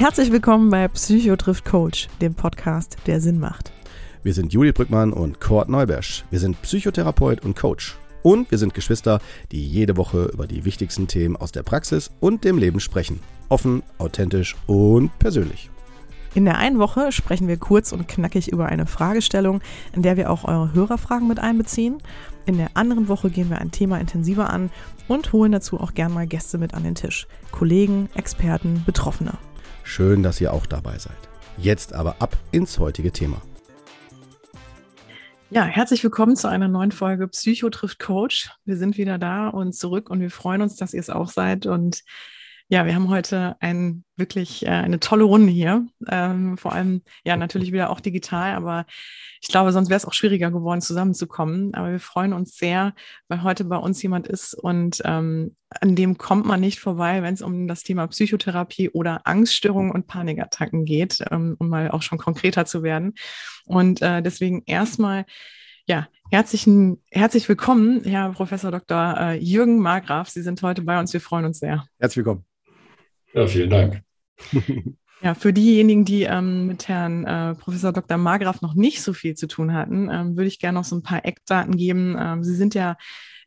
Herzlich willkommen bei Psycho trifft Coach, dem Podcast, der Sinn macht. Wir sind Juli Brückmann und Kurt Neubersch. Wir sind Psychotherapeut und Coach. Und wir sind Geschwister, die jede Woche über die wichtigsten Themen aus der Praxis und dem Leben sprechen. Offen, authentisch und persönlich. In der einen Woche sprechen wir kurz und knackig über eine Fragestellung, in der wir auch eure Hörerfragen mit einbeziehen. In der anderen Woche gehen wir ein Thema intensiver an und holen dazu auch gern mal Gäste mit an den Tisch. Kollegen, Experten, Betroffene. Schön, dass ihr auch dabei seid. Jetzt aber ab ins heutige Thema. Ja, herzlich willkommen zu einer neuen Folge Psycho trifft Coach. Wir sind wieder da und zurück und wir freuen uns, dass ihr es auch seid. Und ja, wir haben heute ein, wirklich äh, eine tolle Runde hier. Ähm, vor allem, ja, natürlich wieder auch digital, aber ich glaube, sonst wäre es auch schwieriger geworden, zusammenzukommen. Aber wir freuen uns sehr, weil heute bei uns jemand ist und ähm, an dem kommt man nicht vorbei, wenn es um das Thema Psychotherapie oder Angststörungen und Panikattacken geht, ähm, um mal auch schon konkreter zu werden. Und äh, deswegen erstmal ja, herzlichen, herzlich willkommen, Herr Professor Dr. Äh, Jürgen Margraf. Sie sind heute bei uns. Wir freuen uns sehr. Herzlich willkommen. Ja, vielen Dank. Ja, für diejenigen, die ähm, mit Herrn äh, Professor Dr. Margraf noch nicht so viel zu tun hatten, ähm, würde ich gerne noch so ein paar Eckdaten geben. Ähm, Sie sind ja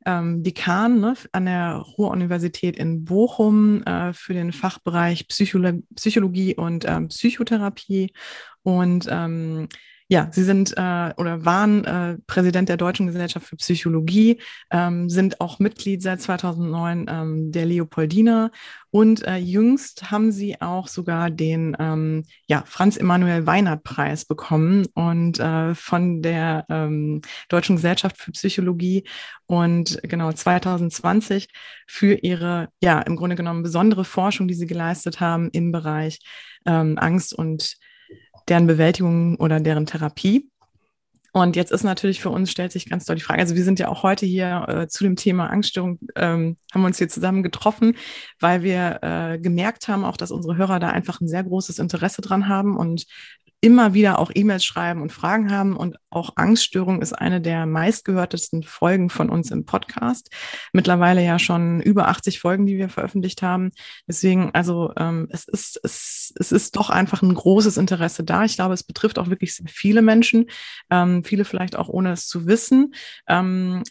ähm, Dekan ne, an der Ruhr-Universität in Bochum äh, für den Fachbereich Psycholo Psychologie und ähm, Psychotherapie und ähm, ja, Sie sind äh, oder waren äh, Präsident der Deutschen Gesellschaft für Psychologie, ähm, sind auch Mitglied seit 2009 ähm, der Leopoldina. Und äh, jüngst haben Sie auch sogar den ähm, ja, Franz Emanuel Weinert Preis bekommen und äh, von der ähm, Deutschen Gesellschaft für Psychologie. Und genau 2020 für Ihre ja im Grunde genommen besondere Forschung, die Sie geleistet haben im Bereich ähm, Angst und deren Bewältigung oder deren Therapie. Und jetzt ist natürlich für uns, stellt sich ganz deutlich die Frage, also wir sind ja auch heute hier äh, zu dem Thema Angststörung, ähm, haben uns hier zusammen getroffen, weil wir äh, gemerkt haben auch, dass unsere Hörer da einfach ein sehr großes Interesse dran haben und immer wieder auch E-Mails schreiben und Fragen haben. Und auch Angststörung ist eine der meistgehörtesten Folgen von uns im Podcast. Mittlerweile ja schon über 80 Folgen, die wir veröffentlicht haben. Deswegen, also ähm, es, ist, es, es ist doch einfach ein großes Interesse da. Ich glaube, es betrifft auch wirklich viele Menschen, ähm, viele vielleicht auch ohne es zu wissen. Ähm,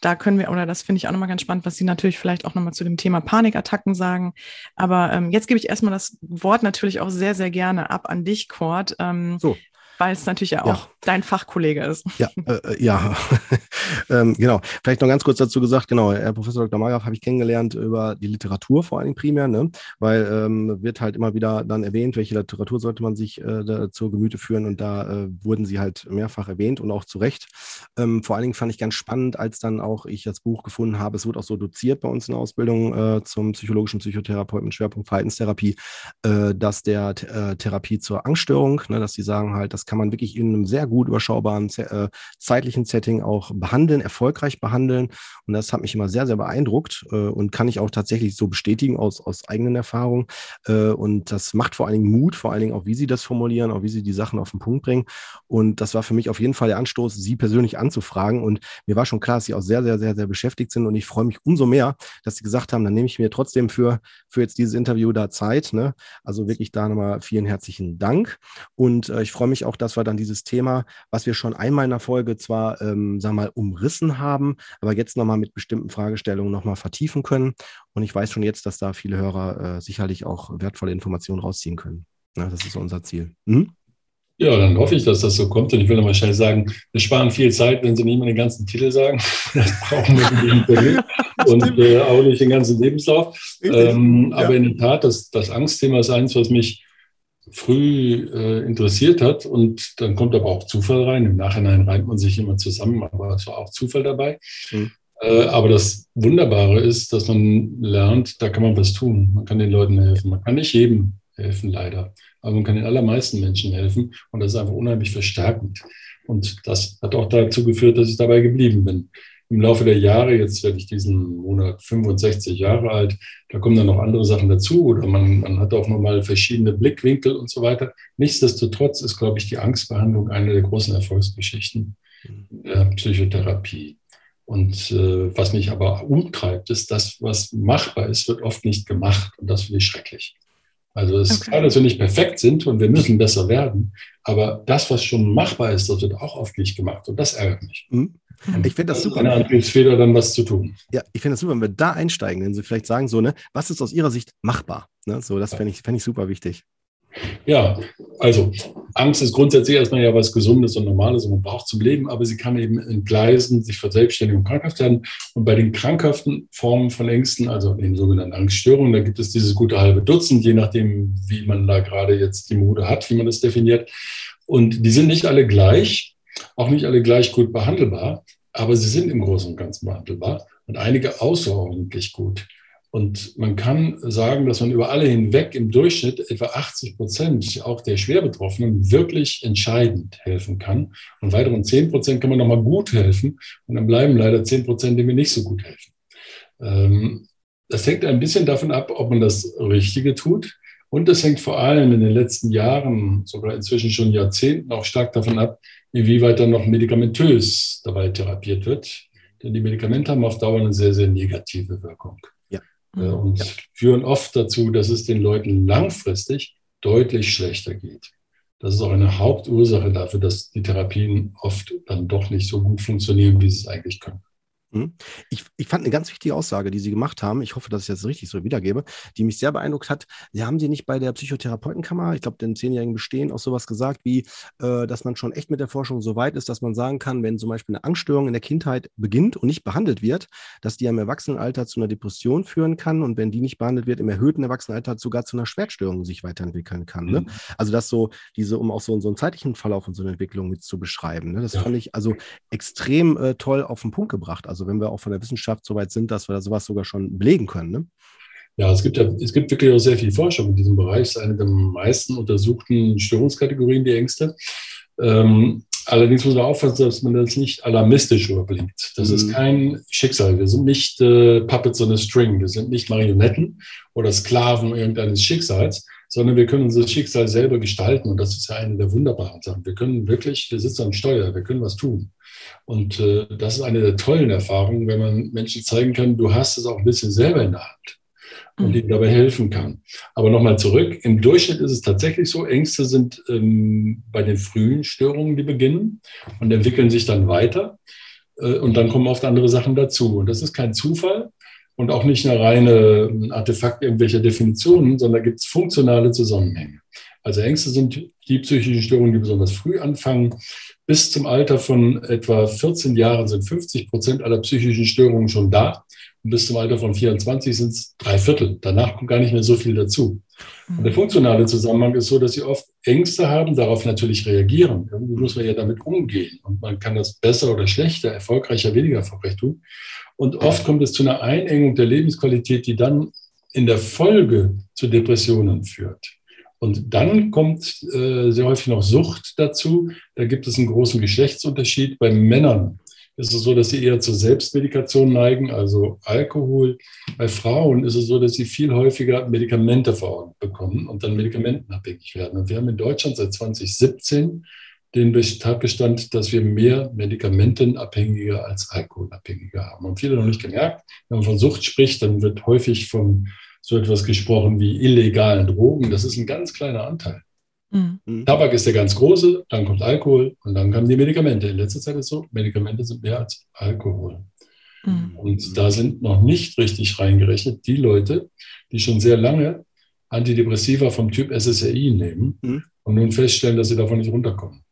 da können wir, oder das finde ich auch nochmal ganz spannend, was Sie natürlich vielleicht auch nochmal zu dem Thema Panikattacken sagen. Aber ähm, jetzt gebe ich erstmal das Wort natürlich auch sehr, sehr gerne ab an dich, Cord. Ähm, so weil es natürlich ja auch ja. dein Fachkollege ist. Ja, äh, äh ja. ähm, genau. Vielleicht noch ganz kurz dazu gesagt, genau, Herr Professor Dr. Margraf habe ich kennengelernt über die Literatur vor allem primär, ne? weil ähm, wird halt immer wieder dann erwähnt, welche Literatur sollte man sich äh, zur Gemüte führen und da äh, wurden sie halt mehrfach erwähnt und auch zu Recht. Ähm, vor allen Dingen fand ich ganz spannend, als dann auch ich das Buch gefunden habe, es wird auch so doziert bei uns in der Ausbildung äh, zum psychologischen Psychotherapeuten mit Schwerpunkt Verhaltenstherapie, äh, dass der Therapie zur Angststörung, ne, dass sie sagen halt, das kann man wirklich in einem sehr gut überschaubaren äh, zeitlichen Setting auch behandeln, erfolgreich behandeln. Und das hat mich immer sehr, sehr beeindruckt äh, und kann ich auch tatsächlich so bestätigen aus, aus eigenen Erfahrungen. Äh, und das macht vor allen Dingen Mut, vor allen Dingen auch, wie Sie das formulieren, auch wie Sie die Sachen auf den Punkt bringen. Und das war für mich auf jeden Fall der Anstoß, Sie persönlich anzufragen. Und mir war schon klar, dass Sie auch sehr, sehr, sehr, sehr beschäftigt sind. Und ich freue mich umso mehr, dass Sie gesagt haben, dann nehme ich mir trotzdem für, für jetzt dieses Interview da Zeit. Ne? Also wirklich da nochmal vielen herzlichen Dank. Und äh, ich freue mich auch, dass wir dann dieses Thema, was wir schon einmal in der Folge zwar, ähm, wir mal, umrissen haben, aber jetzt nochmal mit bestimmten Fragestellungen nochmal vertiefen können. Und ich weiß schon jetzt, dass da viele Hörer äh, sicherlich auch wertvolle Informationen rausziehen können. Ja, das ist unser Ziel. Mhm. Ja, dann hoffe ich, dass das so kommt. Und ich will nochmal schnell sagen, wir sparen viel Zeit, wenn Sie nicht mal den ganzen Titel sagen. Das brauchen wir nicht und äh, auch nicht den ganzen Lebenslauf. Ähm, ja. Aber in der Tat, das, das Angstthema ist eins, was mich früh äh, interessiert hat. Und dann kommt aber auch Zufall rein. Im Nachhinein reimt man sich immer zusammen, aber es war auch Zufall dabei. Mhm. Äh, aber das Wunderbare ist, dass man lernt, da kann man was tun. Man kann den Leuten helfen. Man kann nicht jedem helfen, leider. Aber man kann den allermeisten Menschen helfen. Und das ist einfach unheimlich verstärkend. Und das hat auch dazu geführt, dass ich dabei geblieben bin im Laufe der Jahre, jetzt werde ich diesen Monat 65 Jahre alt, da kommen dann noch andere Sachen dazu oder man, man hat auch nochmal verschiedene Blickwinkel und so weiter. Nichtsdestotrotz ist, glaube ich, die Angstbehandlung eine der großen Erfolgsgeschichten der Psychotherapie. Und äh, was mich aber umtreibt, ist, das, was machbar ist, wird oft nicht gemacht. Und das finde ich schrecklich. Also es ist klar, dass wir nicht perfekt sind und wir müssen besser werden. Aber das, was schon machbar ist, das wird auch oft nicht gemacht. Und das ärgert mich. Mhm. Ich finde das super. Eine Antriebsfeder, dann was zu tun. Ja, ich finde das super, wenn wir da einsteigen, wenn Sie vielleicht sagen, so, ne, was ist aus Ihrer Sicht machbar? Ne, so, das fände ich, fänd ich super wichtig. Ja, also Angst ist grundsätzlich erstmal ja was Gesundes und Normales und man braucht zum Leben, aber sie kann eben entgleisen, sich verselbstständigen und krankhaft werden. Und bei den krankhaften Formen von Ängsten, also den sogenannten Angststörungen, da gibt es dieses gute halbe Dutzend, je nachdem, wie man da gerade jetzt die Mode hat, wie man das definiert. Und die sind nicht alle gleich, auch nicht alle gleich gut behandelbar, aber sie sind im Großen und Ganzen behandelbar und einige außerordentlich gut. Und man kann sagen, dass man über alle hinweg im Durchschnitt etwa 80 Prozent auch der Schwerbetroffenen wirklich entscheidend helfen kann. Und weiteren 10 Prozent kann man nochmal gut helfen. Und dann bleiben leider 10 Prozent, die mir nicht so gut helfen. Ähm, das hängt ein bisschen davon ab, ob man das Richtige tut. Und das hängt vor allem in den letzten Jahren, sogar inzwischen schon Jahrzehnten, auch stark davon ab, inwieweit dann noch medikamentös dabei therapiert wird. Denn die Medikamente haben auf Dauer eine sehr, sehr negative Wirkung. Äh, mhm. und ja. führen oft dazu, dass es den Leuten langfristig deutlich schlechter geht. Das ist auch eine Hauptursache dafür, dass die Therapien oft dann doch nicht so gut funktionieren, wie sie es eigentlich können. Mhm. Ich, ich fand eine ganz wichtige Aussage, die Sie gemacht haben. Ich hoffe, dass ich das richtig so wiedergebe, die mich sehr beeindruckt hat. Sie haben Sie nicht bei der Psychotherapeutenkammer, ich glaube, den zehnjährigen Bestehen, auch sowas gesagt, wie, äh, dass man schon echt mit der Forschung so weit ist, dass man sagen kann, wenn zum Beispiel eine Angststörung in der Kindheit beginnt und nicht behandelt wird, dass die im Erwachsenenalter zu einer Depression führen kann und wenn die nicht behandelt wird, im erhöhten Erwachsenenalter sogar zu einer Schwertstörung sich weiterentwickeln kann. Ne? Mhm. Ne? Also das so, diese, um auch so, so einen zeitlichen Verlauf und so eine Entwicklung mit zu beschreiben. Ne? Das ja. fand ich also extrem äh, toll auf den Punkt gebracht. Also also wenn wir auch von der Wissenschaft so weit sind, dass wir da sowas sogar schon belegen können. Ne? Ja, es gibt ja, es gibt wirklich auch sehr viel Forschung in diesem Bereich. Es ist eine der meisten untersuchten Störungskategorien, die Ängste. Ähm, allerdings muss man aufpassen, dass man das nicht alarmistisch überbringt. Das mhm. ist kein Schicksal. Wir sind nicht äh, Puppets on a String. Wir sind nicht Marionetten oder Sklaven irgendeines Schicksals, sondern wir können unser Schicksal selber gestalten. Und das ist ja eine der wunderbaren Sachen. Wir können wirklich, wir sitzen am Steuer, wir können was tun. Und äh, das ist eine der tollen Erfahrungen, wenn man Menschen zeigen kann, du hast es auch ein bisschen selber in der Hand und mhm. ihnen dabei helfen kann. Aber nochmal zurück, im Durchschnitt ist es tatsächlich so, Ängste sind ähm, bei den frühen Störungen, die beginnen und entwickeln sich dann weiter. Äh, und dann kommen oft andere Sachen dazu. Und das ist kein Zufall und auch nicht eine reine ähm, Artefakt irgendwelcher Definitionen, sondern da gibt es funktionale Zusammenhänge. Also Ängste sind die psychischen Störungen, die besonders früh anfangen. Bis zum Alter von etwa 14 Jahren sind 50 Prozent aller psychischen Störungen schon da. Und bis zum Alter von 24 sind es drei Viertel. Danach kommt gar nicht mehr so viel dazu. Und der funktionale Zusammenhang ist so, dass sie oft Ängste haben, darauf natürlich reagieren. Irgendwie muss man ja damit umgehen. Und man kann das besser oder schlechter, erfolgreicher, weniger erfolgreich tun. Und oft kommt es zu einer Einengung der Lebensqualität, die dann in der Folge zu Depressionen führt. Und dann kommt äh, sehr häufig noch Sucht dazu. Da gibt es einen großen Geschlechtsunterschied. Bei Männern ist es so, dass sie eher zur Selbstmedikation neigen, also Alkohol. Bei Frauen ist es so, dass sie viel häufiger Medikamente verordnet bekommen und dann medikamentenabhängig werden. Und wir haben in Deutschland seit 2017 den Tatbestand, dass wir mehr Medikamentenabhängige als Alkoholabhängige haben. Und viele noch nicht gemerkt, wenn man von Sucht spricht, dann wird häufig von so etwas gesprochen wie illegalen Drogen. Das ist ein ganz kleiner Anteil. Mhm. Tabak ist der ganz große, dann kommt Alkohol und dann kommen die Medikamente. In letzter Zeit ist es so, Medikamente sind mehr als Alkohol. Mhm. Und da sind noch nicht richtig reingerechnet die Leute, die schon sehr lange Antidepressiva vom Typ SSRI nehmen mhm. und nun feststellen, dass sie davon nicht runterkommen.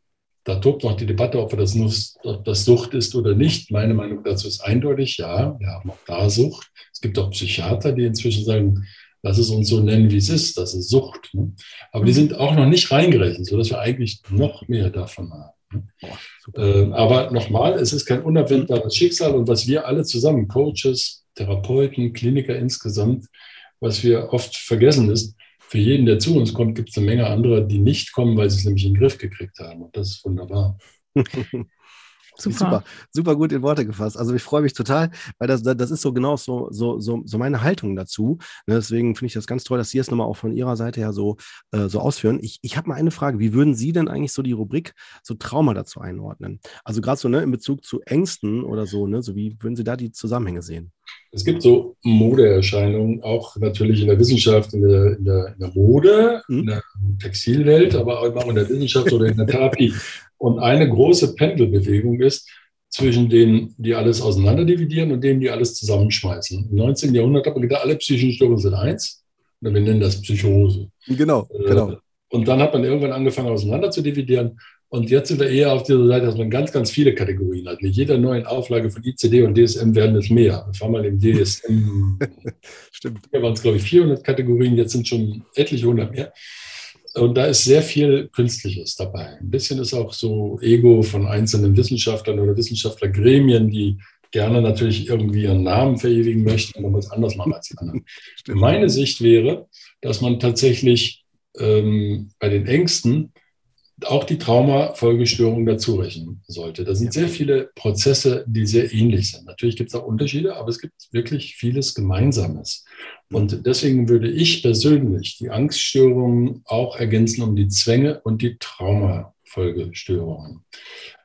Da tobt noch die Debatte, ob das, ob das Sucht ist oder nicht. Meine Meinung dazu ist eindeutig, ja, wir haben auch da Sucht. Es gibt auch Psychiater, die inzwischen sagen, lass es uns so nennen, wie es ist, das ist Sucht. Ne? Aber die mhm. sind auch noch nicht reingerechnet, sodass wir eigentlich noch mehr davon haben. Ne? Äh, aber nochmal, es ist kein unabwendbares Schicksal und was wir alle zusammen, Coaches, Therapeuten, Kliniker insgesamt, was wir oft vergessen ist, für jeden, der zu uns kommt, gibt es eine Menge anderer, die nicht kommen, weil sie es nämlich in den Griff gekriegt haben. Und das ist wunderbar. Super. super. super, gut in Worte gefasst. Also ich freue mich total, weil das, das ist so genau so, so, so, so meine Haltung dazu. Ne, deswegen finde ich das ganz toll, dass Sie es nochmal auch von Ihrer Seite her so, äh, so ausführen. Ich, ich habe mal eine Frage. Wie würden Sie denn eigentlich so die Rubrik so Trauma dazu einordnen? Also gerade so ne, in Bezug zu Ängsten oder so, ne? So wie würden Sie da die Zusammenhänge sehen? Es gibt so Modeerscheinungen, auch natürlich in der Wissenschaft, in der, in der, in der Mode, hm? in der Textilwelt, aber auch in der Wissenschaft oder in der Therapie. Und eine große Pendelbewegung ist zwischen denen, die alles auseinanderdividieren und denen, die alles zusammenschmeißen. Im 19. Jahrhundert hat man gedacht, alle psychischen Störungen sind eins. Oder wir nennen das Psychose. Genau, äh, genau. Und dann hat man irgendwann angefangen, auseinander zu dividieren. Und jetzt sind wir eher auf dieser Seite, dass man ganz, ganz viele Kategorien hat. Mit jeder neuen Auflage von ICD und DSM werden es mehr. Wir fahren mal im DSM. Stimmt. Hier waren es, glaube ich, 400 Kategorien, jetzt sind schon etliche hundert mehr. Und da ist sehr viel Künstliches dabei. Ein bisschen ist auch so Ego von einzelnen Wissenschaftlern oder Wissenschaftlergremien, die gerne natürlich irgendwie ihren Namen verewigen möchten und was anders machen als die anderen. Meine Sicht wäre, dass man tatsächlich ähm, bei den Ängsten auch die Traumafolgestörung dazu rechnen sollte. Da sind sehr viele Prozesse, die sehr ähnlich sind. Natürlich gibt es auch Unterschiede, aber es gibt wirklich vieles Gemeinsames. Und deswegen würde ich persönlich die Angststörungen auch ergänzen um die Zwänge und die Traumafolgestörungen.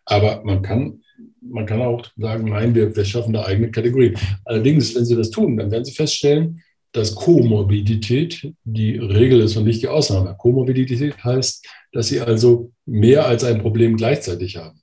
Aber man kann, man kann auch sagen, nein, wir, wir schaffen da eigene Kategorien. Allerdings, wenn Sie das tun, dann werden Sie feststellen, dass Komorbidität die Regel ist und nicht die Ausnahme. Komorbidität heißt, dass sie also mehr als ein Problem gleichzeitig haben.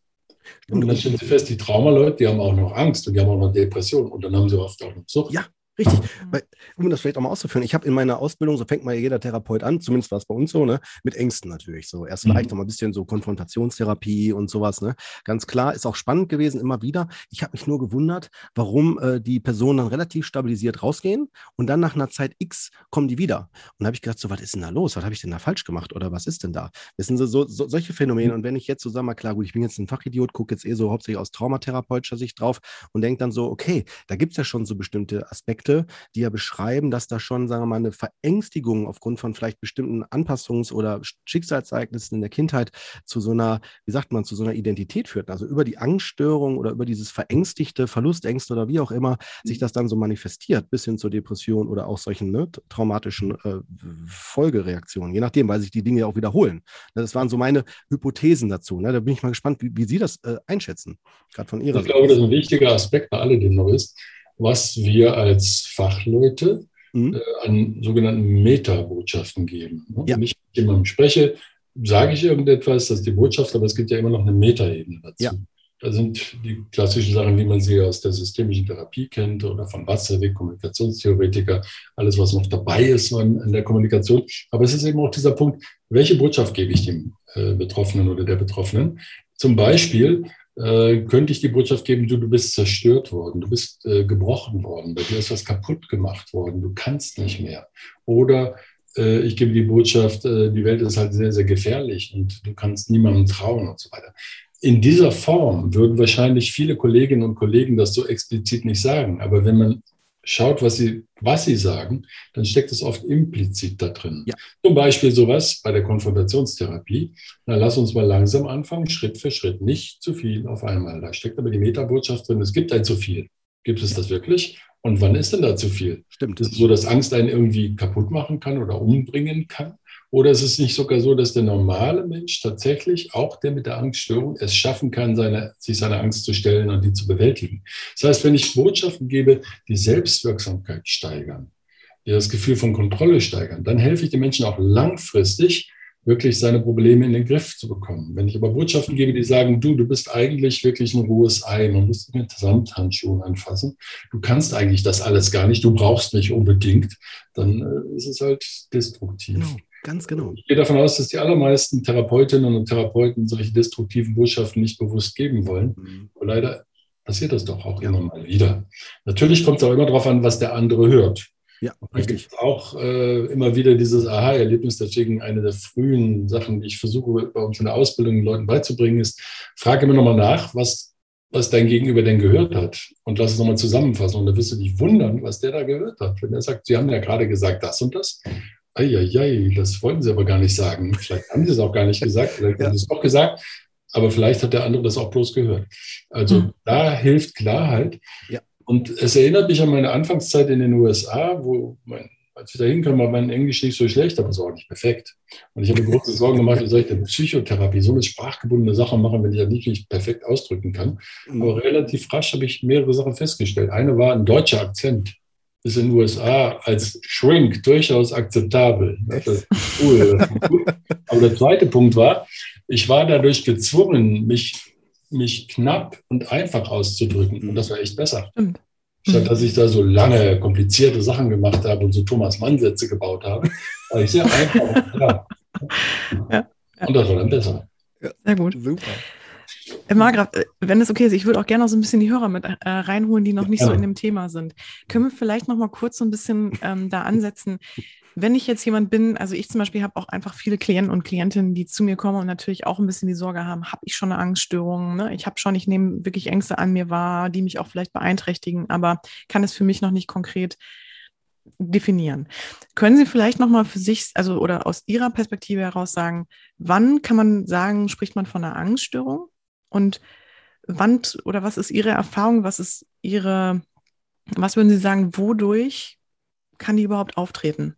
Und dann stellen sie fest, die Traumaleute, die haben auch noch Angst und die haben auch noch Depression und dann haben sie oft auch noch Sucht. Ja, Richtig. Weil, um das vielleicht auch mal auszuführen, ich habe in meiner Ausbildung, so fängt mal jeder Therapeut an, zumindest war es bei uns so, ne, mit Ängsten natürlich. So erst mhm. leicht noch mal ein bisschen so Konfrontationstherapie und sowas, ne. Ganz klar, ist auch spannend gewesen, immer wieder. Ich habe mich nur gewundert, warum äh, die Personen dann relativ stabilisiert rausgehen und dann nach einer Zeit X kommen die wieder. Und da habe ich gedacht, so, was ist denn da los? Was habe ich denn da falsch gemacht oder was ist denn da? Wissen Sie, so, so solche Phänomene. Mhm. Und wenn ich jetzt so sage mal, klar, gut, ich bin jetzt ein Fachidiot, gucke jetzt eh so hauptsächlich aus traumatherapeutischer Sicht drauf und denke dann so, okay, da gibt es ja schon so bestimmte Aspekte, die ja beschreiben, dass da schon, sagen wir mal, eine Verängstigung aufgrund von vielleicht bestimmten Anpassungs- oder Schicksalsereignissen in der Kindheit zu so einer, wie sagt man, zu so einer Identität führt. Also über die Angststörung oder über dieses verängstigte Verlustängste oder wie auch immer sich das dann so manifestiert, bis hin zur Depression oder auch solchen ne, traumatischen äh, Folgereaktionen, je nachdem, weil sich die Dinge ja auch wiederholen. Das waren so meine Hypothesen dazu. Ne? Da bin ich mal gespannt, wie, wie Sie das äh, einschätzen, gerade von Ihrer Seite. Ich glaube, das ist ein wichtiger Aspekt bei alledem noch ist, was wir als Fachleute mhm. äh, an sogenannten Metabotschaften geben. Ne? Ja. Wenn ich mit jemandem spreche, sage ich irgendetwas, das ist die Botschaft, aber es gibt ja immer noch eine Metaebene dazu. Ja. Da sind die klassischen Sachen, wie man sie aus der systemischen Therapie kennt oder von Wasserweg, Kommunikationstheoretiker, alles, was noch dabei ist in der Kommunikation. Aber es ist eben auch dieser Punkt, welche Botschaft gebe ich dem äh, Betroffenen oder der Betroffenen? Zum Beispiel, äh, könnte ich die Botschaft geben, du, du bist zerstört worden, du bist äh, gebrochen worden, bei dir ist was kaputt gemacht worden, du kannst nicht mehr. Oder äh, ich gebe die Botschaft, äh, die Welt ist halt sehr, sehr gefährlich und du kannst niemandem trauen und so weiter. In dieser Form würden wahrscheinlich viele Kolleginnen und Kollegen das so explizit nicht sagen. Aber wenn man schaut, was sie, was sie sagen, dann steckt es oft implizit da drin. Ja. Zum Beispiel sowas bei der Konfrontationstherapie. Na, lass uns mal langsam anfangen, Schritt für Schritt, nicht zu viel auf einmal. Da steckt aber die Metabotschaft drin, es gibt ein zu viel. Gibt es das wirklich? Und wann ist denn da zu viel? Stimmt. Ist es so, dass Angst einen irgendwie kaputt machen kann oder umbringen kann? Oder ist es nicht sogar so, dass der normale Mensch tatsächlich, auch der mit der Angststörung, es schaffen kann, seine, sich seiner Angst zu stellen und die zu bewältigen? Das heißt, wenn ich Botschaften gebe, die Selbstwirksamkeit steigern, die das Gefühl von Kontrolle steigern, dann helfe ich den Menschen auch langfristig, wirklich seine Probleme in den Griff zu bekommen. Wenn ich aber Botschaften gebe, die sagen, du, du bist eigentlich wirklich ein rohes Ei, man muss mit Samthandschuhen anfassen, du kannst eigentlich das alles gar nicht, du brauchst mich unbedingt, dann äh, ist es halt destruktiv. Genau. Ganz genau. Ich gehe davon aus, dass die allermeisten Therapeutinnen und Therapeuten solche destruktiven Botschaften nicht bewusst geben wollen. Mhm. Aber leider passiert das doch auch ja. immer mal wieder. Natürlich kommt es auch immer darauf an, was der andere hört. Ja, richtig. Auch äh, immer wieder dieses Aha-Erlebnis, deswegen eine der frühen Sachen, die ich versuche bei uns in der Ausbildung den Leuten beizubringen, ist, frage immer nochmal nach, was, was dein Gegenüber denn gehört hat. Und lass es nochmal zusammenfassen. Und da wirst du dich wundern, was der da gehört hat. Wenn er sagt, Sie haben ja gerade gesagt das und das. Eieiei, das wollten Sie aber gar nicht sagen. Vielleicht haben Sie es auch gar nicht gesagt, vielleicht haben Sie es doch gesagt. aber vielleicht hat der andere das auch bloß gehört. Also mhm. da hilft Klarheit. Ja. Und es erinnert mich an meine Anfangszeit in den USA, wo mein, als ich da hinkam, war mein Englisch nicht so schlecht, aber es war auch nicht perfekt. Und ich habe mir große Sorgen gemacht, wie soll ich denn Psychotherapie, so eine sprachgebundene Sache machen, wenn ich das nicht, nicht perfekt ausdrücken kann. Mhm. Aber relativ rasch habe ich mehrere Sachen festgestellt. Eine war ein deutscher Akzent ist in den USA als Shrink durchaus akzeptabel. Das ist cool. Aber der zweite Punkt war, ich war dadurch gezwungen, mich, mich knapp und einfach auszudrücken. Und das war echt besser. Stimmt. Statt dass ich da so lange, komplizierte Sachen gemacht habe und so Thomas Mann-Sätze gebaut habe, war ich sehr einfach und klar. Ja. Und das war dann besser. Ja. Sehr gut. Super. Herr Margraf, äh, wenn es okay ist, ich würde auch gerne noch so ein bisschen die Hörer mit äh, reinholen, die noch nicht ja. so in dem Thema sind. Können wir vielleicht noch mal kurz so ein bisschen ähm, da ansetzen? Wenn ich jetzt jemand bin, also ich zum Beispiel habe auch einfach viele Klienten und Klientinnen, die zu mir kommen und natürlich auch ein bisschen die Sorge haben, habe ich schon eine Angststörung? Ne? Ich habe schon, ich nehme wirklich Ängste an mir wahr, die mich auch vielleicht beeinträchtigen, aber kann es für mich noch nicht konkret definieren. Können Sie vielleicht noch mal für sich, also oder aus Ihrer Perspektive heraus sagen, wann kann man sagen, spricht man von einer Angststörung? Und wann oder was ist Ihre Erfahrung? Was ist Ihre, was würden Sie sagen, wodurch kann die überhaupt auftreten?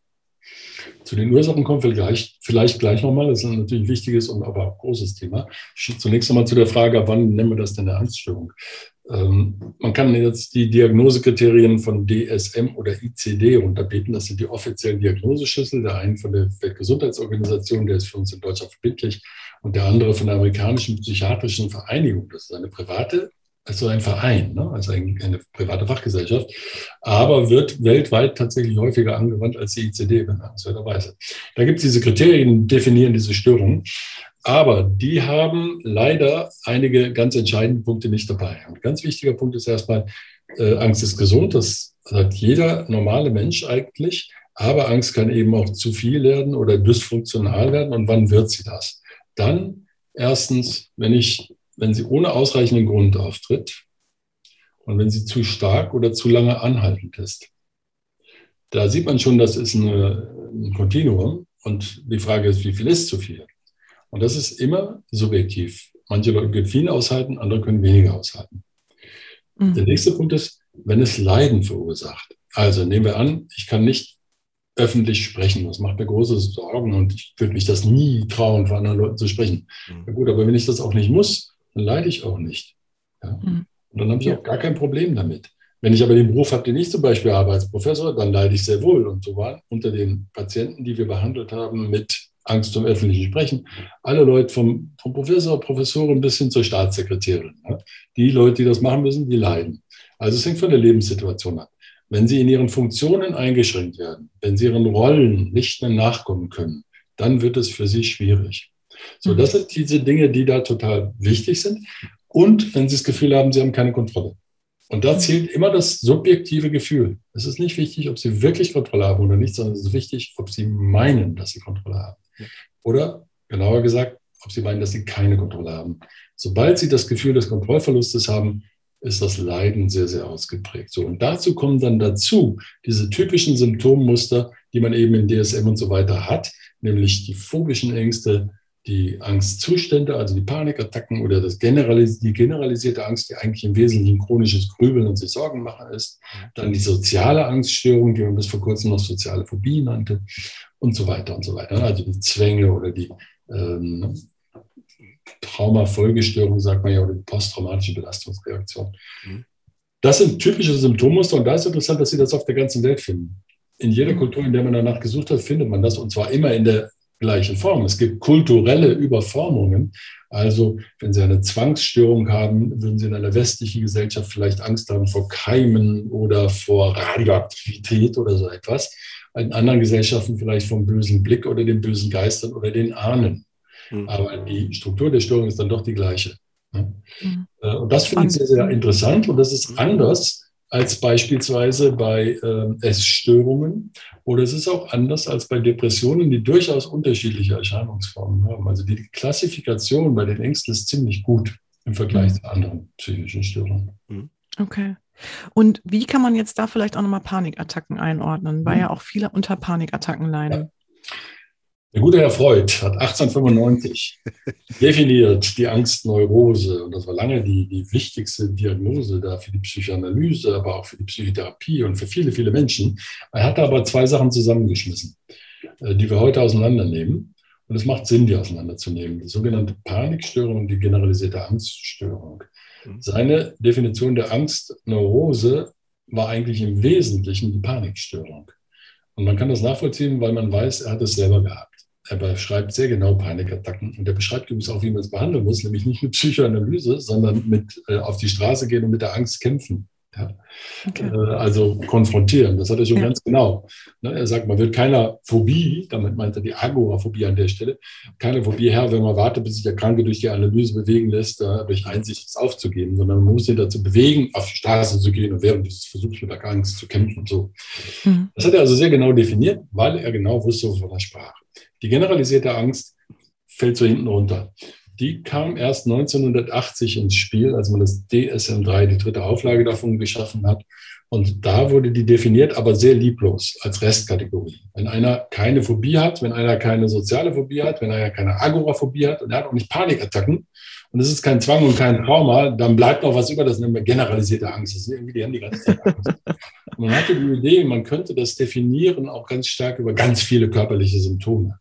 Zu den Ursachen kommen wir gleich, vielleicht gleich nochmal. Das ist natürlich ein wichtiges und aber großes Thema. Zunächst einmal zu der Frage, wann nennen wir das denn eine Angststörung? Ähm, man kann jetzt die Diagnosekriterien von DSM oder ICD runterbeten. Das sind die offiziellen Diagnoseschlüssel. Der eine von der Weltgesundheitsorganisation, der ist für uns in Deutschland verbindlich, und der andere von der amerikanischen psychiatrischen Vereinigung. Das ist eine private, also ein Verein, ne? also eine private Fachgesellschaft, aber wird weltweit tatsächlich häufiger angewandt als die ICD, bemerkenswerterweise. Da gibt es diese Kriterien, definieren diese Störungen. Aber die haben leider einige ganz entscheidende Punkte nicht dabei. Ein ganz wichtiger Punkt ist erstmal, äh, Angst ist gesund. Das hat jeder normale Mensch eigentlich. Aber Angst kann eben auch zu viel werden oder dysfunktional werden. Und wann wird sie das? Dann erstens, wenn ich, wenn sie ohne ausreichenden Grund auftritt und wenn sie zu stark oder zu lange anhaltend ist. Da sieht man schon, das ist eine, ein Kontinuum. Und die Frage ist, wie viel ist zu viel? Und das ist immer subjektiv. Manche Leute können viel aushalten, andere können weniger aushalten. Mhm. Der nächste Punkt ist, wenn es Leiden verursacht. Also nehmen wir an, ich kann nicht öffentlich sprechen. Das macht mir große Sorgen und ich würde mich das nie trauen, vor anderen Leuten zu sprechen. Mhm. Ja gut, aber wenn ich das auch nicht muss, dann leide ich auch nicht. Ja? Mhm. Und dann habe ich auch gar kein Problem damit. Wenn ich aber den Beruf habe, den ich zum Beispiel habe als Professor, dann leide ich sehr wohl. Und so waren unter den Patienten, die wir behandelt haben mit Angst zum öffentlichen Sprechen. Alle Leute vom, vom Professor, Professorin bis hin zur Staatssekretärin. Ja. Die Leute, die das machen müssen, die leiden. Also es hängt von der Lebenssituation ab. Wenn sie in ihren Funktionen eingeschränkt werden, wenn sie ihren Rollen nicht mehr nachkommen können, dann wird es für sie schwierig. So, mhm. das sind diese Dinge, die da total wichtig sind. Und wenn sie das Gefühl haben, sie haben keine Kontrolle. Und da zählt immer das subjektive Gefühl. Es ist nicht wichtig, ob sie wirklich Kontrolle haben oder nicht, sondern es ist wichtig, ob sie meinen, dass sie Kontrolle haben. Oder genauer gesagt, ob sie meinen, dass sie keine Kontrolle haben. Sobald sie das Gefühl des Kontrollverlustes haben, ist das Leiden sehr, sehr ausgeprägt. So, und dazu kommen dann dazu diese typischen Symptommuster, die man eben in DSM und so weiter hat, nämlich die phobischen Ängste, die Angstzustände, also die Panikattacken oder das Generalis die generalisierte Angst, die eigentlich im Wesentlichen chronisches Grübeln und sich Sorgen machen ist. Dann die soziale Angststörung, die man bis vor kurzem noch soziale Phobie nannte und so weiter und so weiter. Also die Zwänge oder die ähm, Traumafolgestörung, sagt man ja, oder posttraumatische Belastungsreaktion. Mhm. Das sind typische Symptommuster und da ist interessant, dass Sie das auf der ganzen Welt finden. In jeder mhm. Kultur, in der man danach gesucht hat, findet man das und zwar immer in der gleichen Form. Es gibt kulturelle Überformungen. Also, wenn Sie eine Zwangsstörung haben, würden Sie in einer westlichen Gesellschaft vielleicht Angst haben vor Keimen oder vor Radioaktivität oder so etwas. In anderen Gesellschaften vielleicht vom bösen Blick oder den bösen Geistern oder den Ahnen. Mhm. Aber die Struktur der Störung ist dann doch die gleiche. Mhm. Und das finde ich sehr, sehr interessant und das ist mhm. anders als beispielsweise bei äh, Essstörungen oder es ist auch anders als bei Depressionen, die durchaus unterschiedliche Erscheinungsformen haben. Also die Klassifikation bei den Ängsten ist ziemlich gut im Vergleich mhm. zu anderen psychischen Störungen. Mhm. Okay. Und wie kann man jetzt da vielleicht auch nochmal Panikattacken einordnen, weil mhm. ja auch viele unter Panikattacken leiden? Der gute Herr Freud hat 1895 definiert die Angstneurose. Und das war lange die, die wichtigste Diagnose da für die Psychoanalyse, aber auch für die Psychotherapie und für viele, viele Menschen. Er hat aber zwei Sachen zusammengeschmissen, äh, die wir heute auseinandernehmen. Und es macht Sinn, die auseinanderzunehmen. Die sogenannte Panikstörung und die generalisierte Angststörung. Mhm. Seine Definition der Angstneurose war eigentlich im Wesentlichen die Panikstörung. Und man kann das nachvollziehen, weil man weiß, er hat es selber gehabt. Er beschreibt sehr genau Panikattacken und er beschreibt übrigens auch, wie man es behandeln muss, nämlich nicht mit Psychoanalyse, sondern mit äh, auf die Straße gehen und mit der Angst kämpfen. Ja. Okay. Äh, also konfrontieren, das hat er schon ja. ganz genau. Ne, er sagt, man wird keiner Phobie, damit meint er die Agoraphobie an der Stelle, keine Phobie her, wenn man wartet, bis sich der Kranke durch die Analyse bewegen lässt, durch Einsicht es aufzugeben, sondern man muss ihn dazu bewegen, auf die Straße zu gehen und während dieses Versuchs mit der Angst zu kämpfen und so. Mhm. Das hat er also sehr genau definiert, weil er genau wusste, wovon er sprach. Die generalisierte Angst fällt so hinten runter. Die kam erst 1980 ins Spiel, als man das DSM-3, die dritte Auflage davon geschaffen hat. Und da wurde die definiert, aber sehr lieblos als Restkategorie. Wenn einer keine Phobie hat, wenn einer keine soziale Phobie hat, wenn einer keine Agoraphobie hat und er hat auch nicht Panikattacken und es ist kein Zwang und kein Trauma, dann bleibt noch was über, das nennen wir generalisierte Angst. Das ist irgendwie, die haben die ganze Zeit Angst. Man hatte die Idee, man könnte das definieren auch ganz stark über ganz viele körperliche Symptome.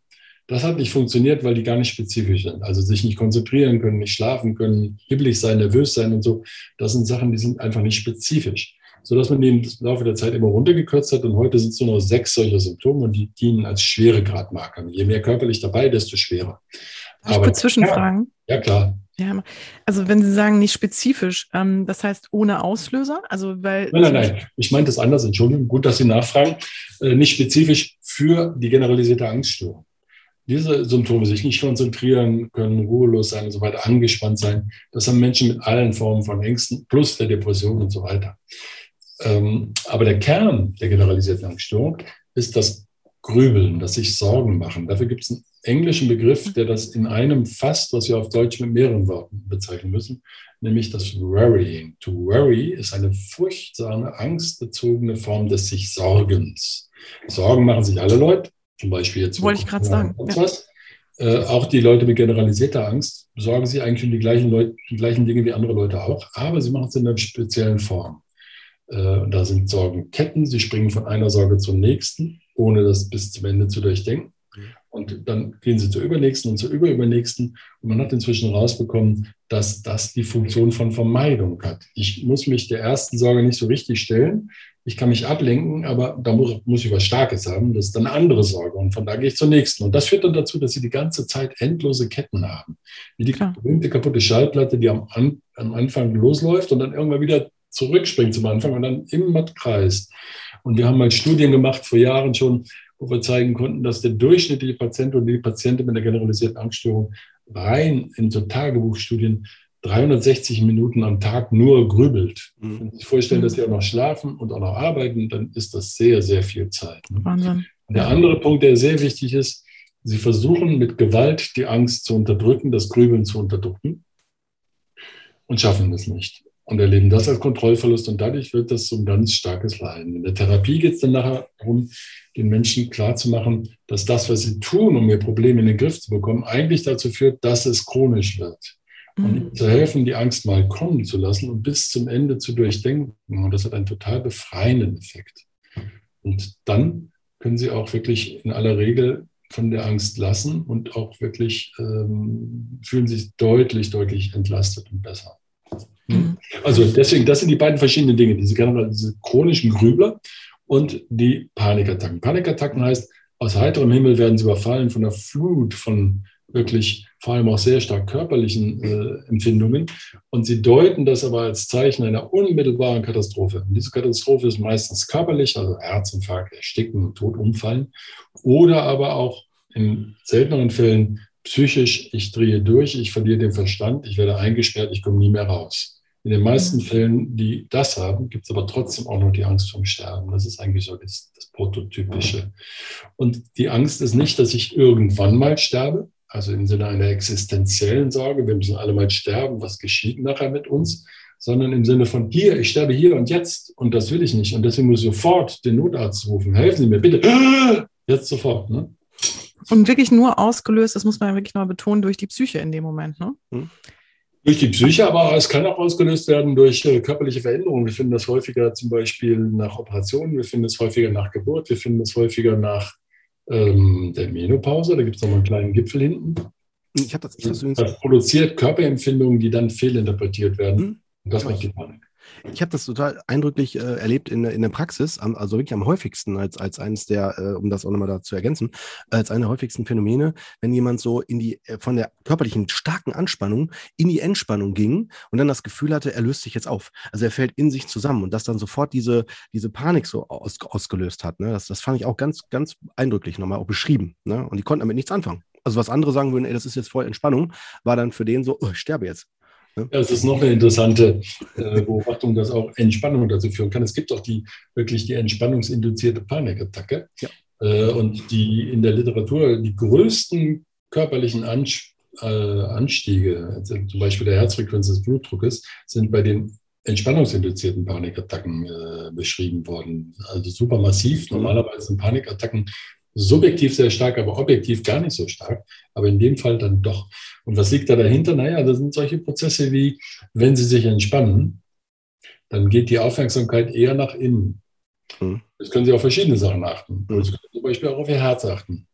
Das hat nicht funktioniert, weil die gar nicht spezifisch sind. Also sich nicht konzentrieren können, nicht schlafen können, hibbelig sein, nervös sein und so. Das sind Sachen, die sind einfach nicht spezifisch. Sodass man die im Laufe der Zeit immer runtergekürzt hat und heute sind es nur noch sechs solcher Symptome und die dienen als Schweregradmarker. Je mehr körperlich dabei, desto schwerer. Darf Aber, ich kurz zwischenfragen? Ja, ja, klar. Ja, also wenn Sie sagen nicht spezifisch, ähm, das heißt ohne Auslöser? Also weil nein, nein, nein. Ich meine das anders, Entschuldigung, gut, dass Sie nachfragen. Äh, nicht spezifisch für die generalisierte Angststörung diese Symptome sich nicht konzentrieren können, ruhelos sein und so weiter, angespannt sein, das haben Menschen mit allen Formen von Ängsten plus der Depression und so weiter. Ähm, aber der Kern der generalisierten Angststörung ist das Grübeln, das sich Sorgen machen. Dafür gibt es einen englischen Begriff, der das in einem fasst, was wir auf Deutsch mit mehreren Worten bezeichnen müssen, nämlich das Worrying. To worry ist eine furchtsame, angstbezogene Form des sich Sorgens. Sorgen machen sich alle Leute, zum Beispiel jetzt. Wollte ich gerade sagen. Ja. Äh, auch die Leute mit generalisierter Angst sorgen sich eigentlich um die gleichen, Leute, die gleichen Dinge wie andere Leute auch, aber sie machen es in einer speziellen Form. Äh, da sind Sorgenketten, sie springen von einer Sorge zur nächsten, ohne das bis zum Ende zu durchdenken. Und dann gehen sie zur übernächsten und zur überübernächsten. Und man hat inzwischen rausbekommen, dass das die Funktion von Vermeidung hat. Ich muss mich der ersten Sorge nicht so richtig stellen, ich kann mich ablenken, aber da muss, muss ich was Starkes haben. Das ist dann eine andere Sorge. Und von da gehe ich zur nächsten. Und das führt dann dazu, dass sie die ganze Zeit endlose Ketten haben. Wie die Klar. berühmte kaputte Schallplatte, die am, am Anfang losläuft und dann irgendwann wieder zurückspringt zum Anfang und dann immer kreist. Und wir haben mal Studien gemacht vor Jahren schon, wo wir zeigen konnten, dass der durchschnittliche Patient oder die Patientin mit einer generalisierten Angststörung rein in so Tagebuchstudien 360 Minuten am Tag nur grübelt. Mhm. Wenn Sie sich vorstellen, dass Sie auch noch schlafen und auch noch arbeiten, dann ist das sehr, sehr viel Zeit. Ne? Wahnsinn. Der andere Punkt, der sehr wichtig ist, Sie versuchen mit Gewalt die Angst zu unterdrücken, das Grübeln zu unterdrücken und schaffen es nicht. Und erleben das als Kontrollverlust und dadurch wird das so ein ganz starkes Leiden. In der Therapie geht es dann nachher darum, den Menschen klarzumachen, dass das, was sie tun, um ihr Problem in den Griff zu bekommen, eigentlich dazu führt, dass es chronisch wird und ihnen zu helfen, die Angst mal kommen zu lassen und bis zum Ende zu durchdenken. Und das hat einen total befreienden Effekt. Und dann können sie auch wirklich in aller Regel von der Angst lassen und auch wirklich ähm, fühlen sich deutlich, deutlich entlastet und besser. Mhm. Also deswegen, das sind die beiden verschiedenen Dinge, diese, diese chronischen Grübler und die Panikattacken. Panikattacken heißt, aus heiterem Himmel werden sie überfallen von einer Flut von wirklich vor allem auch sehr stark körperlichen äh, Empfindungen. Und sie deuten das aber als Zeichen einer unmittelbaren Katastrophe. Und diese Katastrophe ist meistens körperlich, also Herzinfarkt, Ersticken, Tod, Umfallen, oder aber auch in selteneren Fällen psychisch, ich drehe durch, ich verliere den Verstand, ich werde eingesperrt, ich komme nie mehr raus. In den meisten mhm. Fällen, die das haben, gibt es aber trotzdem auch noch die Angst vom Sterben. Das ist eigentlich so das, das Prototypische. Und die Angst ist nicht, dass ich irgendwann mal sterbe, also im Sinne einer existenziellen Sorge, wir müssen alle mal sterben, was geschieht nachher mit uns, sondern im Sinne von hier, ich sterbe hier und jetzt und das will ich nicht und deswegen muss ich sofort den Notarzt rufen, helfen Sie mir bitte, jetzt sofort. Ne? Und wirklich nur ausgelöst, das muss man ja wirklich mal betonen, durch die Psyche in dem Moment. Ne? Hm. Durch die Psyche, aber es kann auch ausgelöst werden durch äh, körperliche Veränderungen. Wir finden das häufiger zum Beispiel nach Operationen, wir finden es häufiger nach Geburt, wir finden es häufiger nach ähm, der Menopause. Da gibt es nochmal einen kleinen Gipfel hinten. Ich das, ich das, das produziert Körperempfindungen, die dann fehlinterpretiert werden. Hm? Und das macht die Panik. Ich habe das total eindrücklich äh, erlebt in, in der Praxis, am, also wirklich am häufigsten als, als eines der, äh, um das auch nochmal da zu ergänzen, als eine der häufigsten Phänomene, wenn jemand so in die, äh, von der körperlichen starken Anspannung in die Entspannung ging und dann das Gefühl hatte, er löst sich jetzt auf. Also er fällt in sich zusammen und das dann sofort diese, diese Panik so aus, ausgelöst hat. Ne? Das, das fand ich auch ganz, ganz eindrücklich nochmal auch beschrieben. Ne? Und die konnten damit nichts anfangen. Also was andere sagen würden, ey, das ist jetzt voll Entspannung, war dann für den so, oh, ich sterbe jetzt. Ja, es ist noch eine interessante äh, Beobachtung, dass auch Entspannung dazu führen kann. Es gibt auch die wirklich die entspannungsinduzierte Panikattacke. Ja. Äh, und die in der Literatur die größten körperlichen äh, Anstiege, also zum Beispiel der Herzfrequenz des Blutdruckes, sind bei den entspannungsinduzierten Panikattacken beschrieben worden. Also super massiv. Mhm. Normalerweise sind Panikattacken subjektiv sehr stark, aber objektiv gar nicht so stark. Aber in dem Fall dann doch. Und was liegt da dahinter? Naja, das sind solche Prozesse wie, wenn Sie sich entspannen, dann geht die Aufmerksamkeit eher nach innen. Mhm. Jetzt können Sie auf verschiedene Sachen achten. Mhm. Sie können zum Beispiel auch auf Ihr Herz achten.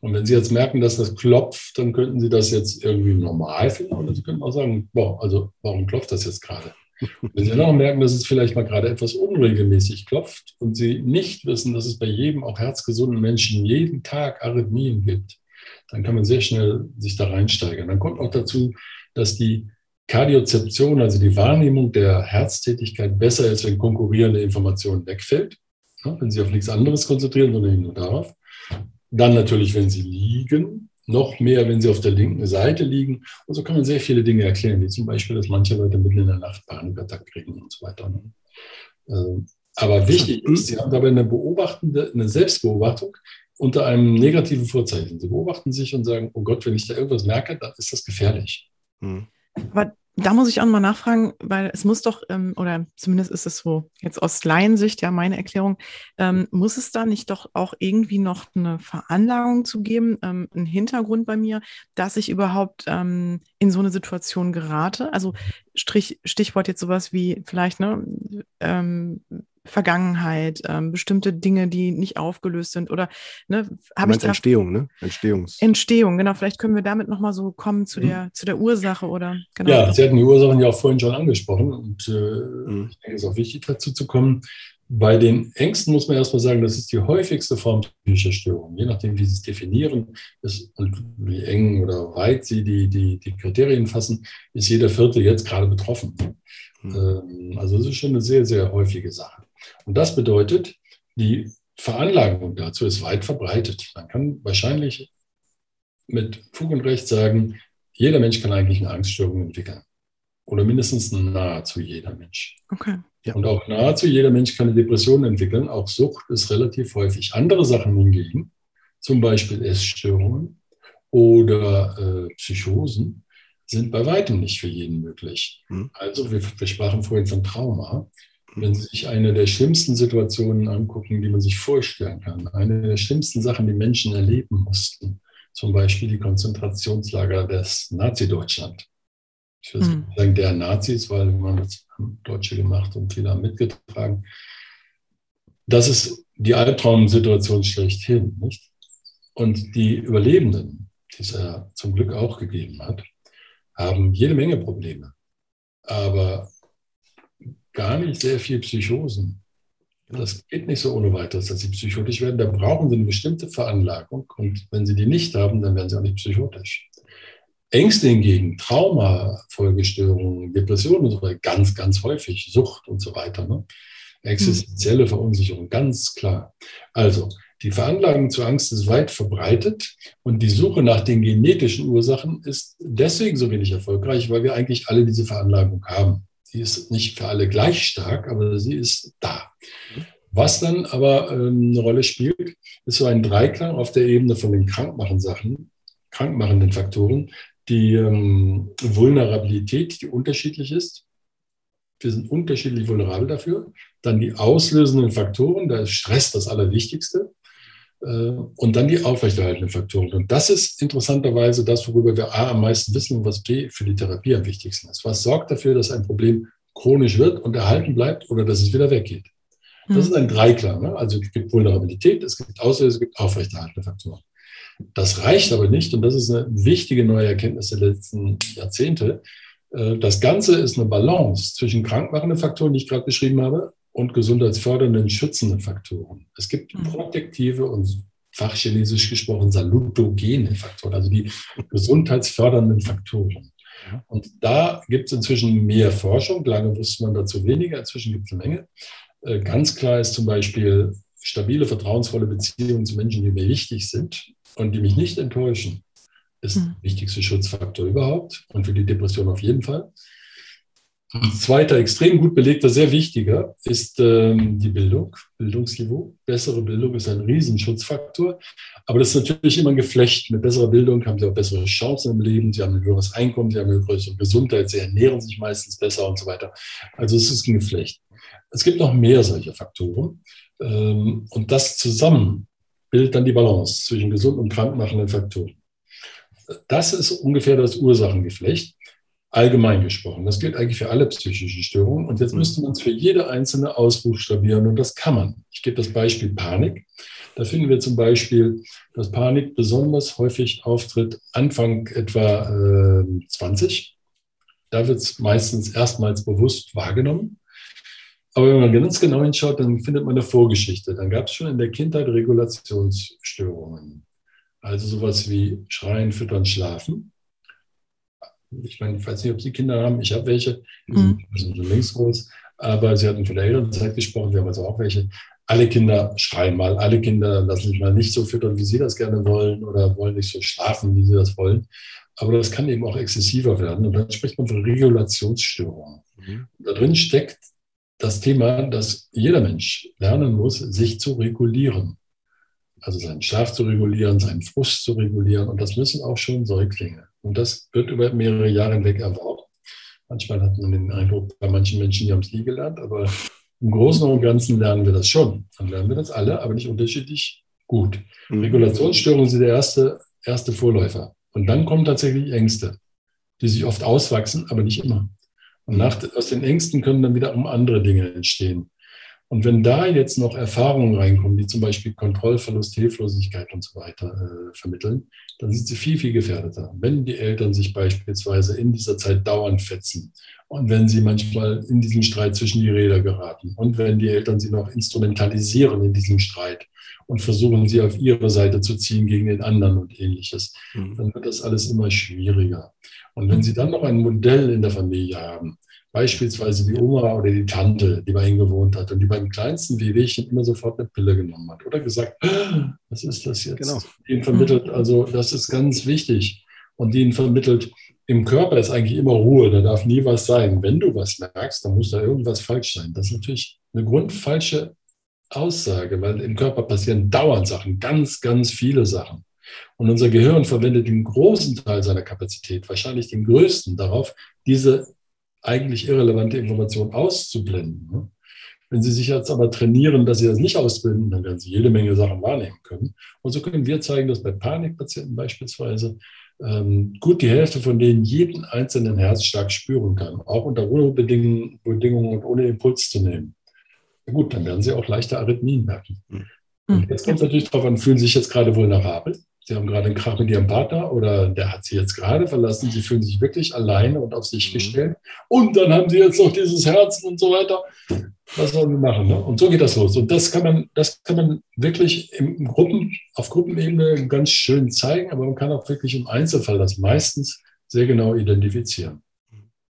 Und wenn Sie jetzt merken, dass das klopft, dann könnten Sie das jetzt irgendwie normal finden. Oder Sie könnten auch sagen, boah, also warum klopft das jetzt gerade? Wenn Sie dann auch merken, dass es vielleicht mal gerade etwas unregelmäßig klopft und Sie nicht wissen, dass es bei jedem, auch herzgesunden Menschen, jeden Tag Arrhythmien gibt, dann kann man sehr schnell sich da reinsteigern. Dann kommt auch dazu, dass die Kardiozeption, also die Wahrnehmung der Herztätigkeit, besser ist, wenn konkurrierende Informationen wegfällt. Wenn Sie auf nichts anderes konzentrieren, sondern nur darauf. Dann natürlich, wenn Sie liegen, noch mehr, wenn sie auf der linken Seite liegen. Und so kann man sehr viele Dinge erklären, wie zum Beispiel, dass manche Leute mitten in der Nacht Panikattack kriegen und so weiter. Ähm, aber wichtig ist, Sie haben dabei eine beobachtende, eine Selbstbeobachtung unter einem negativen Vorzeichen. Sie beobachten sich und sagen, oh Gott, wenn ich da irgendwas merke, dann ist das gefährlich. Hm. Aber da muss ich auch mal nachfragen, weil es muss doch, ähm, oder zumindest ist es so, jetzt aus Laiensicht, ja, meine Erklärung, ähm, muss es da nicht doch auch irgendwie noch eine Veranlagung zu geben, ähm, einen Hintergrund bei mir, dass ich überhaupt ähm, in so eine Situation gerate? Also Strich, Stichwort jetzt sowas wie vielleicht, ne, ähm, Vergangenheit, ähm, bestimmte Dinge, die nicht aufgelöst sind oder ne, habe ich da, Entstehung, ne? Entstehungs Entstehung, genau. Vielleicht können wir damit nochmal so kommen zu mhm. der zu der Ursache oder genau. Ja, Sie hatten die Ursachen ja auch vorhin schon angesprochen und äh, mhm. ich denke, es ist auch wichtig dazu zu kommen. Bei den Ängsten muss man erstmal sagen, das ist die häufigste Form psychischer Störung. Je nachdem, wie sie es definieren ist und wie eng oder weit sie die, die, die Kriterien fassen, ist jeder Vierte jetzt gerade betroffen. Mhm. Ähm, also das ist schon eine sehr, sehr häufige Sache. Und das bedeutet, die Veranlagung dazu ist weit verbreitet. Man kann wahrscheinlich mit Fug und Recht sagen, jeder Mensch kann eigentlich eine Angststörung entwickeln. Oder mindestens nahezu jeder Mensch. Okay. Ja. Und auch nahezu jeder Mensch kann eine Depression entwickeln. Auch Sucht ist relativ häufig. Andere Sachen hingegen, zum Beispiel Essstörungen oder äh, Psychosen, sind bei weitem nicht für jeden möglich. Hm. Also wir, wir sprachen vorhin von Trauma. Wenn Sie sich eine der schlimmsten Situationen angucken, die man sich vorstellen kann, eine der schlimmsten Sachen, die Menschen erleben mussten, zum Beispiel die Konzentrationslager des Nazi-Deutschland. Ich würde mhm. sagen, der Nazis, weil man das haben Deutsche gemacht und viele haben mitgetragen. Das ist die Albtraumsituation schlechthin, nicht? Und die Überlebenden, die es ja zum Glück auch gegeben hat, haben jede Menge Probleme. Aber gar nicht sehr viel Psychosen. Das geht nicht so ohne weiteres, dass sie psychotisch werden. Da brauchen sie eine bestimmte Veranlagung. Und wenn sie die nicht haben, dann werden sie auch nicht psychotisch. Ängste hingegen, Trauma, Folgestörungen, Depressionen und so weiter, ganz, ganz häufig, Sucht und so weiter. Ne? Existenzielle Verunsicherung, ganz klar. Also, die Veranlagung zur Angst ist weit verbreitet und die Suche nach den genetischen Ursachen ist deswegen so wenig erfolgreich, weil wir eigentlich alle diese Veranlagung haben. Sie ist nicht für alle gleich stark, aber sie ist da. Was dann aber ähm, eine Rolle spielt, ist so ein Dreiklang auf der Ebene von den krankmachenden Sachen, krankmachenden Faktoren, die ähm, Vulnerabilität, die unterschiedlich ist. Wir sind unterschiedlich vulnerabel dafür. Dann die auslösenden Faktoren, da ist Stress das Allerwichtigste. Äh, und dann die aufrechterhaltenden Faktoren. Und das ist interessanterweise das, worüber wir A am meisten wissen und was B für die Therapie am wichtigsten ist. Was sorgt dafür, dass ein Problem chronisch wird und erhalten bleibt oder dass es wieder weggeht? Das ist ein Dreiklang. Ne? Also es gibt Vulnerabilität, es gibt Auslöser, es gibt aufrechterhaltende Faktoren. Das reicht aber nicht und das ist eine wichtige neue Erkenntnis der letzten Jahrzehnte. Äh, das Ganze ist eine Balance zwischen krankmachenden Faktoren, die ich gerade beschrieben habe, und gesundheitsfördernden, schützenden Faktoren. Es gibt mhm. protektive und fachchinesisch gesprochen salutogene Faktoren, also die gesundheitsfördernden Faktoren. Und da gibt es inzwischen mehr Forschung. Lange wusste man dazu weniger, inzwischen gibt es eine Menge. Äh, ganz klar ist zum Beispiel stabile, vertrauensvolle Beziehungen zu Menschen, die mir wichtig sind und die mich nicht enttäuschen, ist mhm. der wichtigste Schutzfaktor überhaupt und für die Depression auf jeden Fall. Ein zweiter, extrem gut belegter, sehr wichtiger ist ähm, die Bildung, Bildungsniveau. Bessere Bildung ist ein Riesenschutzfaktor. Aber das ist natürlich immer ein Geflecht. Mit besserer Bildung haben Sie auch bessere Chancen im Leben. Sie haben ein höheres Einkommen, Sie haben eine größere Gesundheit, Sie ernähren sich meistens besser und so weiter. Also es ist ein Geflecht. Es gibt noch mehr solcher Faktoren. Ähm, und das zusammen bildet dann die Balance zwischen gesund und krankmachenden Faktoren. Das ist ungefähr das Ursachengeflecht allgemein gesprochen. Das gilt eigentlich für alle psychischen Störungen. Und jetzt mhm. müsste man es für jede einzelne ausbuchstabieren und das kann man. Ich gebe das Beispiel Panik. Da finden wir zum Beispiel, dass Panik besonders häufig auftritt Anfang etwa äh, 20. Da wird es meistens erstmals bewusst wahrgenommen. Aber wenn man ganz genau hinschaut, dann findet man eine Vorgeschichte. Dann gab es schon in der Kindheit Regulationsstörungen. Also sowas wie Schreien, Füttern, Schlafen. Ich meine, ich weiß nicht, ob Sie Kinder haben. Ich habe welche. Die sind, mhm. sind schon längst groß. Aber Sie hatten von der Elternzeit gesprochen. Wir haben also auch welche. Alle Kinder schreien mal. Alle Kinder lassen sich mal nicht so füttern, wie sie das gerne wollen oder wollen nicht so schlafen, wie sie das wollen. Aber das kann eben auch exzessiver werden. Und dann spricht man von Regulationsstörungen. Mhm. Da drin steckt das Thema, dass jeder Mensch lernen muss, sich zu regulieren. Also seinen Schlaf zu regulieren, seinen Frust zu regulieren. Und das müssen auch schon Säuglinge. Und das wird über mehrere Jahre hinweg erworben. Manchmal hat man den Eindruck, bei manchen Menschen, die haben es nie gelernt, aber im Großen und Ganzen lernen wir das schon. Dann lernen wir das alle, aber nicht unterschiedlich gut. Mhm. Regulationsstörungen sind der erste, erste Vorläufer. Und dann kommen tatsächlich Ängste, die sich oft auswachsen, aber nicht immer. Und nach, aus den Ängsten können dann wiederum andere Dinge entstehen. Und wenn da jetzt noch Erfahrungen reinkommen, die zum Beispiel Kontrollverlust, Hilflosigkeit und so weiter äh, vermitteln, dann sind sie viel, viel gefährdeter. Wenn die Eltern sich beispielsweise in dieser Zeit dauernd fetzen und wenn sie manchmal in diesem Streit zwischen die Räder geraten und wenn die Eltern sie noch instrumentalisieren in diesem Streit und versuchen, sie auf ihre Seite zu ziehen gegen den anderen und ähnliches, mhm. dann wird das alles immer schwieriger. Und wenn sie dann noch ein Modell in der Familie haben, Beispielsweise die Oma oder die Tante, die bei ihnen gewohnt hat und die beim kleinsten Wehwehchen immer sofort eine Pille genommen hat oder gesagt, ah, was ist das jetzt? Genau. Ihnen vermittelt, also das ist ganz wichtig. Und ihnen vermittelt, im Körper ist eigentlich immer Ruhe, da darf nie was sein. Wenn du was merkst, dann muss da irgendwas falsch sein. Das ist natürlich eine grundfalsche Aussage, weil im Körper passieren dauernd Sachen, ganz, ganz viele Sachen. Und unser Gehirn verwendet den großen Teil seiner Kapazität, wahrscheinlich den größten, darauf, diese eigentlich irrelevante Informationen auszublenden. Ne? Wenn Sie sich jetzt aber trainieren, dass Sie das nicht ausblenden, dann werden Sie jede Menge Sachen wahrnehmen können. Und so können wir zeigen, dass bei Panikpatienten beispielsweise ähm, gut die Hälfte von denen jeden einzelnen Herzschlag spüren kann, auch unter Ruhebedingungen und ohne Impuls zu nehmen. Ja gut, dann werden Sie auch leichte Arrhythmien merken. Mhm. Und jetzt kommt es natürlich darauf an, fühlen Sie sich jetzt gerade vulnerabel? Sie haben gerade einen Krach mit Ihrem Partner oder der hat Sie jetzt gerade verlassen. Sie fühlen sich wirklich alleine und auf sich mhm. gestellt. Und dann haben Sie jetzt noch dieses Herzen und so weiter. Was sollen wir machen? Ne? Und so geht das los. Und das kann man, das kann man wirklich im Gruppen, auf Gruppenebene ganz schön zeigen, aber man kann auch wirklich im Einzelfall das meistens sehr genau identifizieren.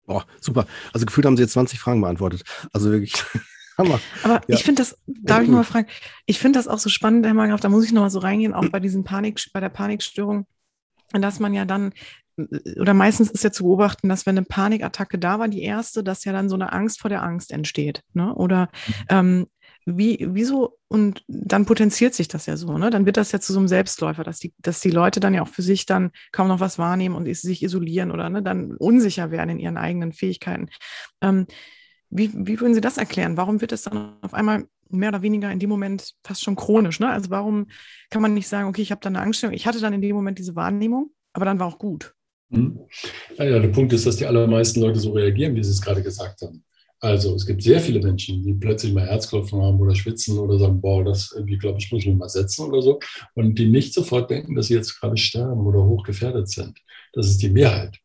Boah, super. Also gefühlt haben Sie jetzt 20 Fragen beantwortet. Also wirklich Hammer. Aber ja. ich finde das, darf ich nochmal fragen, ich finde das auch so spannend, Herr Margraf, da muss ich nochmal so reingehen, auch bei diesen Panik, bei der Panikstörung, dass man ja dann, oder meistens ist ja zu beobachten, dass wenn eine Panikattacke da war, die erste, dass ja dann so eine Angst vor der Angst entsteht. Ne? Oder mhm. ähm, wie, wieso, und dann potenziert sich das ja so, ne? Dann wird das ja zu so einem Selbstläufer, dass die, dass die Leute dann ja auch für sich dann kaum noch was wahrnehmen und sich isolieren oder ne, dann unsicher werden in ihren eigenen Fähigkeiten. Ähm, wie, wie würden Sie das erklären? Warum wird es dann auf einmal mehr oder weniger in dem Moment fast schon chronisch. Ne? Also warum kann man nicht sagen, okay, ich habe da eine Angststörung, ich hatte dann in dem Moment diese Wahrnehmung, aber dann war auch gut. Hm. Ja, der Punkt ist, dass die allermeisten Leute so reagieren, wie Sie es gerade gesagt haben. Also es gibt sehr viele Menschen, die plötzlich mal Herzklopfen haben oder schwitzen oder sagen, boah, das irgendwie, glaube ich, muss mich mal setzen oder so. Und die nicht sofort denken, dass sie jetzt gerade sterben oder hochgefährdet sind. Das ist die Mehrheit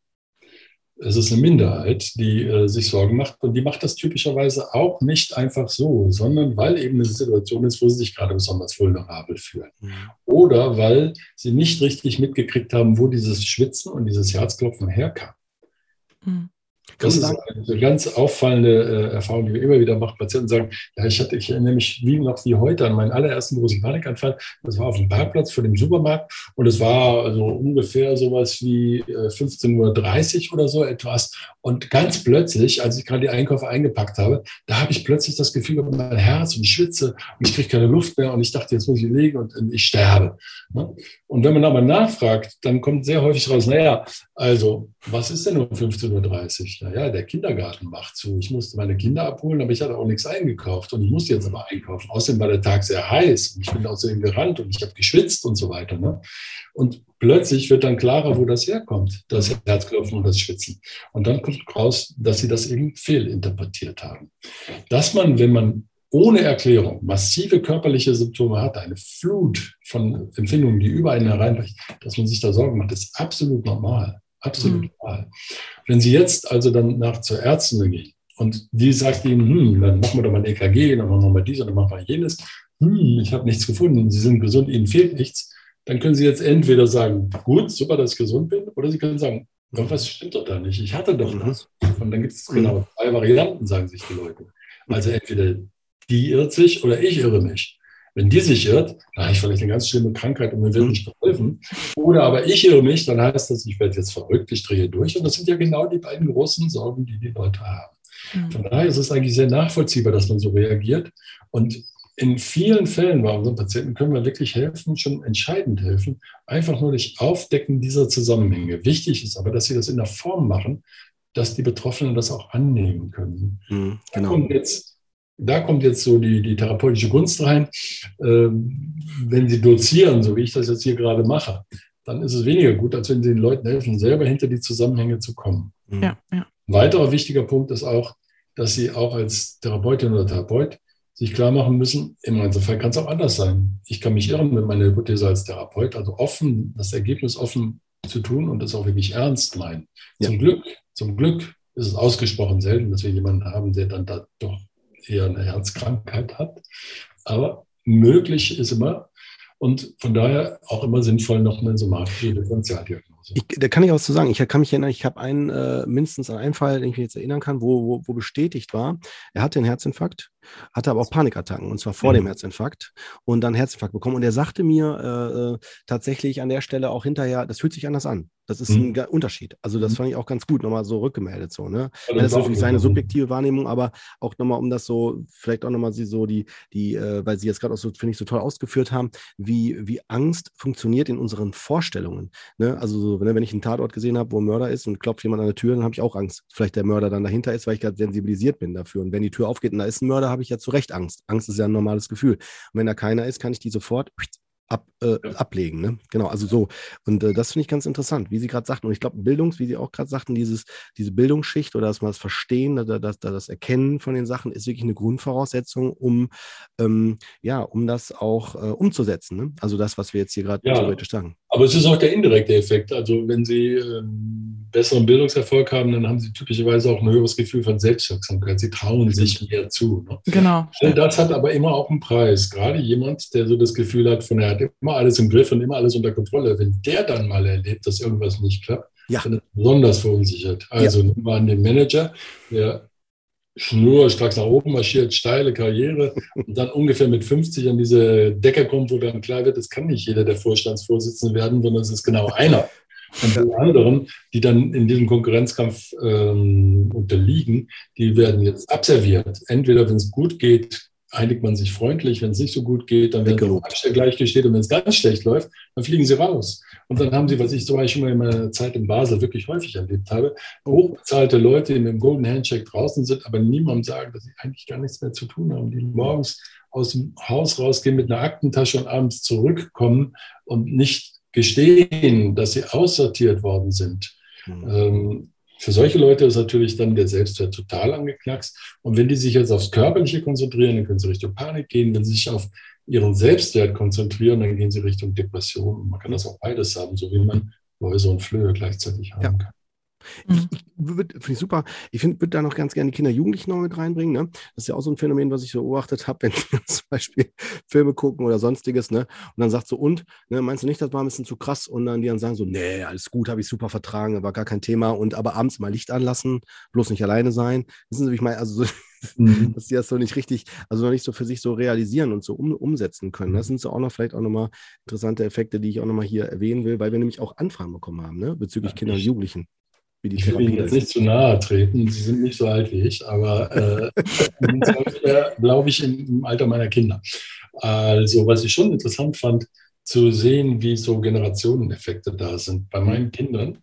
es ist eine Minderheit, die äh, sich Sorgen macht und die macht das typischerweise auch nicht einfach so, sondern weil eben eine Situation ist, wo sie sich gerade besonders vulnerabel fühlen. Mhm. Oder weil sie nicht richtig mitgekriegt haben, wo dieses Schwitzen und dieses Herzklopfen herkam. Mhm. Das ist eine ganz auffallende äh, Erfahrung, die wir immer wieder machen. Patienten sagen, ja, ich hatte, ich erinnere mich wie noch wie heute an meinen allerersten großen Panikanfall. Das war auf dem Parkplatz vor dem Supermarkt und es war also ungefähr sowas wie äh, 15.30 Uhr oder so etwas. Und ganz plötzlich, als ich gerade die Einkäufe eingepackt habe, da habe ich plötzlich das Gefühl, mein Herz und ich schwitze und ich kriege keine Luft mehr und ich dachte, jetzt muss ich liegen und, und ich sterbe. Ne? Und wenn man aber nachfragt, dann kommt sehr häufig raus, naja, also, was ist denn um 15.30 Uhr? Naja, der Kindergarten macht zu. Ich musste meine Kinder abholen, aber ich hatte auch nichts eingekauft. Und ich musste jetzt aber einkaufen. Außerdem war der Tag sehr heiß. Und ich bin außerdem gerannt und ich habe geschwitzt und so weiter. Ne? Und plötzlich wird dann klarer, wo das herkommt, das Herzklopfen und das Schwitzen. Und dann kommt raus, dass sie das eben fehlinterpretiert haben. Dass man, wenn man ohne Erklärung massive körperliche Symptome hat, eine Flut von Empfindungen, die über einen hereinbricht, dass man sich da Sorgen macht, ist absolut normal. Absolut mhm. Wenn Sie jetzt also dann nach zur Ärztin gehen und die sagt Ihnen, hm, dann machen wir doch mal ein EKG, dann machen wir mal dies und dann machen wir jenes, hm, ich habe nichts gefunden, Sie sind gesund, Ihnen fehlt nichts, dann können Sie jetzt entweder sagen, gut, super, dass ich gesund bin, oder Sie können sagen, was stimmt doch da nicht, ich hatte doch mhm. das. Und dann gibt es genau zwei Varianten, sagen sich die Leute. Also entweder die irrt sich oder ich irre mich. Wenn die sich irrt, dann habe ich vielleicht eine ganz schlimme Krankheit und mir wird nicht geholfen. Oder aber ich irre mich, dann heißt das, ich werde jetzt verrückt, ich drehe durch. Und das sind ja genau die beiden großen Sorgen, die die Leute haben. Mhm. Von daher ist es eigentlich sehr nachvollziehbar, dass man so reagiert. Und in vielen Fällen bei unseren Patienten können wir wirklich helfen, schon entscheidend helfen, einfach nur durch Aufdecken dieser Zusammenhänge. Wichtig ist aber, dass sie das in der Form machen, dass die Betroffenen das auch annehmen können. Mhm, genau. Und jetzt da kommt jetzt so die, die therapeutische Gunst rein. Ähm, wenn Sie dozieren, so wie ich das jetzt hier gerade mache, dann ist es weniger gut, als wenn Sie den Leuten helfen, selber hinter die Zusammenhänge zu kommen. Mhm. Ja, ja. Ein weiterer wichtiger Punkt ist auch, dass Sie auch als Therapeutin oder Therapeut sich klar machen müssen, im Einzelfall kann es auch anders sein. Ich kann mich irren mit meiner Hypothese als Therapeut, also offen, das Ergebnis offen zu tun und das auch wirklich ernst meinen. Ja. Zum Glück, zum Glück ist es ausgesprochen selten, dass wir jemanden haben, der dann da doch eher eine Herzkrankheit hat. Aber möglich ist immer und von daher auch immer sinnvoll noch eine somatische Differentialdiagnose. Ich, da kann ich auch was zu sagen. Ich kann mich erinnern, ich habe einen, äh, mindestens an einen Fall, den ich mich jetzt erinnern kann, wo, wo, wo bestätigt war, er hatte einen Herzinfarkt hatte aber auch Panikattacken und zwar vor mhm. dem Herzinfarkt und dann Herzinfarkt bekommen. Und er sagte mir äh, äh, tatsächlich an der Stelle auch hinterher, das fühlt sich anders an. Das ist mhm. ein Unterschied. Also das mhm. fand ich auch ganz gut, nochmal so rückgemeldet. So, ne? Ja, das, das ist natürlich seine subjektive Wahrnehmung, aber auch nochmal, um das so, vielleicht auch nochmal sie so die, die, äh, weil sie jetzt gerade auch so, finde ich, so toll ausgeführt haben, wie, wie Angst funktioniert in unseren Vorstellungen. Ne? Also so, wenn, wenn ich einen Tatort gesehen habe, wo ein Mörder ist und klopft jemand an der Tür, dann habe ich auch Angst. Vielleicht der Mörder dann dahinter ist, weil ich gerade sensibilisiert bin dafür. Und wenn die Tür aufgeht und da ist ein Mörder, habe ich ja zu Recht Angst. Angst ist ja ein normales Gefühl. Und wenn da keiner ist, kann ich die sofort ab, äh, ablegen. Ne? Genau, also so. Und äh, das finde ich ganz interessant, wie Sie gerade sagten. Und ich glaube, Bildungs, wie Sie auch gerade sagten, dieses, diese Bildungsschicht oder dass man das Verstehen, das, das, das Erkennen von den Sachen ist wirklich eine Grundvoraussetzung, um, ähm, ja, um das auch äh, umzusetzen. Ne? Also das, was wir jetzt hier gerade ja, theoretisch sagen. Aber es ist auch der indirekte Effekt. Also wenn Sie ähm, besseren Bildungserfolg haben, dann haben Sie typischerweise auch ein höheres Gefühl von Selbstwirksamkeit. Sie trauen sich mehr zu. Ne? Genau. Das hat aber immer auch einen Preis. Gerade jemand, der so das Gefühl hat, von er hat immer alles im Griff und immer alles unter Kontrolle. Wenn der dann mal erlebt, dass irgendwas nicht klappt, ja. dann ist er besonders verunsichert. Also ja. nehmen wir an den Manager, der schnurstracks nach oben marschiert, steile Karriere und dann ungefähr mit 50 an diese Decke kommt, wo dann klar wird, es kann nicht jeder der Vorstandsvorsitzende werden, sondern es ist genau einer. Und die anderen, die dann in diesem Konkurrenzkampf ähm, unterliegen, die werden jetzt abserviert. Entweder, wenn es gut geht, einigt man sich freundlich. Wenn es nicht so gut geht, dann werden sie gleichgestellt. Und wenn es ganz schlecht läuft, dann fliegen sie raus. Und dann haben sie, was ich zum Beispiel mal in meiner Zeit in Basel wirklich häufig erlebt habe, hochbezahlte Leute, die mit dem Golden Handshake draußen sind, aber niemandem sagen, dass sie eigentlich gar nichts mehr zu tun haben, die morgens aus dem Haus rausgehen mit einer Aktentasche und abends zurückkommen und nicht gestehen, dass sie aussortiert worden sind. Mhm. Ähm, für solche Leute ist natürlich dann der Selbstwert total angeknackst. Und wenn die sich jetzt aufs Körperliche konzentrieren, dann können sie Richtung Panik gehen. Wenn sie sich auf ihren Selbstwert konzentrieren, dann gehen sie Richtung Depression. Und man kann das auch beides haben, so wie man Läuse und Flöhe gleichzeitig haben ja. kann. Mhm. Ich, ich finde ich super. Ich würde da noch ganz gerne die Kinder, Jugendlichen noch mit reinbringen. Ne? Das ist ja auch so ein Phänomen, was ich so beobachtet habe, wenn die zum Beispiel Filme gucken oder sonstiges. Ne? Und dann sagt so, und, ne, meinst du nicht, das war ein bisschen zu krass? Und dann die dann sagen so, nee, alles gut, habe ich super vertragen, war gar kein Thema. Und aber abends mal Licht anlassen, bloß nicht alleine sein. Wissen Sie, wie ich meine? Also so, mhm. dass die das so nicht richtig, also noch nicht so für sich so realisieren und so um, umsetzen können. Das sind so auch noch vielleicht auch nochmal interessante Effekte, die ich auch nochmal hier erwähnen will, weil wir nämlich auch Anfragen bekommen haben, ne? bezüglich ja, Kinder und Jugendlichen wie die ich will Ihnen jetzt nicht zu nahe treten, Sie sind nicht so alt wie ich, aber äh, glaube ich im Alter meiner Kinder. Also, was ich schon interessant fand, zu sehen, wie so Generationeneffekte da sind. Bei meinen Kindern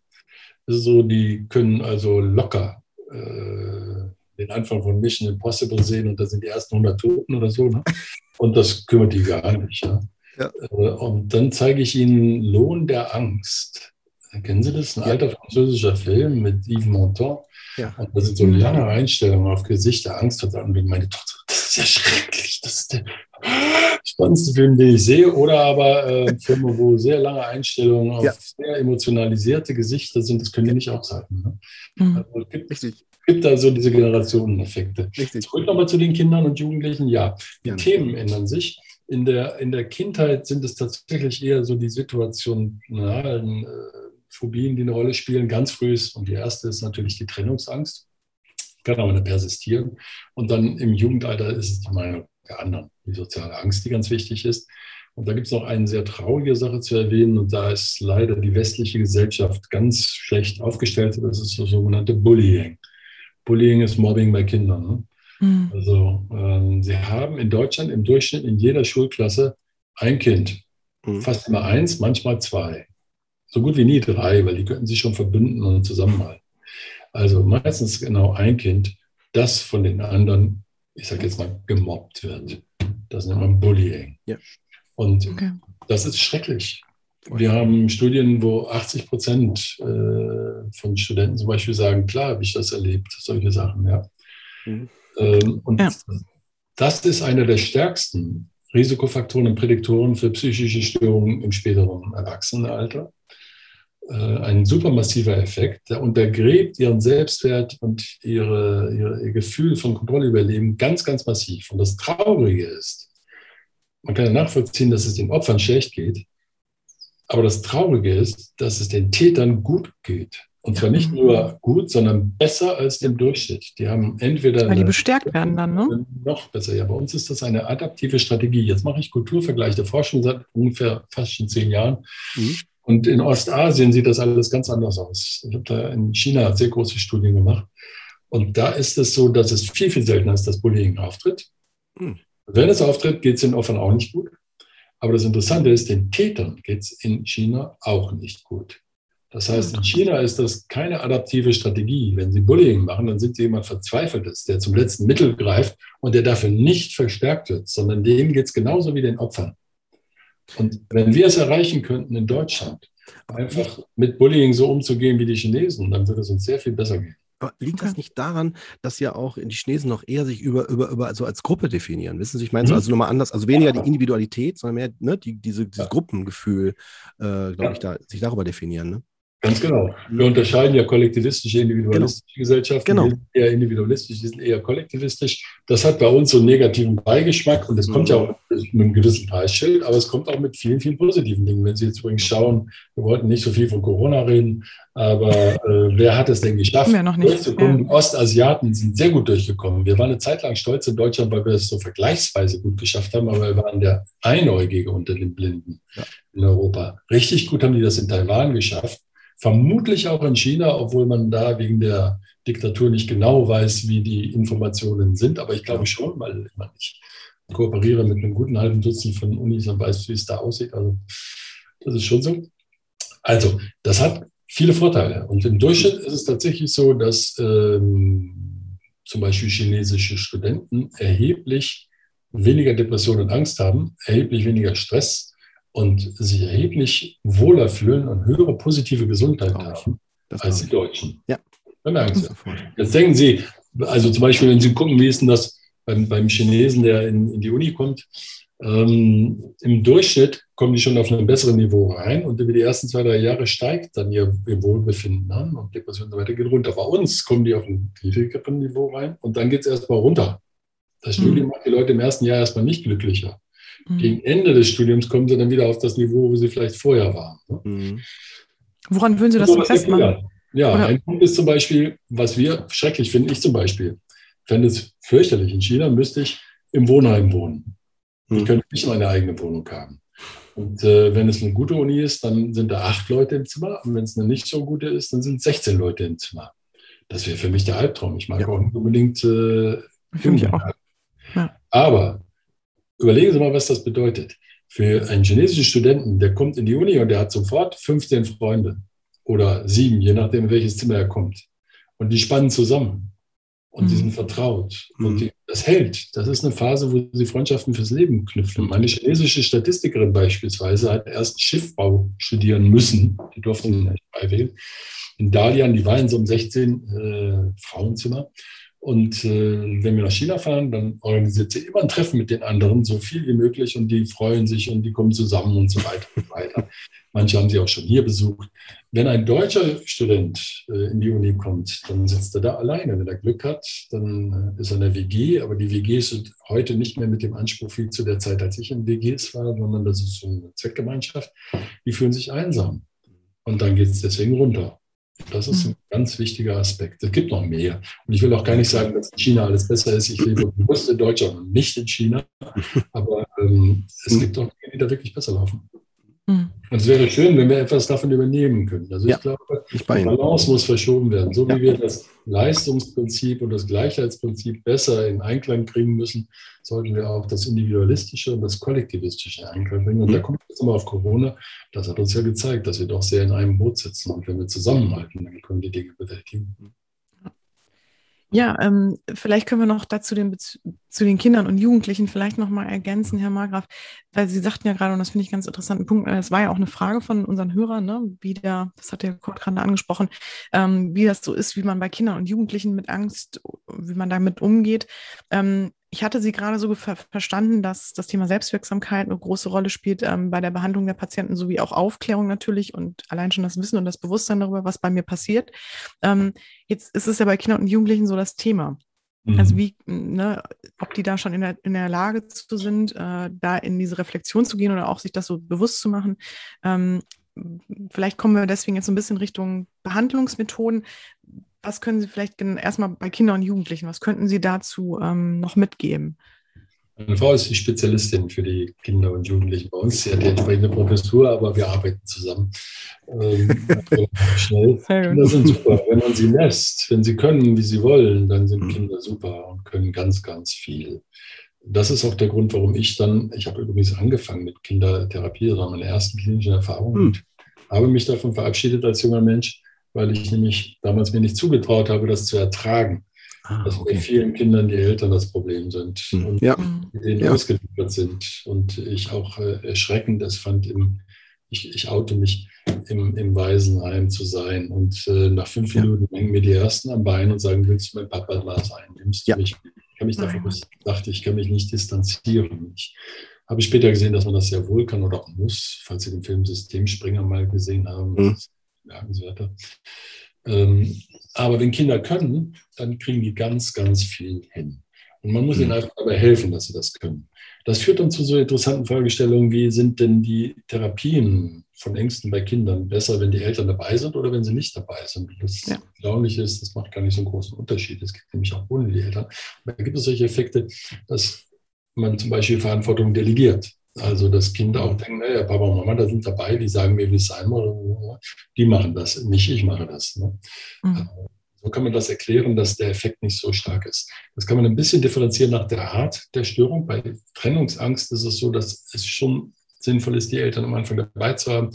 ist es so, die können also locker äh, den Anfang von Mission Impossible sehen und da sind die ersten 100 Toten oder so. Ne? Und das kümmert die gar nicht. Ja? Ja. Äh, und dann zeige ich ihnen Lohn der Angst. Kennen Sie das? Ein alter französischer Film mit Yves Montand. Ja. Und da sind so lange Einstellungen auf Gesicht der Angst. Und meine Tochter, das ist ja schrecklich. Das ist der spannendste Film, den ich sehe. Oder aber äh, Filme, wo sehr lange Einstellungen auf ja. sehr emotionalisierte Gesichter sind. Das können die nicht aushalten. Ne? Mhm. Also, es gibt, Richtig. gibt da so diese Generationeneffekte. Richtig. Zurück nochmal zu den Kindern und Jugendlichen. Ja, die ja. Themen ändern sich. In der, in der Kindheit sind es tatsächlich eher so die situationalen äh, Phobien, die eine Rolle spielen. Ganz früh ist, und die erste ist natürlich die Trennungsangst, kann aber eine persistieren. Und dann im Jugendalter ist es die Meinung der anderen, die soziale Angst, die ganz wichtig ist. Und da gibt es noch eine sehr traurige Sache zu erwähnen, und da ist leider die westliche Gesellschaft ganz schlecht aufgestellt. Das ist das sogenannte Bullying. Bullying ist Mobbing bei Kindern. Ne? Mhm. Also ähm, sie haben in Deutschland im Durchschnitt in jeder Schulklasse ein Kind. Mhm. Fast immer eins, manchmal zwei so gut wie nie drei, weil die könnten sich schon verbünden und zusammenhalten. Also meistens genau ein Kind, das von den anderen, ich sage jetzt mal, gemobbt wird. Das nennt man Bullying. Ja. Und okay. das ist schrecklich. Wir haben Studien, wo 80 Prozent äh, von Studenten zum Beispiel sagen, klar habe ich das erlebt, solche Sachen, ja. Mhm. Ähm, und ja. das ist einer der stärksten Risikofaktoren und Prädiktoren für psychische Störungen im späteren Erwachsenenalter. Äh, ein supermassiver Effekt, der untergräbt ihren Selbstwert und ihre, ihre, ihr Gefühl von Kontrolle über Leben ganz, ganz massiv. Und das Traurige ist, man kann ja nachvollziehen, dass es den Opfern schlecht geht, aber das Traurige ist, dass es den Tätern gut geht. Und zwar nicht nur gut, sondern besser als dem Durchschnitt. Die haben entweder. Weil die bestärkt werden dann, ne? Noch besser. Ja, bei uns ist das eine adaptive Strategie. Jetzt mache ich Kulturvergleich der Forschung seit ungefähr fast schon zehn Jahren. Mhm. Und in Ostasien sieht das alles ganz anders aus. Ich habe da in China sehr große Studien gemacht. Und da ist es so, dass es viel, viel seltener ist, dass Bullying auftritt. Hm. Wenn es auftritt, geht es den Opfern auch nicht gut. Aber das Interessante ist, den Tätern geht es in China auch nicht gut. Das heißt, in China ist das keine adaptive Strategie. Wenn sie Bullying machen, dann sind sie jemand Verzweifeltes, der zum letzten Mittel greift und der dafür nicht verstärkt wird, sondern denen geht es genauso wie den Opfern. Und wenn wir es erreichen könnten in Deutschland, einfach mit Bullying so umzugehen wie die Chinesen, dann würde es uns sehr viel besser gehen. Aber liegt das nicht daran, dass ja auch die Chinesen noch eher sich über, über, über so als Gruppe definieren? Wissen Sie, ich meine, mhm. so, also nochmal anders, also weniger die Individualität, sondern mehr ne, die, diese, dieses ja. Gruppengefühl, äh, glaube ja. ich, da, sich darüber definieren. Ne? Ganz genau. Wir unterscheiden ja kollektivistische, individualistische genau. Gesellschaften. Genau. Die sind eher individualistisch, die sind eher kollektivistisch. Das hat bei uns so einen negativen Beigeschmack und es mhm. kommt ja auch mit einem gewissen Preisschild, aber es kommt auch mit vielen, vielen positiven Dingen. Wenn Sie jetzt übrigens schauen, wir wollten nicht so viel von Corona reden, aber äh, wer hat es denn geschafft, ja noch nicht. Ja. Ostasiaten sind sehr gut durchgekommen. Wir waren eine Zeit lang stolz in Deutschland, weil wir es so vergleichsweise gut geschafft haben, aber wir waren der Einäugige unter den Blinden ja. in Europa. Richtig gut haben die das in Taiwan geschafft. Vermutlich auch in China, obwohl man da wegen der Diktatur nicht genau weiß, wie die Informationen sind. Aber ich glaube schon, weil nicht kooperiere mit einem guten halben Dutzend von Unis und weiß, wie es da aussieht. Also das ist schon so. Also, das hat viele Vorteile. Und im Durchschnitt ist es tatsächlich so, dass ähm, zum Beispiel chinesische Studenten erheblich weniger Depression und Angst haben, erheblich weniger Stress und sich erheblich wohler fühlen und höhere positive Gesundheit haben als die Deutschen. Ja. Bemerken Sie. Jetzt denken Sie, also zum Beispiel, wenn Sie gucken, wie ist denn das beim, beim Chinesen, der in, in die Uni kommt, ähm, Im Durchschnitt kommen die schon auf ein besseres Niveau rein und über die ersten zwei, drei Jahre steigt dann ihr, ihr Wohlbefinden an und Depression und so weiter geht runter. Bei uns kommen die auf ein niedrigeres Niveau rein und dann geht es erstmal runter. Das Studium mhm. macht die Leute im ersten Jahr erstmal nicht glücklicher. Mhm. Gegen Ende des Studiums kommen sie dann wieder auf das Niveau, wo sie vielleicht vorher waren. Ne? Mhm. Woran würden Sie das so festmachen? Ja, Oder? ein Punkt ist zum Beispiel, was wir schrecklich finden, ich zum Beispiel, fände es fürchterlich. In China müsste ich im Wohnheim wohnen. Ich hm. könnte nicht meine eigene Wohnung haben. Und äh, wenn es eine gute Uni ist, dann sind da acht Leute im Zimmer. Und wenn es eine nicht so gute ist, dann sind 16 Leute im Zimmer. Das wäre für mich der Albtraum. Ich mag ja. auch nicht unbedingt. Äh, für mich auch. Ja. Aber überlegen Sie mal, was das bedeutet. Für einen chinesischen Studenten, der kommt in die Uni und der hat sofort 15 Freunde oder sieben, je nachdem, in welches Zimmer er kommt. Und die spannen zusammen und mhm. die sind vertraut mhm. und die, das hält. Das ist eine Phase, wo sie Freundschaften fürs Leben knüpfen. Meine chinesische Statistikerin beispielsweise hat erst Schiffbau studieren müssen. Die durfte nicht beiwählen. In Dalian, die war in so einem 16 äh, Frauenzimmer. Und äh, wenn wir nach China fahren, dann organisiert sie immer ein Treffen mit den anderen, so viel wie möglich. Und die freuen sich und die kommen zusammen und so weiter und weiter. Manche haben sie auch schon hier besucht. Wenn ein deutscher Student äh, in die Uni kommt, dann sitzt er da alleine. Wenn er Glück hat, dann äh, ist er in der WG. Aber die WGs sind heute nicht mehr mit dem Anspruch wie zu der Zeit, als ich in WGs war, sondern das ist so eine Zweckgemeinschaft. Die fühlen sich einsam. Und dann geht es deswegen runter. Das ist ein mhm. ganz wichtiger Aspekt. Es gibt noch mehr. Und ich will auch gar nicht sagen, dass in China alles besser ist. Ich lebe bewusst in Deutschland und nicht in China. Aber ähm, es gibt auch Dinge, die da wirklich besser laufen. Mhm. Und es wäre schön, wenn wir etwas davon übernehmen können. Also ja, ich glaube, die Balance muss verschoben werden. So wie wir das Leistungsprinzip und das Gleichheitsprinzip besser in Einklang kriegen müssen, sollten wir auch das Individualistische und das Kollektivistische in Einklang bringen. Und mhm. da kommt jetzt immer auf Corona. Das hat uns ja gezeigt, dass wir doch sehr in einem Boot sitzen. Und wenn wir zusammenhalten, dann können wir die Dinge bewältigen. Ja, ähm, vielleicht können wir noch dazu den, zu den Kindern und Jugendlichen vielleicht noch mal ergänzen, Herr Margraf, weil Sie sagten ja gerade, und das finde ich ganz interessanten Punkt, es war ja auch eine Frage von unseren Hörern, ne, wie der, das hat der Kurt gerade angesprochen, ähm, wie das so ist, wie man bei Kindern und Jugendlichen mit Angst, wie man damit umgeht. Ähm, ich hatte Sie gerade so ver verstanden, dass das Thema Selbstwirksamkeit eine große Rolle spielt ähm, bei der Behandlung der Patienten, sowie auch Aufklärung natürlich und allein schon das Wissen und das Bewusstsein darüber, was bei mir passiert. Ähm, jetzt ist es ja bei Kindern und Jugendlichen so das Thema. Mhm. Also wie, ne, ob die da schon in der, in der Lage zu sind, äh, da in diese Reflexion zu gehen oder auch sich das so bewusst zu machen. Ähm, vielleicht kommen wir deswegen jetzt so ein bisschen Richtung Behandlungsmethoden was können Sie vielleicht erstmal bei Kindern und Jugendlichen, was könnten Sie dazu ähm, noch mitgeben? Meine Frau ist die Spezialistin für die Kinder und Jugendlichen bei uns. Sie hat die entsprechende Professur, aber wir arbeiten zusammen. Ähm, also schnell. Kinder sind super. Wenn man sie lässt, wenn sie können, wie sie wollen, dann sind mhm. Kinder super und können ganz, ganz viel. Das ist auch der Grund, warum ich dann, ich habe übrigens angefangen mit Kindertherapie, das war meine ersten klinischen Erfahrungen mhm. und habe mich davon verabschiedet als junger Mensch, weil ich nämlich damals mir nicht zugetraut habe, das zu ertragen. Ah, dass okay. bei vielen Kindern die Eltern das Problem sind hm. und ja. denen ja. ausgeliefert sind. Und ich auch äh, erschreckend es fand, im, ich, ich oute mich, im, im Waisenheim zu sein. Und äh, nach fünf ja. Minuten hängen mir die Ersten am Bein und sagen, willst du mein Papa da sein? Nimmst du mich? Ich kann mich davon, dachte, ich kann mich nicht distanzieren. Ich habe später gesehen, dass man das sehr wohl kann oder auch muss, falls Sie den Film Systemspringer mal gesehen haben. Mhm bemerkenswerter. Ähm, aber wenn Kinder können, dann kriegen die ganz, ganz viel hin. Und man muss ihnen mhm. einfach dabei helfen, dass sie das können. Das führt dann zu so interessanten Fragestellungen, wie sind denn die Therapien von Ängsten bei Kindern besser, wenn die Eltern dabei sind oder wenn sie nicht dabei sind? Das ja. Erstaunliche ist, das macht gar nicht so einen großen Unterschied. Es gibt nämlich auch ohne die Eltern. Da gibt es solche Effekte, dass man zum Beispiel Verantwortung delegiert. Also das Kind auch denkt, naja, Papa und Mama, da sind dabei, die sagen mir, wie es sein muss. Die machen das, nicht ich mache das. Ne? Mhm. So kann man das erklären, dass der Effekt nicht so stark ist. Das kann man ein bisschen differenzieren nach der Art der Störung. Bei Trennungsangst ist es so, dass es schon sinnvoll ist, die Eltern am Anfang dabei zu haben,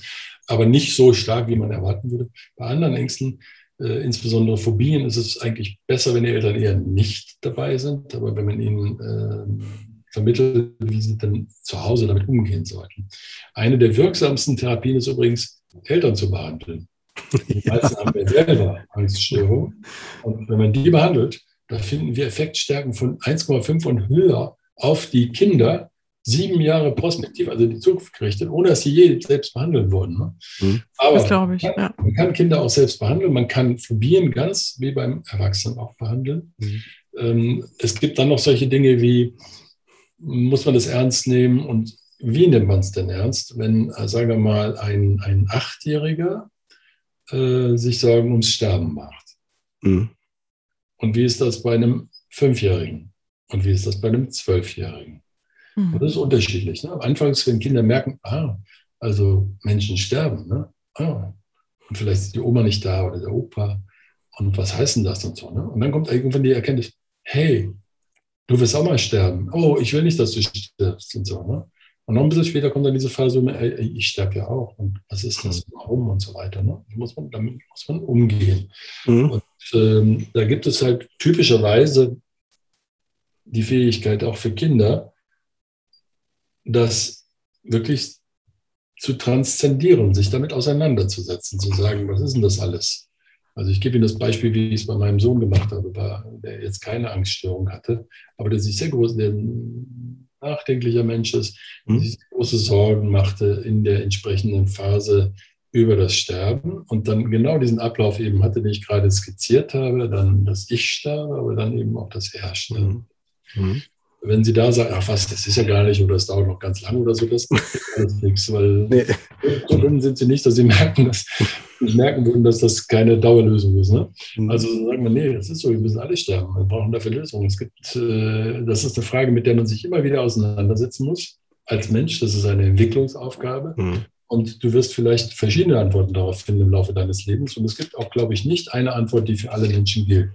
aber nicht so stark, wie man erwarten würde. Bei anderen Ängsten, äh, insbesondere Phobien, ist es eigentlich besser, wenn die Eltern eher nicht dabei sind, aber wenn man ihnen äh, vermittelt, wie sie dann zu Hause damit umgehen sollten. Eine der wirksamsten Therapien ist übrigens, Eltern zu behandeln. Die meisten haben ja selber Angststörung. Und wenn man die behandelt, da finden wir Effektstärken von 1,5 und höher auf die Kinder, sieben Jahre prospektiv, also die Zukunft gerichtet, ohne dass sie je selbst behandeln wurden. Ne? Mhm. Aber das glaube ich. Man kann, ja. man kann, Kinder auch selbst behandeln, man kann Phobien ganz wie beim Erwachsenen auch behandeln. Mhm. Ähm, es gibt dann noch solche Dinge wie, muss man das ernst nehmen und wie nimmt man es denn ernst, wenn, äh, sagen wir mal, ein, ein Achtjähriger äh, sich Sorgen ums Sterben macht? Mhm. Und wie ist das bei einem Fünfjährigen? Und wie ist das bei einem Zwölfjährigen? Mhm. Und das ist unterschiedlich. Ne? Anfangs, wenn Kinder merken, ah, also Menschen sterben, ne? ah, und vielleicht ist die Oma nicht da oder der Opa. Und was heißt denn das und so? Ne? Und dann kommt irgendwann die Erkenntnis, hey, du wirst auch mal sterben. Oh, ich will nicht, dass du stirbst und so. Ne? Und noch ein bisschen später kommt dann diese Phase, ey, ich sterbe ja auch. Und was ist das? Mhm. Warum und so weiter. Ne? Muss man, damit muss man umgehen. Mhm. Und ähm, da gibt es halt typischerweise die Fähigkeit auch für Kinder, das wirklich zu transzendieren, sich damit auseinanderzusetzen, zu sagen, was ist denn das alles? Also ich gebe Ihnen das Beispiel, wie ich es bei meinem Sohn gemacht habe, der jetzt keine Angststörung hatte, aber der sich sehr groß, der nachdenklicher Mensch ist, mhm. sich große Sorgen machte in der entsprechenden Phase über das Sterben und dann genau diesen Ablauf eben hatte, den ich gerade skizziert habe, dann das Ich sterbe, aber dann eben auch das Er sterbe. Mhm. mhm wenn Sie da sagen, ach was, das ist ja gar nicht oder es dauert noch ganz lang oder so, das ist nichts, weil nee. so dünn sind Sie nicht, dass Sie merken, dass, merken würden, dass das keine Dauerlösung ist. Ne? Mhm. Also sagen wir, nee, das ist so, wir müssen alle sterben, wir brauchen dafür Lösungen. Es gibt, äh, das ist eine Frage, mit der man sich immer wieder auseinandersetzen muss als Mensch, das ist eine Entwicklungsaufgabe. Mhm. Und du wirst vielleicht verschiedene Antworten darauf finden im Laufe deines Lebens. Und es gibt auch, glaube ich, nicht eine Antwort, die für alle Menschen gilt.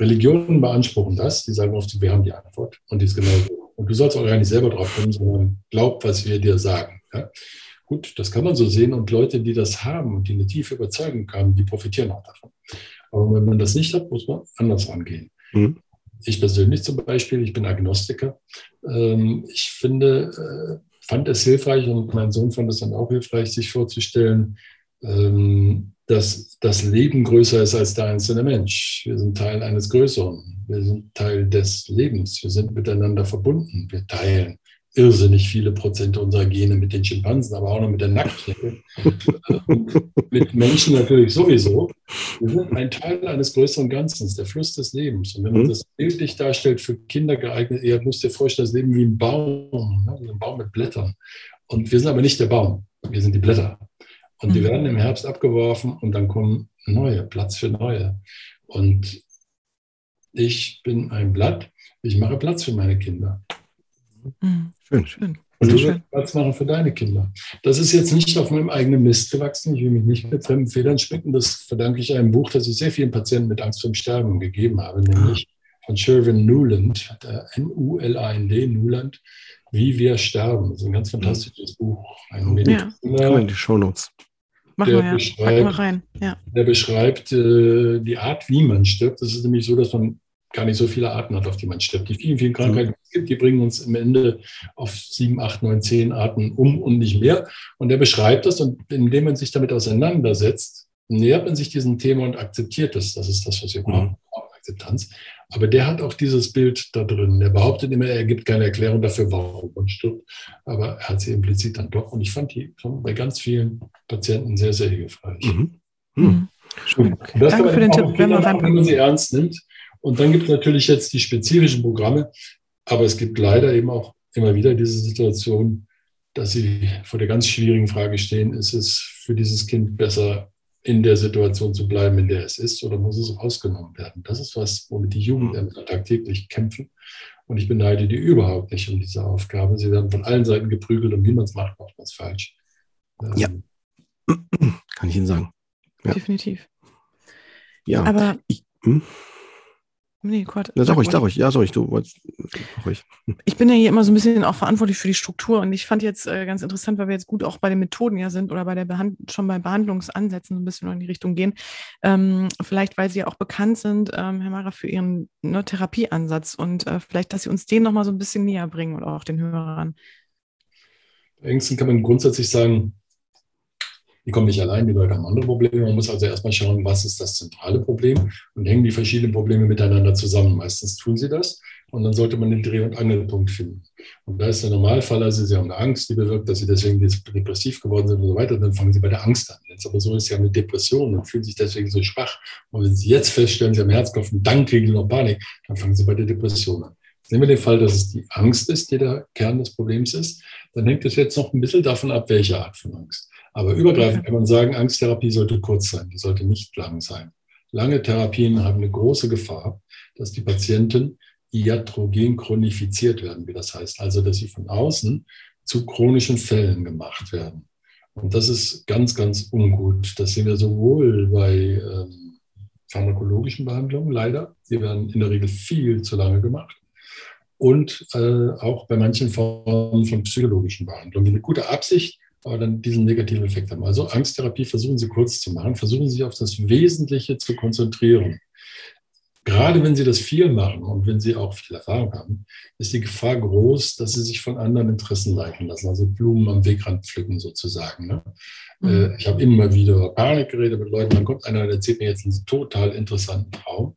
Religionen beanspruchen das, die sagen oft, wir haben die Antwort und die ist genau so. Und du sollst auch gar nicht selber drauf kommen, sondern glaub, was wir dir sagen. Ja? Gut, das kann man so sehen und Leute, die das haben und die eine tiefe Überzeugung haben, die profitieren auch davon. Aber wenn man das nicht hat, muss man anders rangehen. Mhm. Ich persönlich zum Beispiel, ich bin Agnostiker. Ähm, ich finde, äh, fand es hilfreich und mein Sohn fand es dann auch hilfreich, sich vorzustellen, dass das Leben größer ist als der einzelne Mensch. Wir sind Teil eines Größeren. Wir sind Teil des Lebens. Wir sind miteinander verbunden. Wir teilen irrsinnig viele Prozente unserer Gene mit den Schimpansen, aber auch noch mit der Nacktschnecke. mit Menschen natürlich sowieso. Wir sind ein Teil eines größeren Ganzen, der Fluss des Lebens. Und wenn man mhm. das bildlich darstellt, für Kinder geeignet, ihr müsst ihr vorstellen, das Leben wie ein Baum, ne? ein Baum mit Blättern. Und wir sind aber nicht der Baum, wir sind die Blätter. Und die mhm. werden im Herbst abgeworfen und dann kommen neue, Platz für neue. Und ich bin ein Blatt, ich mache Platz für meine Kinder. Mhm. Schön, schön. Und du wirst Platz machen für deine Kinder. Das ist jetzt nicht auf meinem eigenen Mist gewachsen. Ich will mich nicht mit fremden Federn schmücken. Das verdanke ich einem Buch, das ich sehr vielen Patienten mit Angst vor dem Sterben gegeben habe, nämlich von Sherwin Newland, N-U-L-A-N-D, Newland, Wie wir sterben. Das ist ein ganz fantastisches Buch. Ein ja. Mediziner, in die Shownotes. Machen der, wir, ja. beschreibt, rein. Ja. der beschreibt äh, die Art, wie man stirbt. Das ist nämlich so, dass man gar nicht so viele Arten hat, auf die man stirbt. Die vielen, vielen Krankheiten, die es gibt, die bringen uns am Ende auf sieben, acht, neun, zehn Arten um und nicht mehr. Und er beschreibt das und indem man sich damit auseinandersetzt, nähert man sich diesem Thema und akzeptiert es. Das ist das, was wir brauchen. Mhm. Akzeptanz. Aber der hat auch dieses Bild da drin. Der behauptet immer, er gibt keine Erklärung dafür, warum man stirbt. Aber er hat sie implizit dann doch. Und ich fand die bei ganz vielen Patienten sehr, sehr hilfreich. Mhm. Mhm. Okay. Danke für den Tipp, wenn man, wenn man sie ernst nimmt. Und dann gibt es natürlich jetzt die spezifischen Programme. Aber es gibt leider eben auch immer wieder diese Situation, dass sie vor der ganz schwierigen Frage stehen, ist es für dieses Kind besser, in der Situation zu bleiben, in der es ist, oder muss es rausgenommen werden? Das ist was, womit die Jugendämter mhm. tagtäglich kämpfen. Und ich beneide die überhaupt nicht um diese Aufgabe. Sie werden von allen Seiten geprügelt und wie man es macht, macht man es falsch. Ähm, ja, kann ich Ihnen sagen. Ja. Definitiv. Ja, aber ich, Hm? Nee, Gott. Ja, sag ruhig, sag ruhig. Ja, sag ruhig, du wolltest. Ruhig. Ich bin ja hier immer so ein bisschen auch verantwortlich für die Struktur und ich fand jetzt äh, ganz interessant, weil wir jetzt gut auch bei den Methoden ja sind oder bei der Behand schon bei Behandlungsansätzen so ein bisschen in die Richtung gehen. Ähm, vielleicht, weil Sie ja auch bekannt sind, ähm, Herr Mara, für Ihren ne, Therapieansatz und äh, vielleicht, dass Sie uns den nochmal so ein bisschen näher bringen oder auch den Hörern. Bei Ängsten kann man grundsätzlich sagen, die kommen nicht allein, die Leute haben andere Probleme. Man muss also erstmal schauen, was ist das zentrale Problem und hängen die verschiedenen Probleme miteinander zusammen. Meistens tun sie das und dann sollte man den Dreh- und Angelpunkt finden. Und da ist der Normalfall, also Sie haben eine Angst, die bewirkt, dass Sie deswegen depressiv geworden sind und so weiter, dann fangen Sie bei der Angst an. Es aber so ist, Sie haben eine Depression und fühlen sich deswegen so schwach. Und wenn Sie jetzt feststellen, Sie haben Herzkopf und dann kriegen Sie noch Panik, dann fangen Sie bei der Depression an. Nehmen wir den Fall, dass es die Angst ist, die der Kern des Problems ist, dann hängt es jetzt noch ein bisschen davon ab, welche Art von Angst. Aber übergreifend kann man sagen, Angsttherapie sollte kurz sein, die sollte nicht lang sein. Lange Therapien haben eine große Gefahr, dass die Patienten iatrogen chronifiziert werden, wie das heißt. Also, dass sie von außen zu chronischen Fällen gemacht werden. Und das ist ganz, ganz ungut. Das sehen wir sowohl bei ähm, pharmakologischen Behandlungen, leider. Die werden in der Regel viel zu lange gemacht. Und äh, auch bei manchen Formen von psychologischen Behandlungen, die eine gute Absicht aber dann diesen negativen Effekt haben. Also Angsttherapie versuchen Sie kurz zu machen, versuchen Sie sich auf das Wesentliche zu konzentrieren. Gerade wenn Sie das viel machen und wenn Sie auch viel Erfahrung haben, ist die Gefahr groß, dass Sie sich von anderen Interessen leiten lassen, also Blumen am Wegrand pflücken sozusagen. Ne? Mhm. Äh, ich habe immer wieder über Panik geredet mit Leuten, dann kommt einer und erzählt mir jetzt einen total interessanten Traum.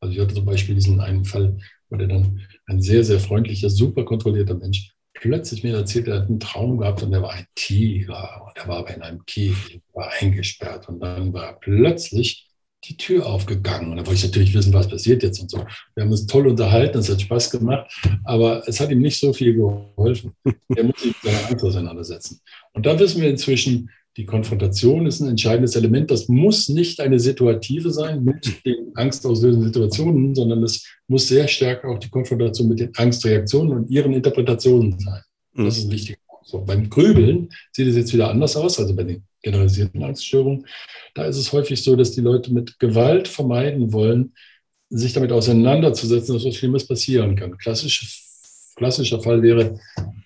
Also ich hatte zum Beispiel diesen einen Fall, wo der dann ein sehr, sehr freundlicher, super kontrollierter Mensch plötzlich mir erzählt, er hat einen Traum gehabt und er war ein Tiger und er war aber in einem Käfig, war eingesperrt und dann war plötzlich die Tür aufgegangen und da wollte ich natürlich wissen, was passiert jetzt und so. Wir haben uns toll unterhalten, es hat Spaß gemacht, aber es hat ihm nicht so viel geholfen. Er muss sich mit seiner Angst auseinandersetzen. Und da wissen wir inzwischen, die Konfrontation ist ein entscheidendes Element. Das muss nicht eine situative sein mit den angstauslösenden Situationen, sondern es muss sehr stark auch die Konfrontation mit den Angstreaktionen und ihren Interpretationen sein. Das ist wichtig. So, beim Grübeln sieht es jetzt wieder anders aus, also bei den generalisierten Angststörungen. Da ist es häufig so, dass die Leute mit Gewalt vermeiden wollen, sich damit auseinanderzusetzen, dass was Schlimmes passieren kann. Klassische klassischer Fall wäre,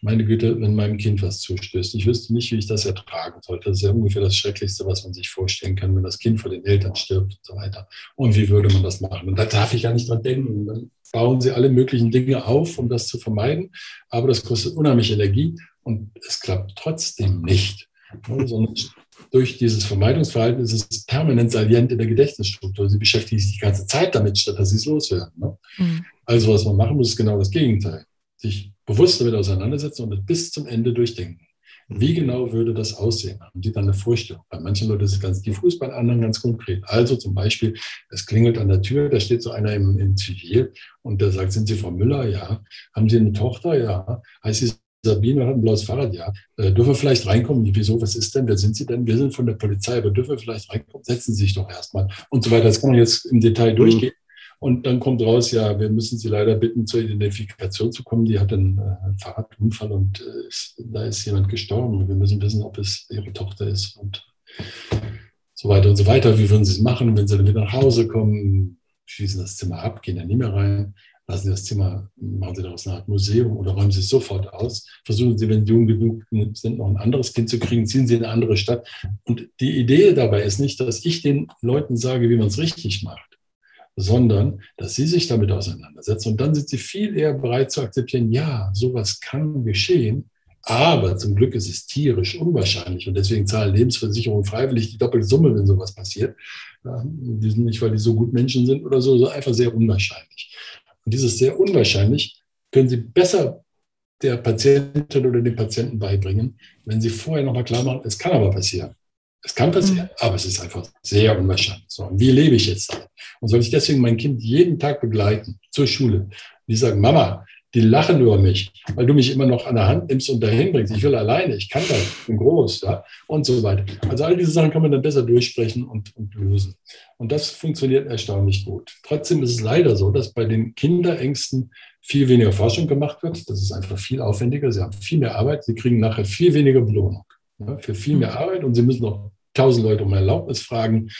meine Güte, wenn meinem Kind was zustößt. Ich wüsste nicht, wie ich das ertragen sollte. Das ist ja ungefähr das Schrecklichste, was man sich vorstellen kann, wenn das Kind vor den Eltern stirbt und so weiter. Und wie würde man das machen? Und da darf ich ja nicht dran denken. Dann bauen sie alle möglichen Dinge auf, um das zu vermeiden. Aber das kostet unheimlich Energie und es klappt trotzdem nicht. Sondern durch dieses Vermeidungsverhalten ist es permanent salient in der Gedächtnisstruktur. Sie beschäftigen sich die ganze Zeit damit, statt dass sie es loswerden. Ne? Mhm. Also was man machen muss, ist genau das Gegenteil sich bewusst damit auseinandersetzen und es bis zum Ende durchdenken. Wie genau würde das aussehen? Haben die dann eine Vorstellung? Bei manchen Leuten ist es ganz diffus, bei anderen ganz konkret. Also zum Beispiel, es klingelt an der Tür, da steht so einer im, im Zivil und der sagt, sind Sie Frau Müller? Ja. Haben Sie eine Tochter? Ja. Heißt sie Sabine hat ein blaues Fahrrad? Ja. Äh, dürfen wir vielleicht reinkommen? Wieso? Was ist denn? Wer sind Sie denn? Wir sind von der Polizei, aber dürfen wir vielleicht reinkommen? Setzen Sie sich doch erstmal und so weiter. Das kann man jetzt im Detail durchgehen. Und dann kommt raus, ja, wir müssen Sie leider bitten, zur Identifikation zu kommen. Die hat einen, äh, Fahrradunfall und äh, ist, da ist jemand gestorben. Wir müssen wissen, ob es Ihre Tochter ist und so weiter und so weiter. Wie würden Sie es machen, wenn Sie dann wieder nach Hause kommen? Schließen das Zimmer ab, gehen da nie mehr rein. Lassen Sie das Zimmer, machen Sie daraus eine Art Museum oder räumen Sie es sofort aus. Versuchen Sie, wenn Sie jung genug sind, noch ein anderes Kind zu kriegen, ziehen Sie in eine andere Stadt. Und die Idee dabei ist nicht, dass ich den Leuten sage, wie man es richtig macht sondern dass sie sich damit auseinandersetzen. Und dann sind sie viel eher bereit zu akzeptieren, ja, sowas kann geschehen, aber zum Glück ist es tierisch unwahrscheinlich und deswegen zahlen Lebensversicherungen freiwillig die doppelte Summe, wenn sowas passiert. Die sind nicht, weil die so gut Menschen sind oder so, sondern einfach sehr unwahrscheinlich. Und dieses sehr unwahrscheinlich können Sie besser der Patientin oder dem Patienten beibringen, wenn Sie vorher nochmal klar machen, es kann aber passieren. Es kann passieren, mhm. aber es ist einfach sehr unwahrscheinlich. So, und wie lebe ich jetzt damit? Und soll ich deswegen mein Kind jeden Tag begleiten zur Schule? Die sagen, Mama, die lachen über mich, weil du mich immer noch an der Hand nimmst und dahin bringst. Ich will alleine, ich kann das, ich bin groß, ja, und so weiter. Also all diese Sachen kann man dann besser durchsprechen und, und lösen. Und das funktioniert erstaunlich gut. Trotzdem ist es leider so, dass bei den Kinderängsten viel weniger Forschung gemacht wird. Das ist einfach viel aufwendiger. Sie haben viel mehr Arbeit. Sie kriegen nachher viel weniger Belohnung für viel mehr Arbeit und Sie müssen noch tausend Leute um Erlaubnis fragen.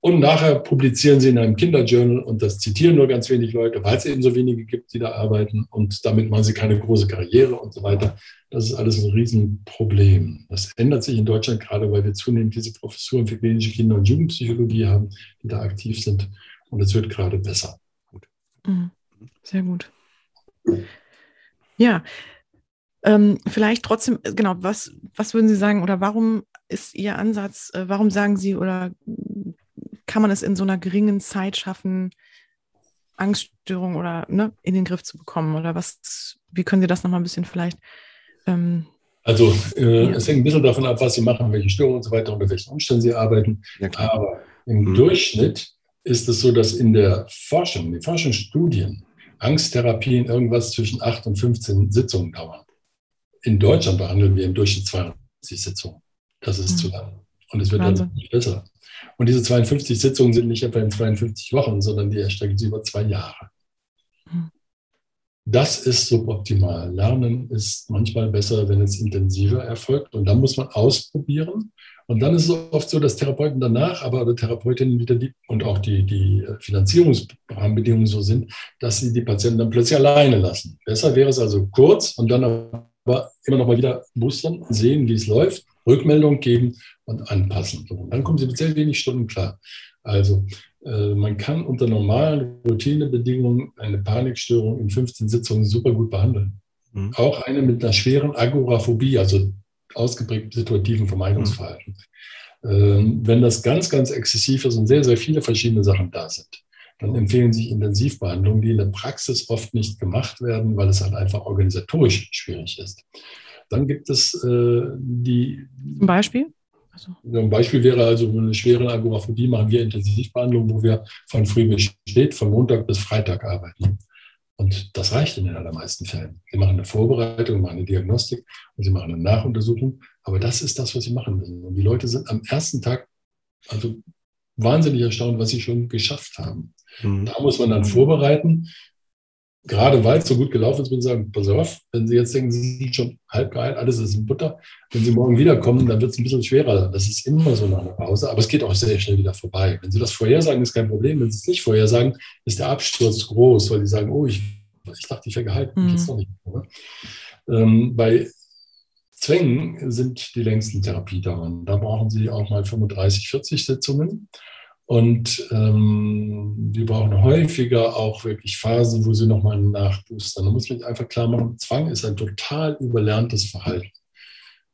Und nachher publizieren sie in einem Kinderjournal und das zitieren nur ganz wenig Leute, weil es eben so wenige gibt, die da arbeiten und damit machen sie keine große Karriere und so weiter. Das ist alles ein Riesenproblem. Das ändert sich in Deutschland gerade, weil wir zunehmend diese Professuren für klinische Kinder- und Jugendpsychologie haben, die da aktiv sind. Und es wird gerade besser. Mhm. Sehr gut. Ja, ähm, vielleicht trotzdem, genau, was, was würden Sie sagen oder warum ist Ihr Ansatz, äh, warum sagen Sie oder kann man es in so einer geringen Zeit schaffen, Angststörungen oder ne, in den Griff zu bekommen? Oder was, wie können Sie das nochmal ein bisschen vielleicht? Ähm, also äh, ja. es hängt ein bisschen davon ab, was Sie machen, welche Störungen und so weiter, unter welchen Umständen Sie arbeiten. Ja, Aber im mhm. Durchschnitt ist es so, dass in der Forschung, in den Forschungsstudien, Angsttherapien irgendwas zwischen 8 und 15 Sitzungen dauern. In Deutschland behandeln wir im Durchschnitt 52 Sitzungen. Das ist mhm. zu lang. Und es wird dann nicht besser. Und diese 52 Sitzungen sind nicht etwa in 52 Wochen, sondern die erstrecken sich über zwei Jahre. Hm. Das ist suboptimal. Lernen ist manchmal besser, wenn es intensiver erfolgt. Und dann muss man ausprobieren. Und dann ist es oft so, dass Therapeuten danach, aber Therapeutinnen wieder die und auch die, die Finanzierungsrahmenbedingungen so sind, dass sie die Patienten dann plötzlich alleine lassen. Besser wäre es also kurz und dann aber immer noch mal wieder boostern, sehen, wie es läuft, Rückmeldung geben und anpassen. Und dann kommen Sie mit sehr wenig Stunden klar. Also äh, man kann unter normalen Routinebedingungen eine Panikstörung in 15 Sitzungen super gut behandeln. Mhm. Auch eine mit einer schweren Agoraphobie, also ausgeprägten situativen Vermeidungsverhalten. Mhm. Ähm, wenn das ganz, ganz exzessiv ist und sehr, sehr viele verschiedene Sachen da sind, dann empfehlen sich Intensivbehandlungen, die in der Praxis oft nicht gemacht werden, weil es halt einfach organisatorisch schwierig ist. Dann gibt es äh, die. Zum Beispiel? Also. Ein Beispiel wäre also eine schwere Agoraphobie, machen wir Intensivbehandlung, wo wir von früh bis spät, von Montag bis Freitag arbeiten. Und das reicht in den allermeisten Fällen. Sie machen eine Vorbereitung, machen eine Diagnostik und sie machen eine Nachuntersuchung. Aber das ist das, was sie machen müssen. Und die Leute sind am ersten Tag also wahnsinnig erstaunt, was sie schon geschafft haben. Mhm. Da muss man dann vorbereiten gerade weil es so gut gelaufen ist, würde ich sagen, pass auf, wenn Sie jetzt denken, Sie sind schon halb geheilt, alles ist in Butter, wenn Sie morgen wiederkommen, dann wird es ein bisschen schwerer. Das ist immer so nach einer Pause, aber es geht auch sehr schnell wieder vorbei. Wenn Sie das vorhersagen, ist kein Problem. Wenn Sie es nicht vorhersagen, ist der Absturz groß, weil die sagen, oh, ich, ich dachte, ich wäre geheilt, mhm. jetzt noch nicht. Ähm, bei Zwängen sind die längsten Therapiedauern. Da brauchen Sie auch mal 35, 40 Sitzungen. Und ähm, die brauchen häufiger auch wirklich Phasen, wo sie nochmal nachboostern. Da muss man einfach klar machen, Zwang ist ein total überlerntes Verhalten.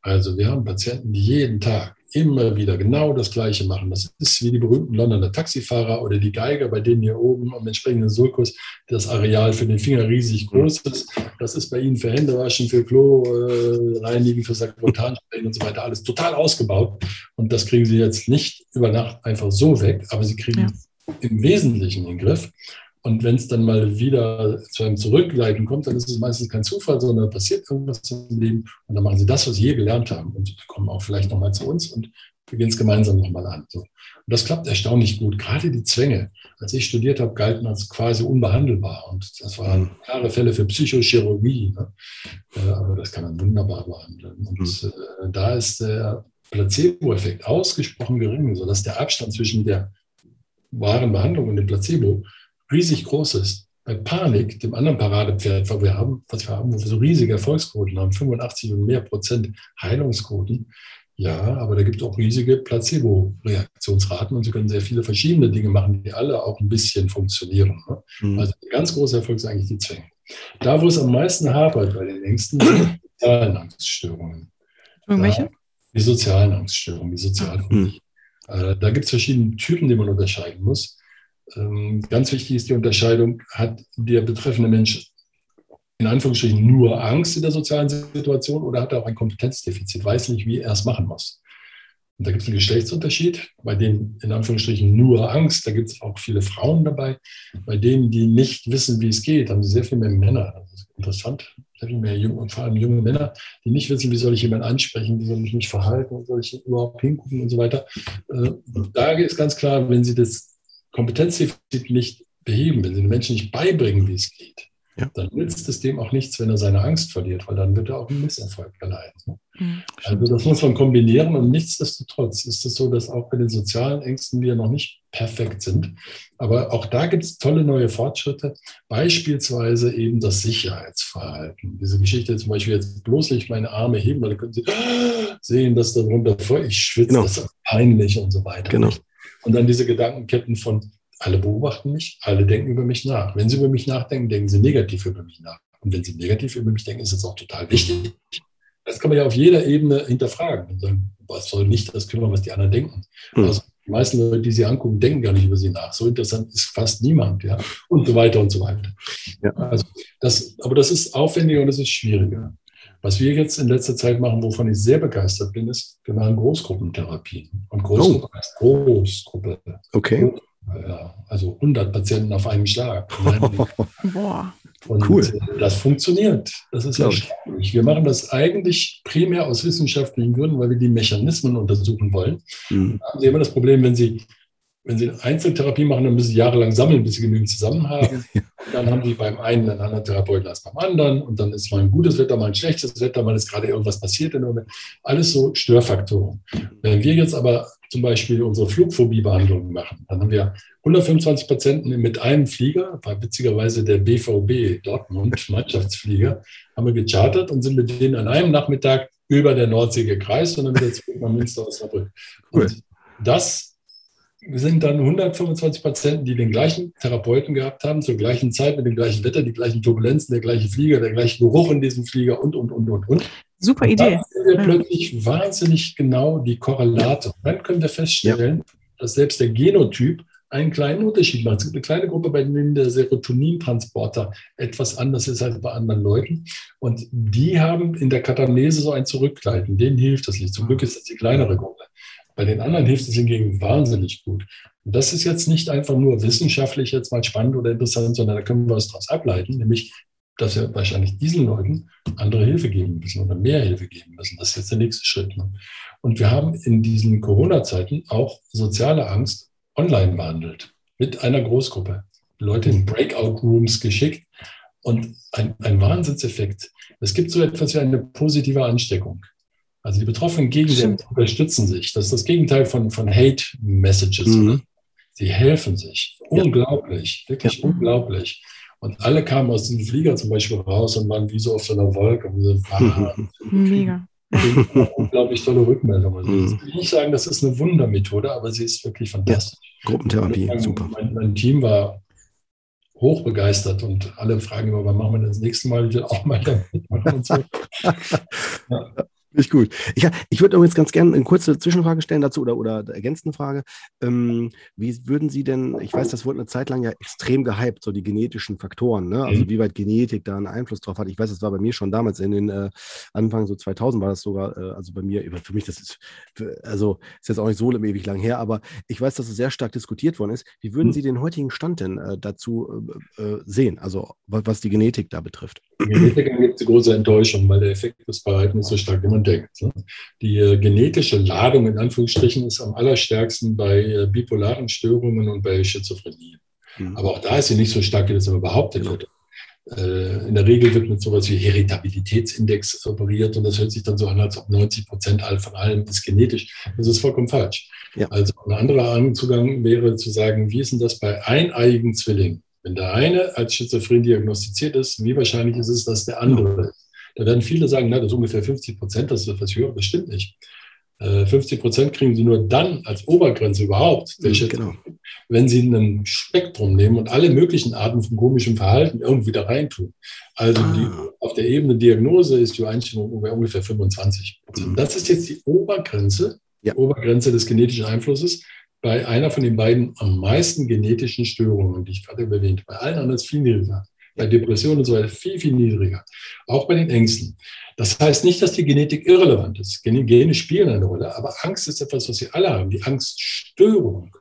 Also wir haben Patienten, die jeden Tag immer wieder genau das Gleiche machen. Das ist wie die berühmten Londoner Taxifahrer oder die Geiger, bei denen hier oben am entsprechenden Sulkus das Areal für den Finger riesig groß ist. Das ist bei ihnen für Händewaschen, für Klo äh, reinigen, für Sakrotansprechen und so weiter alles total ausgebaut. Und das kriegen sie jetzt nicht über Nacht einfach so weg, aber sie kriegen ja. im Wesentlichen in den Griff. Und wenn es dann mal wieder zu einem Zurückleiten kommt, dann ist es meistens kein Zufall, sondern passiert irgendwas im Leben. Und dann machen sie das, was sie je gelernt haben und kommen auch vielleicht nochmal zu uns und beginnen es gemeinsam nochmal an. So. Und das klappt erstaunlich gut. Gerade die Zwänge, als ich studiert habe, galten als quasi unbehandelbar. Und das waren klare Fälle für Psychochirurgie. Ne? Äh, aber das kann man wunderbar behandeln. Und mhm. äh, da ist der Placebo-Effekt ausgesprochen gering, sodass der Abstand zwischen der wahren Behandlung und dem Placebo riesig groß ist. Bei Panik, dem anderen Paradepferd, was wir haben, was wir haben, wo wir so riesige Erfolgsquoten haben, 85 und mehr Prozent Heilungsquoten, ja, aber da gibt es auch riesige Placebo-Reaktionsraten und Sie können sehr viele verschiedene Dinge machen, die alle auch ein bisschen funktionieren. Ne? Mhm. Also ein ganz großer Erfolg sind eigentlich die Zwänge. Da, wo es am meisten hapert bei den Ängsten, sind die sozialen Angststörungen. Und welche? Die sozialen Angststörungen, die Sozialphobie. Mhm. Äh, da gibt es verschiedene Typen, die man unterscheiden muss. Ähm, ganz wichtig ist die Unterscheidung, hat der betreffende Mensch in Anführungsstrichen nur Angst in der sozialen Situation oder hat er auch ein Kompetenzdefizit, weiß nicht, wie er es machen muss. Und da gibt es einen Geschlechtsunterschied. Bei denen in Anführungsstrichen nur Angst, da gibt es auch viele Frauen dabei. Bei denen, die nicht wissen, wie es geht, haben sie sehr viel mehr Männer. Das ist interessant. Sehr viel mehr junge, vor allem junge Männer, die nicht wissen, wie soll ich jemanden ansprechen, wie soll ich mich verhalten, wie soll ich überhaupt hingucken und so weiter. Äh, da ist ganz klar, wenn sie das Kompetenzdefizit nicht beheben, wenn Sie den Menschen nicht beibringen, wie es geht, ja. dann nützt es dem auch nichts, wenn er seine Angst verliert, weil dann wird er auch einen Misserfolg erleiden. Mhm, also das muss man kombinieren und nichtsdestotrotz ist es so, dass auch bei den sozialen Ängsten wir noch nicht perfekt sind. Aber auch da gibt es tolle neue Fortschritte, beispielsweise eben das Sicherheitsverhalten. Diese Geschichte zum Beispiel jetzt bloß nicht meine Arme heben, weil da können Sie sehen, dass darunter voll, ich schwitze, genau. das ist peinlich und so weiter. Genau. Und dann diese Gedankenketten von, alle beobachten mich, alle denken über mich nach. Wenn sie über mich nachdenken, denken sie negativ über mich nach. Und wenn sie negativ über mich denken, ist es auch total wichtig. Das kann man ja auf jeder Ebene hinterfragen und sagen, was soll nicht das kümmern, was die anderen denken. Mhm. Also die meisten Leute, die sie angucken, denken gar nicht über sie nach. So interessant ist fast niemand, ja. Und so weiter und so weiter. Ja. Also das, aber das ist aufwendiger und das ist schwieriger. Was wir jetzt in letzter Zeit machen, wovon ich sehr begeistert bin, ist, wir machen Großgruppentherapien. Und Großgruppe oh. heißt Großgruppe. Okay. Ja, also 100 Patienten auf einen Schlag. Boah. Und cool. das funktioniert. Das ist erstaunlich. Wir machen das eigentlich primär aus wissenschaftlichen Gründen, weil wir die Mechanismen untersuchen wollen. Mhm. Da haben Sie immer das Problem, wenn Sie, wenn Sie eine Einzeltherapie machen, dann müssen Sie jahrelang sammeln, bis Sie genügend zusammen haben. Ja. Dann haben Sie beim einen einen anderen Therapeuten als beim anderen. Und dann ist mal ein gutes Wetter, mal ein schlechtes Wetter, mal ist gerade irgendwas passiert. Alles so Störfaktoren. Wenn wir jetzt aber zum Beispiel unsere Flugphobie-Behandlung machen. Dann haben wir 125 Patienten mit einem Flieger, war witzigerweise der BVB Dortmund, Mannschaftsflieger, haben wir gechartert und sind mit denen an einem Nachmittag über der Nordsee gekreist und dann wieder zurück nach Münster aus Saarbrücken. Cool. Und das sind dann 125 Patienten, die den gleichen Therapeuten gehabt haben, zur gleichen Zeit, mit dem gleichen Wetter, die gleichen Turbulenzen, der gleiche Flieger, der gleiche Geruch in diesem Flieger und, und, und, und, und. Super Idee. Dann sehen wir ja. plötzlich wahnsinnig genau die Korrelate. Dann können wir feststellen, ja. dass selbst der Genotyp einen kleinen Unterschied macht. Es gibt eine kleine Gruppe, bei denen der Serotonintransporter etwas anders ist als bei anderen Leuten. Und die haben in der Katamnese so ein Zurückgleiten. Denen hilft das nicht. Zum Glück ist das die kleinere Gruppe. Bei den anderen hilft es hingegen wahnsinnig gut. Und das ist jetzt nicht einfach nur wissenschaftlich jetzt mal spannend oder interessant, sondern da können wir was daraus ableiten, nämlich dass wir wahrscheinlich diesen Leuten andere Hilfe geben müssen oder mehr Hilfe geben müssen. Das ist jetzt der nächste Schritt. Ne? Und wir haben in diesen Corona-Zeiten auch soziale Angst online behandelt mit einer Großgruppe. Leute in Breakout-Rooms geschickt und ein, ein Wahnsinnseffekt. Es gibt so etwas wie eine positive Ansteckung. Also die Betroffenen gegenseitig unterstützen sich. Das ist das Gegenteil von, von Hate-Messages. Mhm. Sie helfen sich. Unglaublich, ja. wirklich ja. unglaublich. Und alle kamen aus diesem Flieger zum Beispiel raus und waren wie so auf so einer Wolke. Und so, Mega. Unglaublich tolle Rückmeldung. Also mhm. ich will nicht sagen, das ist eine Wundermethode, aber sie ist wirklich fantastisch. Ja, Gruppentherapie, sagen, super. Mein, mein, Team war hochbegeistert und alle fragen immer, wann machen wir das nächste Mal? Ich will auch mal damit machen und so. ja. Nicht gut. Ich, ich würde übrigens ganz gerne eine kurze Zwischenfrage stellen dazu oder, oder ergänzende Frage. Ähm, wie würden Sie denn, ich weiß, das wurde eine Zeit lang ja extrem gehypt, so die genetischen Faktoren, ne? also mhm. wie weit Genetik da einen Einfluss drauf hat. Ich weiß, das war bei mir schon damals in den äh, Anfang so 2000 war das sogar, äh, also bei mir, für mich, das ist, also ist jetzt auch nicht so ewig lang her, aber ich weiß, dass es sehr stark diskutiert worden ist. Wie würden mhm. Sie den heutigen Stand denn äh, dazu äh, äh, sehen, also was die Genetik da betrifft? Genetikern gibt es große Enttäuschung, weil der Effekt des Verhaltens so stark immer denkt. Ne? Die äh, genetische Ladung in Anführungsstrichen ist am allerstärksten bei äh, bipolaren Störungen und bei Schizophrenie. Mhm. Aber auch da ist sie nicht so stark, wie das immer behauptet wird. Äh, in der Regel wird mit sowas wie Heritabilitätsindex operiert und das hört sich dann so an, als ob 90 Prozent von allem ist genetisch. Das ist vollkommen falsch. Ja. Also ein anderer Zugang wäre zu sagen, wie ist denn das bei eineiigen Zwillingen? Wenn der eine als schizophren diagnostiziert ist, wie wahrscheinlich ist es, dass der andere ist? Da werden viele sagen, na, das ist ungefähr 50 Prozent, das ist etwas höher. Das stimmt nicht. 50 äh, Prozent kriegen sie nur dann als Obergrenze überhaupt, mhm, genau. wenn sie ein Spektrum nehmen und alle möglichen Arten von komischem Verhalten irgendwie da reintun. Also ah. die, auf der Ebene Diagnose ist die Einstellung ungefähr 25 Prozent. Mhm. Das ist jetzt die Obergrenze, ja. Obergrenze des genetischen Einflusses bei einer von den beiden am meisten genetischen Störungen, die ich gerade erwähnt Bei allen anderen ist viel niedriger. Bei Depressionen und so weiter viel, viel niedriger. Auch bei den Ängsten. Das heißt nicht, dass die Genetik irrelevant ist. Gene spielen eine Rolle, aber Angst ist etwas, was wir alle haben. Die Angststörung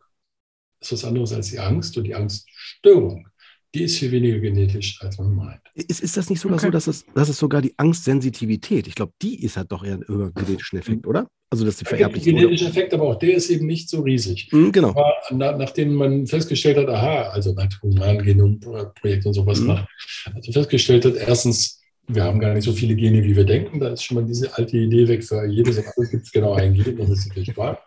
ist was anderes als die Angst und die Angststörung die ist viel weniger genetisch, als man meint. Ist, ist das nicht sogar okay. so, dass es, dass es sogar die Angstsensitivität, ich glaube, die ist halt doch eher über genetischen Effekt, oder? Also, dass die vererblich ist. genetischen Effekt, aber auch der ist eben nicht so riesig. Mhm, genau. Aber na, nachdem man festgestellt hat, aha, also nach Humangenomprojekt und sowas mhm. macht, also festgestellt hat, erstens, wir haben gar nicht so viele Gene, wie wir denken. Da ist schon mal diese alte Idee weg. Für jedes alles gibt es genau ein Gen, das ist natürlich wahr.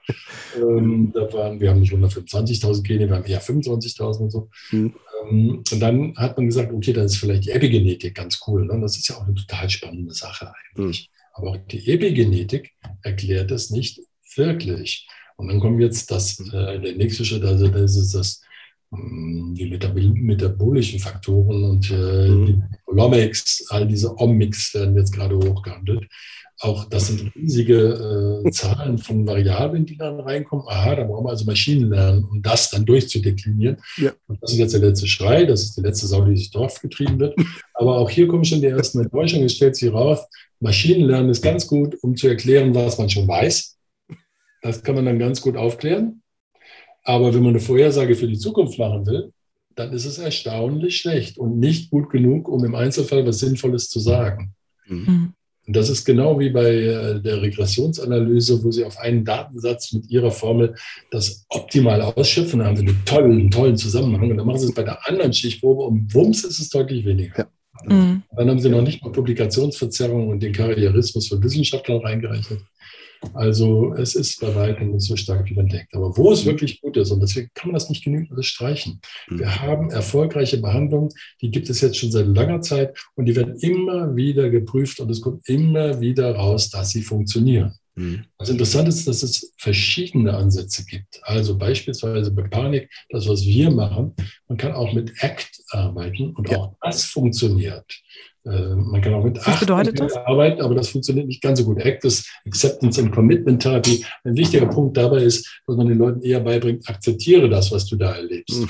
Ähm, da waren, wir haben nicht 125.000 Gene, wir haben eher 25.000 und so. Mhm. Ähm, und dann hat man gesagt, okay, dann ist vielleicht die Epigenetik ganz cool. Ne? Das ist ja auch eine total spannende Sache eigentlich. Mhm. Aber auch die Epigenetik erklärt es nicht wirklich. Und dann kommt jetzt das, äh, der nächste Schritt, also das ist das die metabolischen Faktoren und äh, mhm. die Metabolomics, all diese Omics werden jetzt gerade hochgehandelt. Auch das sind riesige äh, Zahlen von Variablen, die dann reinkommen. Aha, da brauchen wir also Maschinenlernen, um das dann durchzudeklinieren. Ja. Und das ist jetzt der letzte Schrei, das ist die letzte Sau, die durchs Dorf getrieben wird. Aber auch hier kommen schon die ersten Enttäuschungen. Es stellt sich raus, Maschinenlernen ist ganz gut, um zu erklären, was man schon weiß. Das kann man dann ganz gut aufklären. Aber wenn man eine Vorhersage für die Zukunft machen will, dann ist es erstaunlich schlecht und nicht gut genug, um im Einzelfall was Sinnvolles zu sagen. Mhm. Und das ist genau wie bei äh, der Regressionsanalyse, wo Sie auf einen Datensatz mit Ihrer Formel das optimal ausschöpfen, dann haben Sie einen tollen, tollen Zusammenhang. Und dann machen Sie es bei der anderen Stichprobe und wumms ist es deutlich weniger. Ja. Mhm. Dann haben Sie noch nicht mal Publikationsverzerrung und den Karrierismus von Wissenschaftlern reingerechnet. Also es ist bei weitem nicht so stark, wie man denkt. Aber wo es mhm. wirklich gut ist, und deswegen kann man das nicht genügend alles streichen. Mhm. Wir haben erfolgreiche Behandlungen, die gibt es jetzt schon seit langer Zeit und die werden immer wieder geprüft und es kommt immer wieder raus, dass sie funktionieren. Mhm. Das Interessante ist, dass es verschiedene Ansätze gibt. Also beispielsweise bei Panik, das, was wir machen, man kann auch mit ACT arbeiten und ja. auch das funktioniert. Äh, man kann auch mit Was das? arbeiten, aber das funktioniert nicht ganz so gut. ACT ist Acceptance and Commitment Therapy. Ein wichtiger Punkt dabei ist, dass man den Leuten eher beibringt, akzeptiere das, was du da erlebst,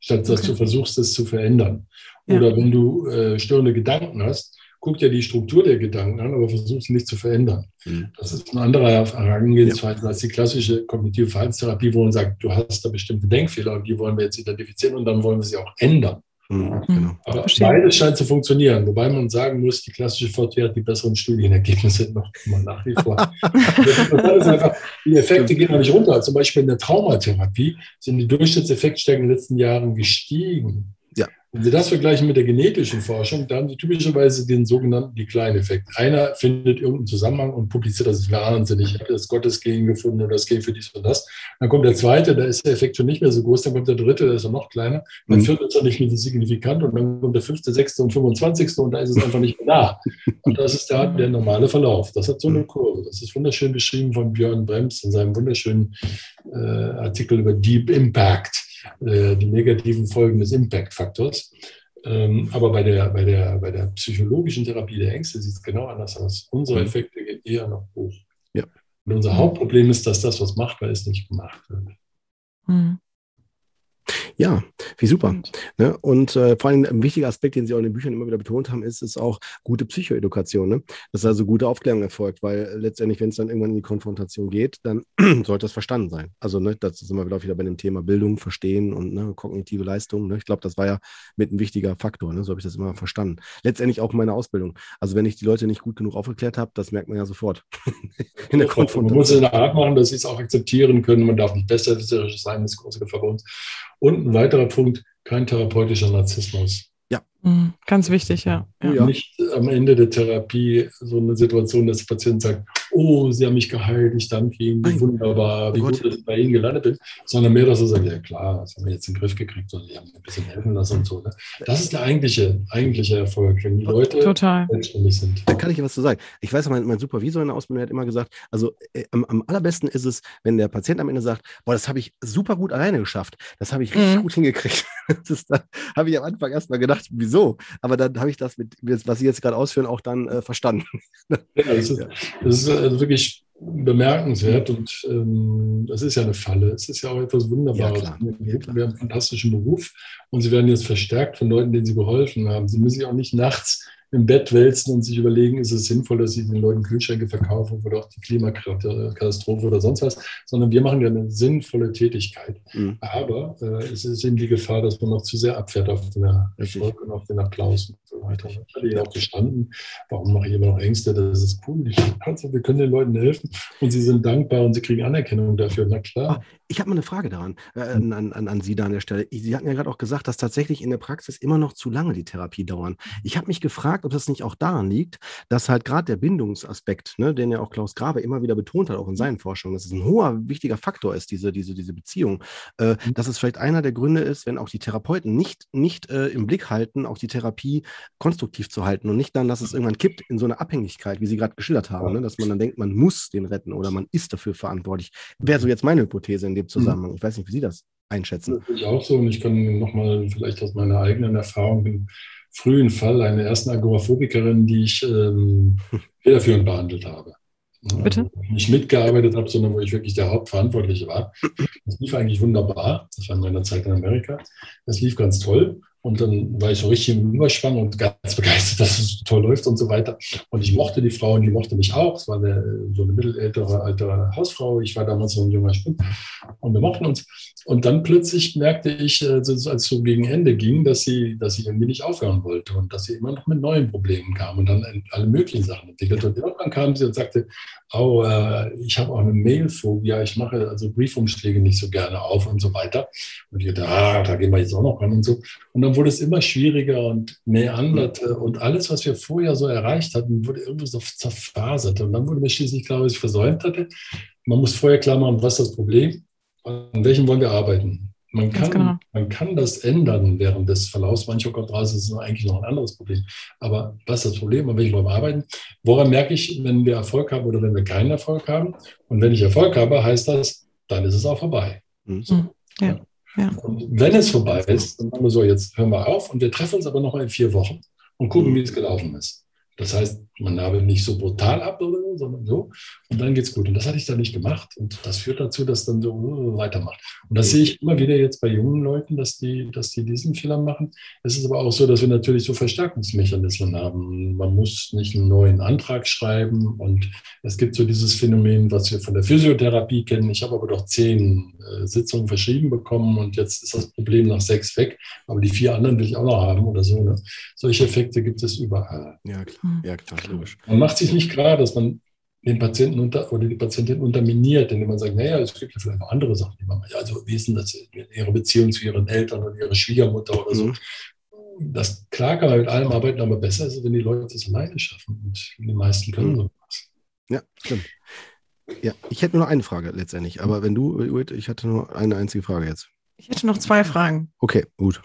statt dass okay. du versuchst, es zu verändern. Ja. Oder wenn du äh, störende Gedanken hast, guck dir die Struktur der Gedanken an, aber versuch sie nicht zu verändern. Mhm. Das ist eine andere Herangehensweise ja. als die klassische kognitive Verhaltenstherapie, wo man sagt, du hast da bestimmte Denkfehler und die wollen wir jetzt identifizieren und dann wollen wir sie auch ändern. Mhm, genau. Aber beides scheint zu funktionieren, wobei man sagen muss, die klassische VT hat die besseren Studienergebnisse noch nach wie vor. das ist einfach, die Effekte gehen noch nicht runter. Zum Beispiel in der Traumatherapie sind die Durchschnittseffektstärken in den letzten Jahren gestiegen. Wenn Sie das vergleichen mit der genetischen Forschung, dann haben Sie typischerweise den sogenannten Decline-Effekt. Einer findet irgendeinen Zusammenhang und publiziert, das ist wahnsinnig. Ich habe das Gottesgen gefunden oder das Gen für dies und das. Dann kommt der zweite, da ist der Effekt schon nicht mehr so groß. Dann kommt der dritte, der ist noch kleiner. Dann mhm. vierte ist er nicht mehr so signifikant und dann kommt der fünfte, sechste und 25. und da ist es einfach nicht mehr da. Und das ist der, der normale Verlauf. Das hat so eine Kurve. Das ist wunderschön beschrieben von Björn Brems in seinem wunderschönen äh, Artikel über Deep Impact äh, die negativen Folgen des Impact-Faktors. Ähm, aber bei der, bei, der, bei der psychologischen Therapie der Ängste sieht es genau anders aus. Unsere mhm. Effekte gehen eher noch hoch. Ja. Und unser Hauptproblem ist, dass das, was machbar ist, nicht gemacht wird. Mhm. Ja, wie super. Ne? Und äh, vor allem ein wichtiger Aspekt, den Sie auch in den Büchern immer wieder betont haben, ist, ist auch gute Psychoedukation. Ne? Dass also gute Aufklärung erfolgt, weil letztendlich, wenn es dann irgendwann in die Konfrontation geht, dann sollte das verstanden sein. Also ne, das sind wir wieder bei dem Thema Bildung, Verstehen und ne, kognitive Leistung. Ne? Ich glaube, das war ja mit ein wichtiger Faktor. Ne? So habe ich das immer verstanden. Letztendlich auch meine Ausbildung. Also wenn ich die Leute nicht gut genug aufgeklärt habe, das merkt man ja sofort. in der Konfrontation. Man muss es in der Art machen, dass sie es auch akzeptieren können. Man darf nicht besserwisserisch sein, das ist große Gefahr bei uns. Und ein weiterer Punkt, kein therapeutischer Narzissmus. Ja. Mhm, ganz wichtig, ja. ja. Nicht am Ende der Therapie so eine Situation, dass der Patient sagt, oh, Sie haben mich geheilt, ich danke Ihnen, wie wunderbar, wie gut, dass ich bei Ihnen gelandet bin, sondern mehr, dass er sagt, ja klar, das haben wir jetzt in den Griff gekriegt, sondern Sie haben mir ein bisschen helfen lassen und so. Ne? Das ist der eigentliche, eigentliche Erfolg, wenn die Leute Total. selbstständig sind. Da kann ich was zu sagen. Ich weiß, mein, mein Supervisor in der Ausbildung hat immer gesagt, also äh, am, am, allerbesten ist es, wenn der Patient am Ende sagt, boah, das habe ich super gut alleine geschafft, das habe ich richtig mhm. gut hingekriegt. das habe ich am Anfang erstmal gedacht, wieso? Aber dann habe ich das mit, was Sie jetzt gerade ausführen, auch dann äh, verstanden. ja, das ist, das ist also wirklich bemerkenswert und ähm, das ist ja eine Falle. Es ist ja auch etwas Wunderbares. Ja, wir, wir haben einen fantastischen Beruf und sie werden jetzt verstärkt von Leuten, denen sie geholfen haben. Sie müssen sich auch nicht nachts im Bett wälzen und sich überlegen, ist es sinnvoll, dass ich den Leuten Kühlschränke verkaufe oder auch die Klimakatastrophe oder sonst was, sondern wir machen ja eine sinnvolle Tätigkeit. Mhm. Aber äh, es ist eben die Gefahr, dass man noch zu sehr abfährt auf den Erfolg und auf den Applaus und so weiter. Ich hatte ja auch gestanden, warum mache ich immer noch Ängste? Das ist cool. Also, wir können den Leuten helfen und sie sind dankbar und sie kriegen Anerkennung dafür. Na klar. Ah, ich habe mal eine Frage daran, äh, an, an, an Sie da an der Stelle. Sie hatten ja gerade auch gesagt, dass tatsächlich in der Praxis immer noch zu lange die Therapie dauern. Ich habe mich gefragt, gefragt, ob das nicht auch daran liegt, dass halt gerade der Bindungsaspekt, ne, den ja auch Klaus Grabe immer wieder betont hat, auch in seinen Forschungen, dass es ein hoher, wichtiger Faktor ist, diese, diese, diese Beziehung, äh, mhm. dass es vielleicht einer der Gründe ist, wenn auch die Therapeuten nicht, nicht äh, im Blick halten, auch die Therapie konstruktiv zu halten und nicht dann, dass es irgendwann kippt in so eine Abhängigkeit, wie Sie gerade geschildert haben, ne, dass man dann denkt, man muss den retten oder man ist dafür verantwortlich. Wäre so jetzt meine Hypothese in dem mhm. Zusammenhang. Ich weiß nicht, wie Sie das einschätzen. Das ich auch so und ich kann nochmal vielleicht aus meiner eigenen Erfahrung frühen Fall eine ersten Agoraphobikerin, die ich ähm, federführend behandelt habe. Bitte? Also nicht mitgearbeitet habe, sondern wo ich wirklich der Hauptverantwortliche war. Das lief eigentlich wunderbar. Das war in meiner Zeit in Amerika. Das lief ganz toll. Und dann war ich so richtig im Überspann und ganz begeistert, dass es so toll läuft und so weiter. Und ich mochte die Frau und die mochte mich auch. Es war eine, so eine mittelältere alte Hausfrau. Ich war damals noch ein junger Spund. Und wir mochten uns. Und dann plötzlich merkte ich, äh, als es so gegen Ende ging, dass sie, dass sie irgendwie nicht aufhören wollte und dass sie immer noch mit neuen Problemen kam und dann alle möglichen Sachen entwickelte. Und irgendwann kam sie und sagte, oh, ich habe auch eine Mailphobie, ich mache also Briefumschläge nicht so gerne auf und so weiter. Und ich dachte, ah, da gehen wir jetzt auch noch ran und so. Und dann wurde es immer schwieriger und meanderte und alles, was wir vorher so erreicht hatten, wurde irgendwie so zerfasert. Und dann wurde mir schließlich klar, was ich versäumt hatte. Man muss vorher klar machen, was ist das Problem an welchem wollen wir arbeiten? Man kann, genau. man kann das ändern während des Verlaufs mancher Kontraste, das ist eigentlich noch ein anderes Problem. Aber was ist das Problem, an welchem wollen wir arbeiten? Woran merke ich, wenn wir Erfolg haben oder wenn wir keinen Erfolg haben? Und wenn ich Erfolg habe, heißt das, dann ist es auch vorbei. Mhm. So. Ja. Ja. Und wenn es vorbei ist, dann sagen wir so, jetzt hören wir auf und wir treffen uns aber noch in vier Wochen und gucken, mhm. wie es gelaufen ist. Das heißt, man nabelt nicht so brutal ab, oder so, sondern so. Und dann geht es gut. Und das hatte ich dann nicht gemacht. Und das führt dazu, dass dann so uh, weitermacht. Und das sehe ich immer wieder jetzt bei jungen Leuten, dass die, dass die diesen Fehler machen. Es ist aber auch so, dass wir natürlich so Verstärkungsmechanismen haben. Man muss nicht einen neuen Antrag schreiben. Und es gibt so dieses Phänomen, was wir von der Physiotherapie kennen. Ich habe aber doch zehn äh, Sitzungen verschrieben bekommen und jetzt ist das Problem nach sechs weg. Aber die vier anderen will ich auch noch haben oder so. Ne? Solche Effekte gibt es überall. Ja, klar. Ja, klar, logisch. Man macht sich nicht klar, dass man den Patienten unter, oder die Patientin unterminiert, indem man sagt, naja, es gibt ja vielleicht noch andere Sachen, die man macht. Also wie ist denn das, ihre Beziehung zu ihren Eltern oder ihre Schwiegermutter oder so. Mhm. Das klar kann man mit allem arbeiten, aber besser ist es, wenn die Leute das alleine schaffen. Und die meisten können mhm. sowas. Ja, stimmt. Ja, ich hätte nur noch eine Frage letztendlich, aber wenn du, ich hatte nur eine einzige Frage jetzt. Ich hätte noch zwei Fragen. Okay, gut.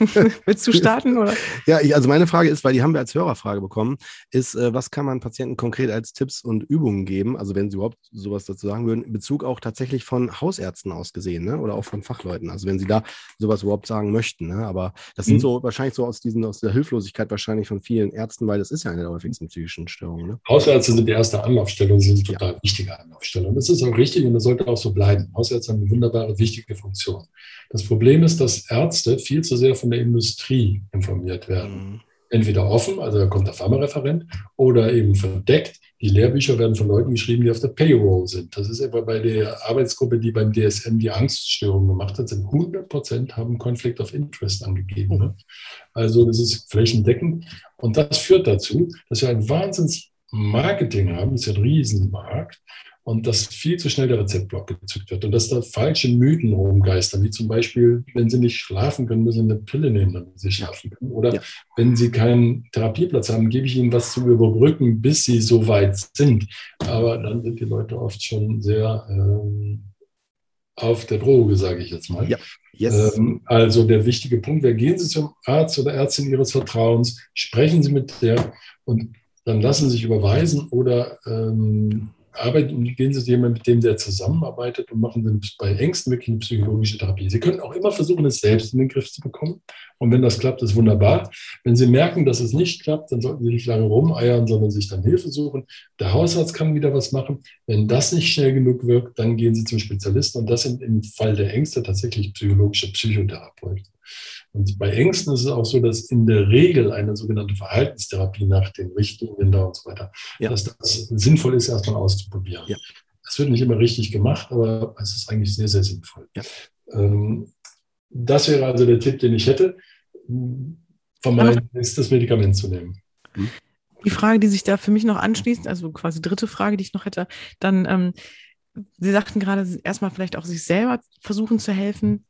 Willst du starten? Oder? Ja, ich, also meine Frage ist, weil die haben wir als Hörerfrage bekommen, ist, äh, was kann man Patienten konkret als Tipps und Übungen geben, also wenn sie überhaupt sowas dazu sagen würden, in Bezug auch tatsächlich von Hausärzten aus gesehen, ne? oder auch von Fachleuten, also wenn sie da sowas überhaupt sagen möchten. Ne? Aber das sind mhm. so wahrscheinlich so aus, diesen, aus der Hilflosigkeit wahrscheinlich von vielen Ärzten, weil das ist ja eine der häufigsten psychischen Störungen. Ne? Hausärzte sind die erste Anlaufstelle und sind total ja. wichtige Anlaufstelle. Und das ist auch richtig und das sollte auch so bleiben. Hausärzte haben eine wunderbare, wichtige Funktion. Das Problem ist, dass Ärzte viel zu sehr von der Industrie informiert werden. Mhm. Entweder offen, also da kommt der Pharmareferent, oder eben verdeckt. Die Lehrbücher werden von Leuten geschrieben, die auf der Payroll sind. Das ist etwa bei der Arbeitsgruppe, die beim DSM die Angststörung gemacht hat, sind 100 Prozent haben Conflict of Interest angegeben. Ne? Also das ist flächendeckend. Und das führt dazu, dass wir ein Wahnsinns Marketing haben, das ist ja ein Riesenmarkt, und dass viel zu schnell der Rezeptblock gezückt wird und dass da falsche Mythen rumgeistern, wie zum Beispiel, wenn Sie nicht schlafen können, müssen Sie eine Pille nehmen, damit Sie schlafen können. Oder ja. wenn Sie keinen Therapieplatz haben, gebe ich Ihnen was zu überbrücken, bis Sie so weit sind. Aber dann sind die Leute oft schon sehr ähm, auf der Droge, sage ich jetzt mal. Ja. Yes. Ähm, also der wichtige Punkt wäre, gehen Sie zum Arzt oder Ärztin Ihres Vertrauens, sprechen Sie mit der und dann lassen Sie sich überweisen oder ähm, arbeiten, gehen Sie jemanden, mit dem der zusammenarbeitet und machen bei Ängsten wirklich eine psychologische Therapie. Sie können auch immer versuchen, es selbst in den Griff zu bekommen. Und wenn das klappt, ist wunderbar. Wenn Sie merken, dass es nicht klappt, dann sollten Sie nicht lange rumeiern, sondern sich dann Hilfe suchen. Der Hausarzt kann wieder was machen. Wenn das nicht schnell genug wirkt, dann gehen Sie zum Spezialisten. Und das sind im Fall der Ängste tatsächlich psychologische Psychotherapeuten. Und bei Ängsten ist es auch so, dass in der Regel eine sogenannte Verhaltenstherapie nach den Richtlinien da und so weiter, ja. dass das sinnvoll ist, erstmal auszuprobieren. Ja. Es wird nicht immer richtig gemacht, aber es ist eigentlich sehr, sehr sinnvoll. Ja. Ähm, das wäre also der Tipp, den ich hätte. Vermeiden ist, das Medikament zu nehmen. Hm? Die Frage, die sich da für mich noch anschließt, also quasi dritte Frage, die ich noch hätte, dann, ähm, Sie sagten gerade, erstmal vielleicht auch sich selber versuchen zu helfen.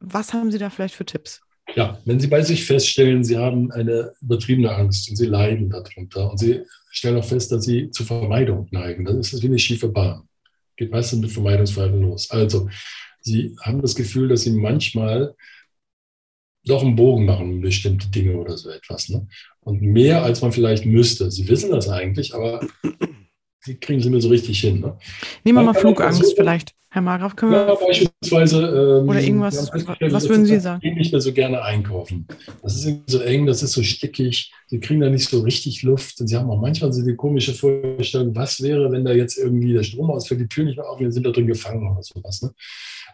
Was haben Sie da vielleicht für Tipps? Ja, wenn Sie bei sich feststellen, Sie haben eine übertriebene Angst und Sie leiden darunter und Sie stellen auch fest, dass Sie zur Vermeidung neigen, dann ist das wie eine schiefe Bahn. Geht meistens mit Vermeidungsverhalten los. Also, Sie haben das Gefühl, dass Sie manchmal doch einen Bogen machen um bestimmte Dinge oder so etwas. Ne? Und mehr, als man vielleicht müsste. Sie wissen das eigentlich, aber kriegen sie mir so richtig hin. Ne? Nehmen wir mal Flugangst vielleicht. Herr Margraf, können wir. Ja, beispielsweise. Ähm, oder irgendwas, was würden Sie sagen? Ich nicht mehr so gerne einkaufen. Das ist so eng, das ist so stickig. Sie kriegen da nicht so richtig Luft. Und Sie haben auch manchmal so die komische Vorstellung, was wäre, wenn da jetzt irgendwie der Strom ausfällt, die Tür nicht mehr auf, wir sind da drin gefangen oder sowas. Ne?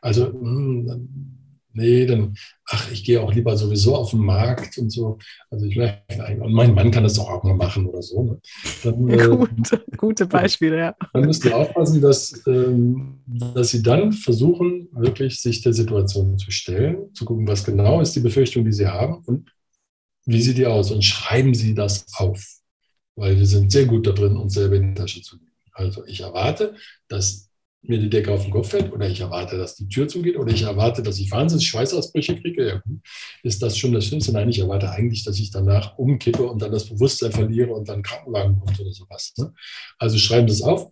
Also, mh, hm, nee, dann, ach, ich gehe auch lieber sowieso auf den Markt und so. Also ich merke, und mein Mann kann das doch auch mal machen oder so. Ne? Dann, äh, gute, gute Beispiele, ja. Dann müsst ihr aufpassen, dass, ähm, dass sie dann versuchen, wirklich sich der Situation zu stellen, zu gucken, was genau ist die Befürchtung, die sie haben und wie sieht die aus und schreiben sie das auf. Weil wir sind sehr gut da drin, uns selber in die Tasche zu nehmen. Also ich erwarte, dass mir die Decke auf den Kopf fällt oder ich erwarte, dass die Tür zugeht oder ich erwarte, dass ich wahnsinnig Schweißausbrüche kriege, ja, ist das schon das Schlimmste. Nein, ich erwarte eigentlich, dass ich danach umkippe und dann das Bewusstsein verliere und dann Krankenwagen kommt oder sowas. Ne? Also schreiben Sie es auf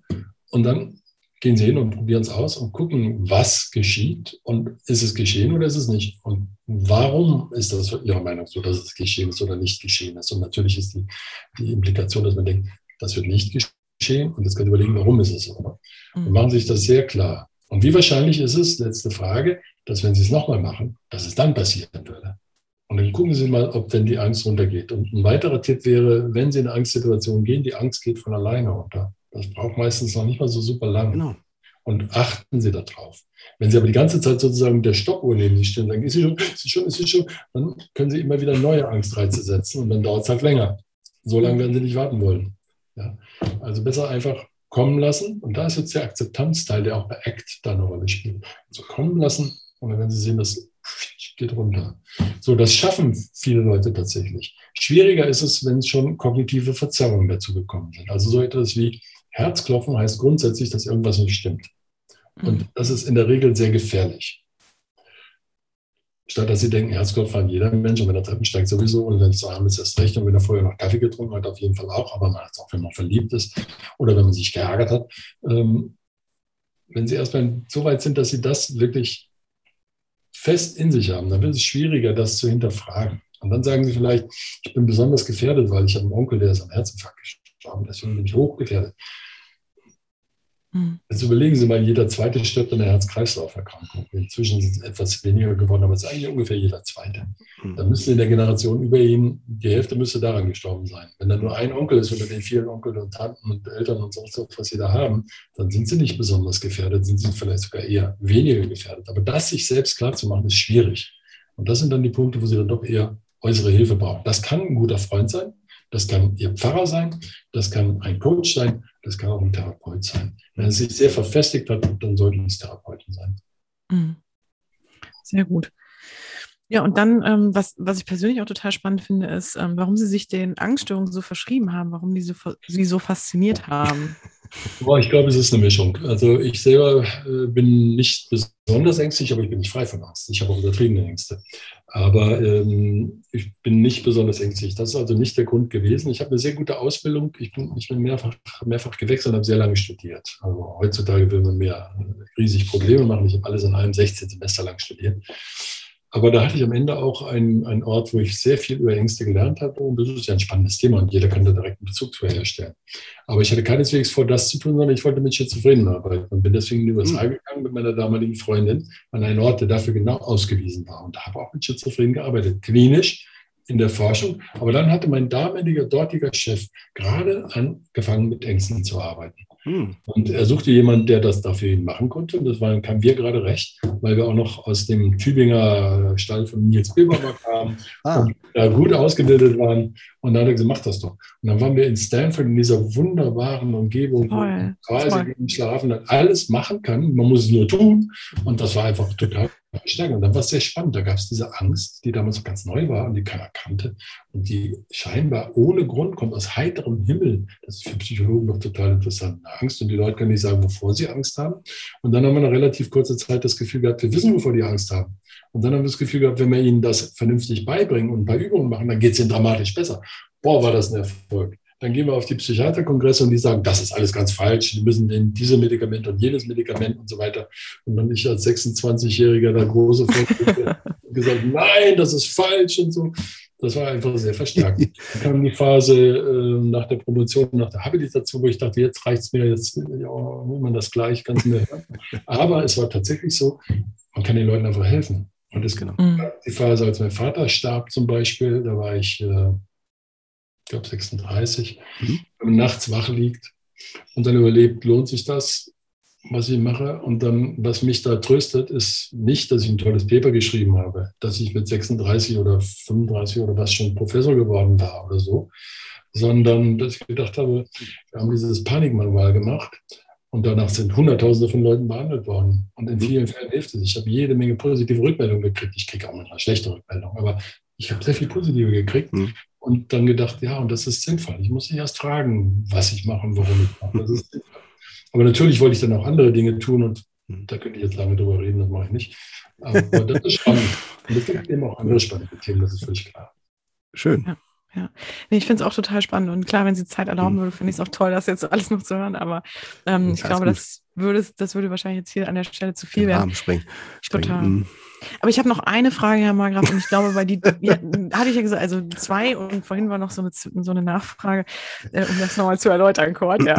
und dann gehen Sie hin und probieren es aus und gucken, was geschieht und ist es geschehen oder ist es nicht und warum ist das Ihrer Meinung so, dass es geschehen ist oder nicht geschehen ist. Und natürlich ist die, die Implikation, dass man denkt, das wird nicht geschehen geschehen und jetzt kann überlegen, warum ist es so. Und mhm. machen sich das sehr klar. Und wie wahrscheinlich ist es, letzte Frage, dass wenn Sie es nochmal machen, dass es dann passieren würde. Und dann gucken Sie mal, ob denn die Angst runtergeht. Und ein weiterer Tipp wäre, wenn Sie in eine Angstsituation gehen, die Angst geht von alleine runter. Das braucht meistens noch nicht mal so super lang. Genau. Und achten Sie darauf. Wenn Sie aber die ganze Zeit sozusagen der Stoppuhr neben sich stehen, dann ist sie schon, ist sie schon, ist sie schon, dann können Sie immer wieder neue Angstreize setzen und dann dauert es halt länger. So lange werden Sie nicht warten wollen. Ja? Also besser einfach kommen lassen. Und da ist jetzt der Akzeptanzteil, der auch bei ACT da eine Rolle spielt. Also kommen lassen und dann werden Sie sehen, das geht runter. So, das schaffen viele Leute tatsächlich. Schwieriger ist es, wenn schon kognitive Verzerrungen dazu gekommen sind. Also so etwas wie Herzklopfen heißt grundsätzlich, dass irgendwas nicht stimmt. Und mhm. das ist in der Regel sehr gefährlich. Statt dass sie denken, Herzklopfen hat jeder Mensch und wenn er Treppen steigt sowieso und wenn es zu ist, erst recht und wenn er vorher noch Kaffee getrunken hat, auf jeden Fall auch, aber man hat es auch, wenn man verliebt ist oder wenn man sich geärgert hat. Ähm, wenn sie erstmal so weit sind, dass sie das wirklich fest in sich haben, dann wird es schwieriger, das zu hinterfragen. Und dann sagen sie vielleicht, ich bin besonders gefährdet, weil ich habe einen Onkel, der ist am Herzinfarkt gestorben, deswegen bin ich hochgefährdet. Hm. Jetzt überlegen Sie mal, jeder zweite stirbt an der Herz-Kreislauf-Erkrankung. Inzwischen sind es etwas weniger geworden, aber es ist eigentlich ungefähr jeder zweite. Mhm. Da müsste in der Generation über ihn, die Hälfte müsste daran gestorben sein. Wenn da nur ein Onkel ist unter den vielen Onkeln und Tanten und Eltern und sonst was, was sie da haben, dann sind sie nicht besonders gefährdet, sind sie vielleicht sogar eher weniger gefährdet. Aber das sich selbst klar zu machen, ist schwierig. Und das sind dann die Punkte, wo sie dann doch eher äußere Hilfe brauchen. Das kann ein guter Freund sein, das kann Ihr Pfarrer sein, das kann ein Coach sein, das kann auch ein Therapeut sein. Wenn er sich sehr verfestigt hat, dann sollten es Therapeuten sein. Mhm. Sehr gut. Ja, und dann, ähm, was, was ich persönlich auch total spannend finde, ist, ähm, warum Sie sich den Angststörungen so verschrieben haben, warum die so, Sie so fasziniert haben. Boah, ich glaube, es ist eine Mischung. Also ich selber äh, bin nicht besonders ängstlich, aber ich bin nicht frei von Angst. Ich habe auch übertriebene Ängste. Aber ähm, ich bin nicht besonders ängstlich. Das ist also nicht der Grund gewesen. Ich habe eine sehr gute Ausbildung. Ich bin, ich bin mehrfach, mehrfach gewechselt und habe sehr lange studiert. Also heutzutage will man mehr riesig Probleme machen. Ich habe alles in einem 16 Semester lang studiert. Aber da hatte ich am Ende auch einen, einen Ort, wo ich sehr viel über Ängste gelernt habe. Und das ist ja ein spannendes Thema und jeder kann da direkt einen Bezug zu herstellen. Aber ich hatte keineswegs vor, das zu tun, sondern ich wollte mit Schizophrenen arbeiten und bin deswegen in die USA mhm. gegangen mit meiner damaligen Freundin an einen Ort, der dafür genau ausgewiesen war. Und habe auch mit Schizophrenen gearbeitet, klinisch in der Forschung. Aber dann hatte mein damaliger dortiger Chef gerade angefangen, mit Ängsten zu arbeiten. Hm. Und er suchte jemanden, der das dafür machen konnte. Und das waren, kamen wir gerade recht, weil wir auch noch aus dem Tübinger Stall von Nils Bilbauer kamen ah. und da gut ausgebildet waren. Und dann hat er gesagt, mach das doch. Und dann waren wir in Stanford in dieser wunderbaren Umgebung, wo quasi schlafen alles machen kann. Man muss es nur tun. Und das war einfach total verstärken. Und dann war es sehr spannend. Da gab es diese Angst, die damals ganz neu war und die keiner kannte und die scheinbar ohne Grund kommt aus heiterem Himmel. Das ist für Psychologen doch total interessant. Angst und die Leute können nicht sagen, wovor sie Angst haben. Und dann haben wir eine relativ kurze Zeit das Gefühl gehabt, wir wissen, wovor die Angst haben. Und dann haben wir das Gefühl gehabt, wenn wir ihnen das vernünftig beibringen und ein paar Übungen machen, dann geht es ihnen dramatisch besser. Boah, war das ein Erfolg. Dann gehen wir auf die Psychiaterkongresse und die sagen, das ist alles ganz falsch. Die müssen in diese Medikament und jenes Medikament und so weiter. Und dann ich als 26-Jähriger da große gesagt, nein, das ist falsch und so. Das war einfach sehr verstärkt. Dann kam die Phase äh, nach der Promotion, nach der Habilitation, wo ich dachte, jetzt reicht es mir, jetzt ja, will man das gleich, ganz mehr hören. Aber es war tatsächlich so, man kann den Leuten einfach helfen. Und es genau. die Phase, als mein Vater starb zum Beispiel, da war ich äh, ich glaube 36, mhm. wenn man nachts wach liegt und dann überlebt, lohnt sich das, was ich mache. Und dann, was mich da tröstet, ist nicht, dass ich ein tolles Paper geschrieben habe, dass ich mit 36 oder 35 oder was schon Professor geworden war oder so, sondern dass ich gedacht habe, wir haben dieses Panikmanual gemacht und danach sind Hunderttausende von Leuten behandelt worden. Und in mhm. vielen Fällen hilft es. Ich habe jede Menge positive Rückmeldungen gekriegt. Ich kriege auch manchmal schlechte Rückmeldungen, aber ich habe sehr viel positive gekriegt. Mhm und dann gedacht, ja, und das ist sinnvoll. Ich muss nicht erst fragen, was ich mache und warum ich mache. Das ist sinnvoll. Aber natürlich wollte ich dann auch andere Dinge tun und hm. da könnte ich jetzt lange drüber reden, das mache ich nicht. Aber das ist spannend. Und es gibt eben auch andere spannende Themen, das ist völlig klar. Schön. Ja. Ja, nee, ich finde es auch total spannend und klar, wenn sie Zeit erlauben hm. würde, finde ich es auch toll, das jetzt alles noch zu hören, aber ähm, ich glaube, das würde, das würde wahrscheinlich jetzt hier an der Stelle zu viel werden. Springen. Springen. Total. Mhm. Aber ich habe noch eine Frage, Herr Margraf, und ich glaube, weil die, ja, hatte ich ja gesagt, also zwei und vorhin war noch so eine, so eine Nachfrage, äh, um das nochmal zu erläutern, Kurt, ja.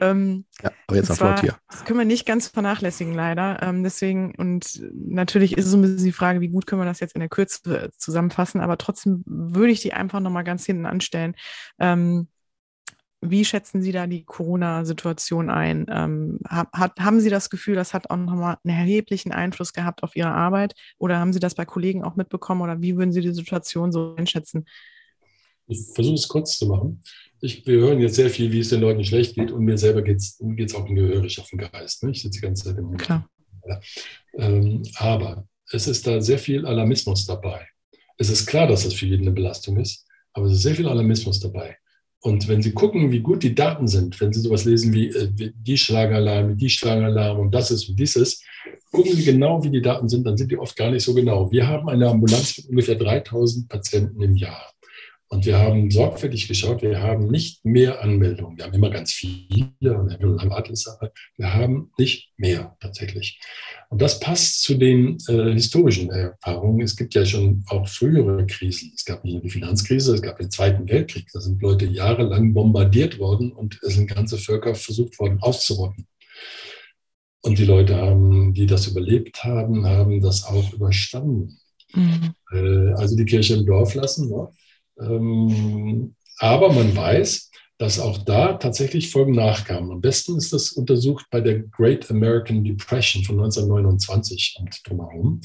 ähm, ja, aber jetzt zwar, hier. Das können wir nicht ganz vernachlässigen, leider. Ähm, deswegen, und natürlich ist es so ein bisschen die Frage, wie gut können wir das jetzt in der Kürze zusammenfassen, aber trotzdem würde ich die einfach nochmal ganz hinten anstellen. Ähm, wie schätzen Sie da die Corona-Situation ein? Ähm, hat, haben Sie das Gefühl, das hat auch nochmal einen erheblichen Einfluss gehabt auf Ihre Arbeit? Oder haben Sie das bei Kollegen auch mitbekommen? Oder wie würden Sie die Situation so einschätzen? Ich versuche es kurz zu machen. Ich, wir hören jetzt sehr viel, wie es den Leuten schlecht geht. Und mir selber geht es auch gehörig auf den Geist. Ne? Ich sitze die ganze Zeit im Mund. Klar. Ähm, aber es ist da sehr viel Alarmismus dabei. Es ist klar, dass das für jeden eine Belastung ist, aber es ist sehr viel Alarmismus dabei. Und wenn Sie gucken, wie gut die Daten sind, wenn Sie sowas lesen wie äh, die Schlagalarm, die Schlagalarm und das ist und dieses, gucken Sie genau, wie die Daten sind, dann sind die oft gar nicht so genau. Wir haben eine Ambulanz mit ungefähr 3000 Patienten im Jahr. Und wir haben sorgfältig geschaut, wir haben nicht mehr Anmeldungen. Wir haben immer ganz viele wir haben lange Warteliste, wir haben nicht mehr tatsächlich. Und das passt zu den äh, historischen Erfahrungen. Es gibt ja schon auch frühere Krisen. Es gab nicht nur die Finanzkrise, es gab den Zweiten Weltkrieg. Da sind Leute jahrelang bombardiert worden und es sind ganze Völker versucht worden auszurotten. Und die Leute haben, die das überlebt haben, haben das auch überstanden. Mhm. Äh, also die Kirche im Dorf lassen. Ne? Ähm, aber man weiß, dass auch da tatsächlich Folgen nachkamen. Am besten ist das untersucht bei der Great American Depression von 1929 und drumherum.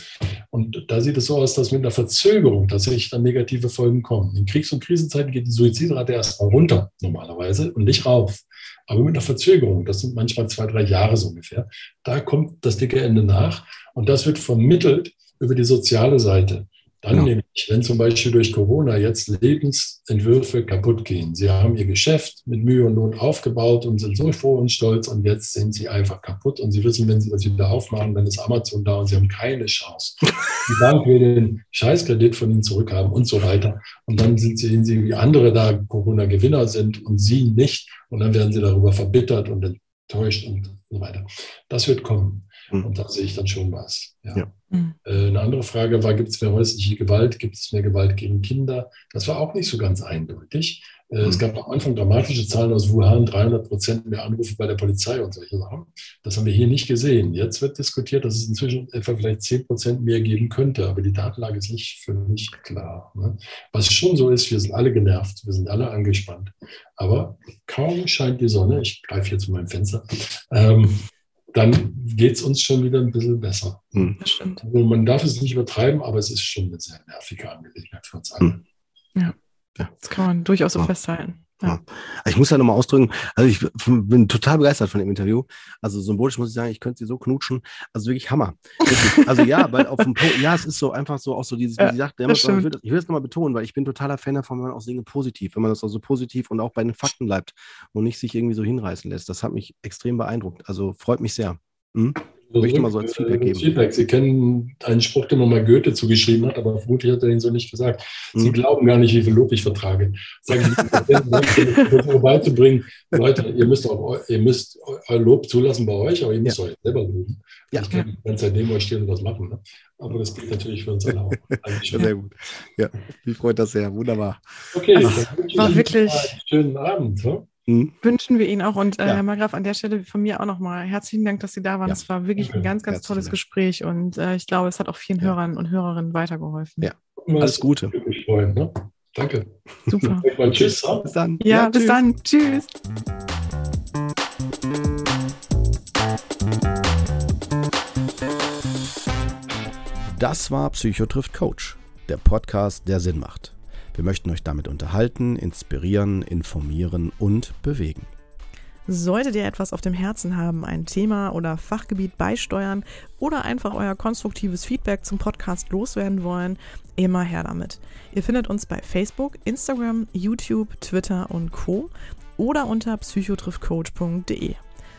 Und da sieht es so aus, dass mit einer Verzögerung tatsächlich dann negative Folgen kommen. In Kriegs- und Krisenzeiten geht die Suizidrate erstmal runter, normalerweise, und nicht rauf. Aber mit einer Verzögerung, das sind manchmal zwei, drei Jahre so ungefähr, da kommt das dicke Ende nach. Und das wird vermittelt über die soziale Seite. Dann ja. nämlich, wenn zum Beispiel durch Corona jetzt Lebensentwürfe kaputt gehen. Sie haben ihr Geschäft mit Mühe und Not aufgebaut und sind so froh und stolz und jetzt sind sie einfach kaputt und sie wissen, wenn sie das wieder aufmachen, dann ist Amazon da und sie haben keine Chance. Die Bank will den Scheißkredit von ihnen zurückhaben und so weiter. Und dann sind sie, sehen sie, wie andere da Corona-Gewinner sind und sie nicht. Und dann werden sie darüber verbittert und enttäuscht und so weiter. Das wird kommen. Mhm. Und da sehe ich dann schon was. Ja. ja. Mhm. Äh, eine andere Frage war, gibt es mehr häusliche Gewalt? Gibt es mehr Gewalt gegen Kinder? Das war auch nicht so ganz eindeutig. Äh, mhm. Es gab am Anfang dramatische Zahlen aus Wuhan, 300 Prozent mehr Anrufe bei der Polizei und solche Sachen. Das haben wir hier nicht gesehen. Jetzt wird diskutiert, dass es inzwischen etwa vielleicht 10 Prozent mehr geben könnte, aber die Datenlage ist nicht für mich klar. Ne? Was schon so ist, wir sind alle genervt, wir sind alle angespannt. Aber kaum scheint die Sonne, ich greife hier zu meinem Fenster, ähm, dann geht es uns schon wieder ein bisschen besser. Hm. Das stimmt. Also man darf es nicht übertreiben, aber es ist schon eine sehr nervige Angelegenheit für uns alle. Hm. Ja. ja, das kann man durchaus so oh. festhalten. Ja. Ich muss ja nochmal ausdrücken, also ich bin total begeistert von dem Interview. Also symbolisch muss ich sagen, ich könnte sie so knutschen. Also wirklich Hammer. Wirklich. Also ja, weil auf dem Punkt, ja, es ist so einfach so auch so dieses, wie sie sagt, ich will, ich will das nochmal betonen, weil ich bin totaler Fan davon, wenn man auch Dinge positiv, wenn man das auch so positiv und auch bei den Fakten bleibt und nicht sich irgendwie so hinreißen lässt. Das hat mich extrem beeindruckt. Also freut mich sehr. Hm? Ich möchte mal so als Feedback geben. Feedback. Sie kennen einen Spruch, den man mal Goethe zugeschrieben hat, aber vermutlich hat er ihn so nicht gesagt. Sie mhm. glauben gar nicht, wie viel Lob ich vertrage. Sagen Sie, vorbeizubringen, Leute, ihr müsst, auch, ihr müsst euer Lob zulassen bei euch, aber ihr müsst ja. euch selber loben. Ja. Ich kann die ganze Zeit neben euch stehen und was machen. Ne? Aber das geht natürlich für uns alle auch. sehr gut. Ja, mich freut das sehr. Wunderbar. Okay, also, war wirklich einen schönen Abend. Ne? Mhm. Wünschen wir Ihnen auch. Und äh, ja. Herr Margraf, an der Stelle von mir auch nochmal herzlichen Dank, dass Sie da waren. Es ja. war wirklich ein ganz, ganz Herzlichen tolles Dank. Gespräch und äh, ich glaube, es hat auch vielen ja. Hörern und Hörerinnen weitergeholfen. Ja, alles Gute. Mich freuen, ne? Danke. Super. tschüss. Bis dann. Ja, bis tschüss. dann. Tschüss. Das war Psychotrift Coach, der Podcast, der Sinn macht. Wir möchten euch damit unterhalten, inspirieren, informieren und bewegen. Solltet ihr etwas auf dem Herzen haben, ein Thema oder Fachgebiet beisteuern oder einfach euer konstruktives Feedback zum Podcast loswerden wollen, immer her damit. Ihr findet uns bei Facebook, Instagram, YouTube, Twitter und Co. oder unter psychotriffcoach.de.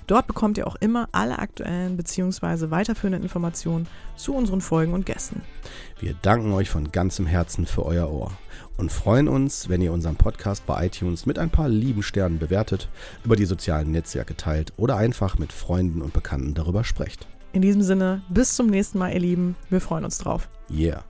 Dort bekommt ihr auch immer alle aktuellen bzw. weiterführenden Informationen zu unseren Folgen und Gästen. Wir danken euch von ganzem Herzen für euer Ohr und freuen uns, wenn ihr unseren Podcast bei iTunes mit ein paar lieben Sternen bewertet, über die sozialen Netzwerke teilt oder einfach mit Freunden und Bekannten darüber sprecht. In diesem Sinne, bis zum nächsten Mal, ihr Lieben. Wir freuen uns drauf. Yeah.